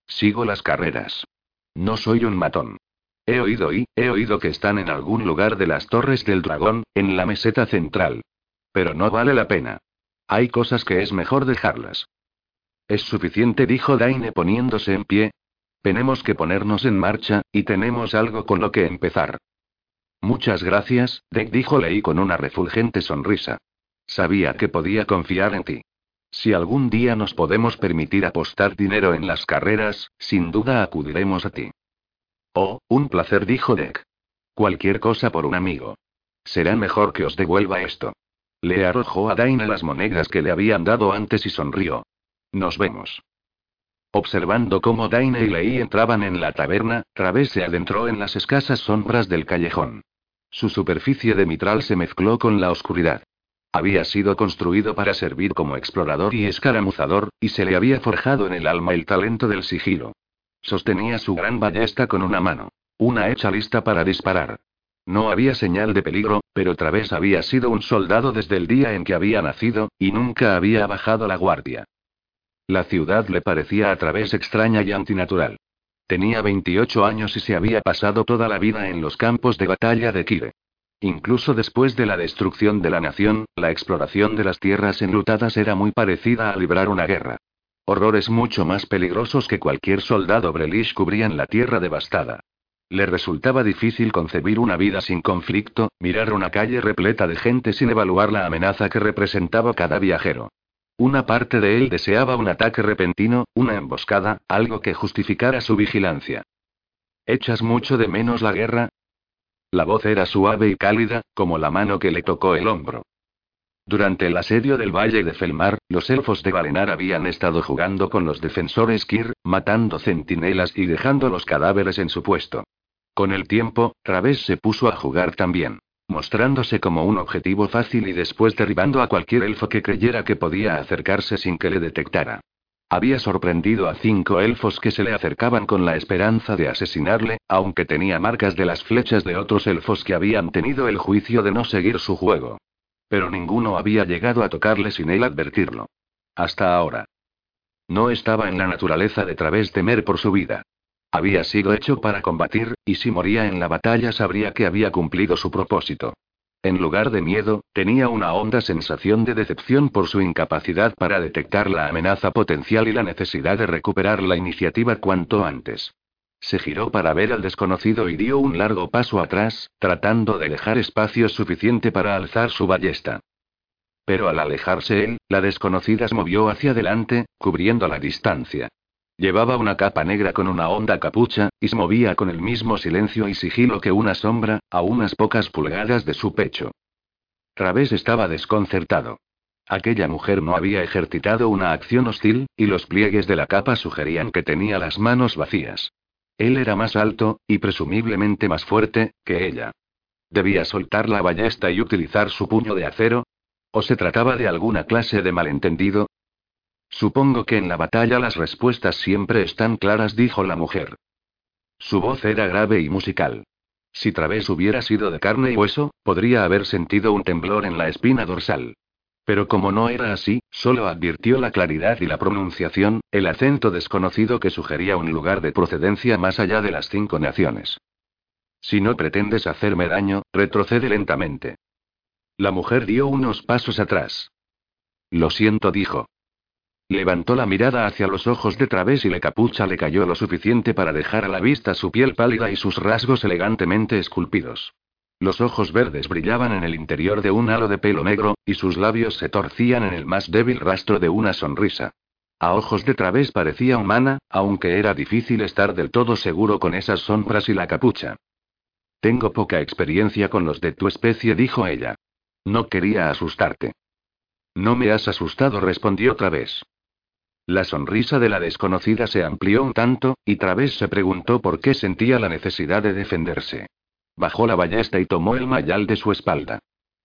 Sigo las carreras. No soy un matón. He oído y, he oído que están en algún lugar de las Torres del Dragón, en la meseta central. Pero no vale la pena. Hay cosas que es mejor dejarlas. Es suficiente, dijo Daine poniéndose en pie. Tenemos que ponernos en marcha, y tenemos algo con lo que empezar. Muchas gracias, Deck dijo Lei con una refulgente sonrisa. Sabía que podía confiar en ti. Si algún día nos podemos permitir apostar dinero en las carreras, sin duda acudiremos a ti. Oh, un placer, dijo Deck. Cualquier cosa por un amigo. Será mejor que os devuelva esto. Le arrojó a Daine las monedas que le habían dado antes y sonrió. Nos vemos. Observando cómo Daine y Lei entraban en la taberna, Traves se adentró en las escasas sombras del callejón. Su superficie de mitral se mezcló con la oscuridad. Había sido construido para servir como explorador y escaramuzador, y se le había forjado en el alma el talento del sigilo. Sostenía su gran ballesta con una mano. Una hecha lista para disparar. No había señal de peligro, pero Traves había sido un soldado desde el día en que había nacido, y nunca había bajado la guardia. La ciudad le parecía a través extraña y antinatural. Tenía 28 años y se había pasado toda la vida en los campos de batalla de Kire. Incluso después de la destrucción de la nación, la exploración de las tierras enlutadas era muy parecida a librar una guerra. Horrores mucho más peligrosos que cualquier soldado Brelish cubrían la tierra devastada. Le resultaba difícil concebir una vida sin conflicto, mirar una calle repleta de gente sin evaluar la amenaza que representaba cada viajero. Una parte de él deseaba un ataque repentino, una emboscada, algo que justificara su vigilancia. ¿Echas mucho de menos la guerra? La voz era suave y cálida, como la mano que le tocó el hombro. Durante el asedio del Valle de Felmar, los elfos de Valenar habían estado jugando con los defensores Kir, matando centinelas y dejando los cadáveres en su puesto. Con el tiempo, Traves se puso a jugar también mostrándose como un objetivo fácil y después derribando a cualquier elfo que creyera que podía acercarse sin que le detectara. Había sorprendido a cinco elfos que se le acercaban con la esperanza de asesinarle, aunque tenía marcas de las flechas de otros elfos que habían tenido el juicio de no seguir su juego. pero ninguno había llegado a tocarle sin él advertirlo. Hasta ahora. No estaba en la naturaleza de Través temer por su vida. Había sido hecho para combatir, y si moría en la batalla sabría que había cumplido su propósito. En lugar de miedo, tenía una honda sensación de decepción por su incapacidad para detectar la amenaza potencial y la necesidad de recuperar la iniciativa cuanto antes. Se giró para ver al desconocido y dio un largo paso atrás, tratando de dejar espacio suficiente para alzar su ballesta. Pero al alejarse él, la desconocida se movió hacia adelante, cubriendo la distancia. Llevaba una capa negra con una honda capucha, y se movía con el mismo silencio y sigilo que una sombra, a unas pocas pulgadas de su pecho. Través estaba desconcertado. Aquella mujer no había ejercitado una acción hostil, y los pliegues de la capa sugerían que tenía las manos vacías. Él era más alto, y presumiblemente más fuerte, que ella. ¿Debía soltar la ballesta y utilizar su puño de acero? ¿O se trataba de alguna clase de malentendido? Supongo que en la batalla las respuestas siempre están claras, dijo la mujer. Su voz era grave y musical. Si Través hubiera sido de carne y hueso, podría haber sentido un temblor en la espina dorsal. Pero como no era así, solo advirtió la claridad y la pronunciación, el acento desconocido que sugería un lugar de procedencia más allá de las cinco naciones. Si no pretendes hacerme daño, retrocede lentamente. La mujer dio unos pasos atrás. Lo siento, dijo. Levantó la mirada hacia los ojos de Través y la capucha le cayó lo suficiente para dejar a la vista su piel pálida y sus rasgos elegantemente esculpidos. Los ojos verdes brillaban en el interior de un halo de pelo negro, y sus labios se torcían en el más débil rastro de una sonrisa. A ojos de Través parecía humana, aunque era difícil estar del todo seguro con esas sombras y la capucha. Tengo poca experiencia con los de tu especie, dijo ella. No quería asustarte. No me has asustado, respondió Través. La sonrisa de la desconocida se amplió un tanto, y Través se preguntó por qué sentía la necesidad de defenderse. Bajó la ballesta y tomó el mayal de su espalda.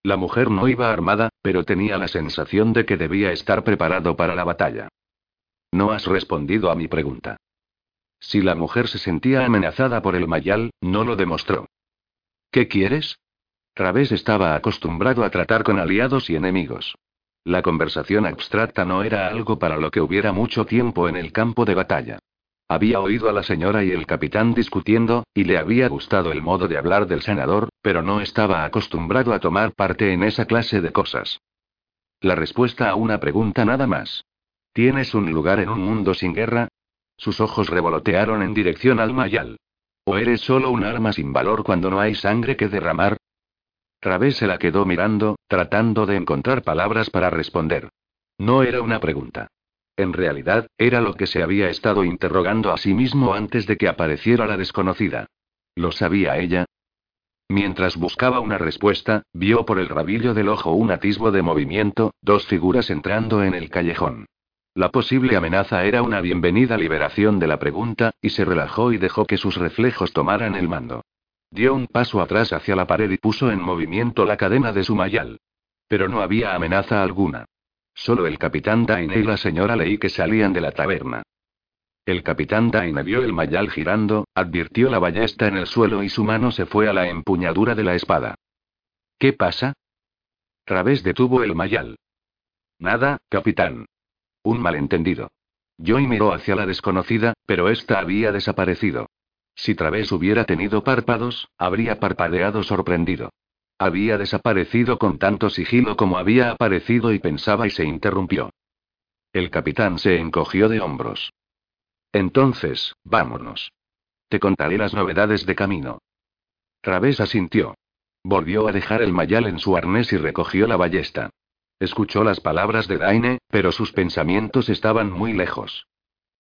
La mujer no iba armada, pero tenía la sensación de que debía estar preparado para la batalla. No has respondido a mi pregunta. Si la mujer se sentía amenazada por el mayal, no lo demostró. ¿Qué quieres? Través estaba acostumbrado a tratar con aliados y enemigos. La conversación abstracta no era algo para lo que hubiera mucho tiempo en el campo de batalla. Había oído a la señora y el capitán discutiendo, y le había gustado el modo de hablar del senador, pero no estaba acostumbrado a tomar parte en esa clase de cosas. La respuesta a una pregunta nada más. ¿Tienes un lugar en un mundo sin guerra? Sus ojos revolotearon en dirección al Mayal. ¿O eres solo un arma sin valor cuando no hay sangre que derramar? Través se la quedó mirando, tratando de encontrar palabras para responder. No era una pregunta. En realidad, era lo que se había estado interrogando a sí mismo antes de que apareciera la desconocida. ¿Lo sabía ella? Mientras buscaba una respuesta, vio por el rabillo del ojo un atisbo de movimiento, dos figuras entrando en el callejón. La posible amenaza era una bienvenida liberación de la pregunta, y se relajó y dejó que sus reflejos tomaran el mando. Dio un paso atrás hacia la pared y puso en movimiento la cadena de su mayal. Pero no había amenaza alguna. Solo el capitán Daine y la señora Ley que salían de la taberna. El capitán Daine vio el mayal girando, advirtió la ballesta en el suelo y su mano se fue a la empuñadura de la espada. ¿Qué pasa? Través detuvo el mayal. Nada, capitán. Un malentendido. Joy miró hacia la desconocida, pero ésta había desaparecido. Si Través hubiera tenido párpados, habría parpadeado sorprendido. Había desaparecido con tanto sigilo como había aparecido y pensaba y se interrumpió. El capitán se encogió de hombros. Entonces, vámonos. Te contaré las novedades de camino. Través asintió. Volvió a dejar el mayal en su arnés y recogió la ballesta. Escuchó las palabras de Daine, pero sus pensamientos estaban muy lejos.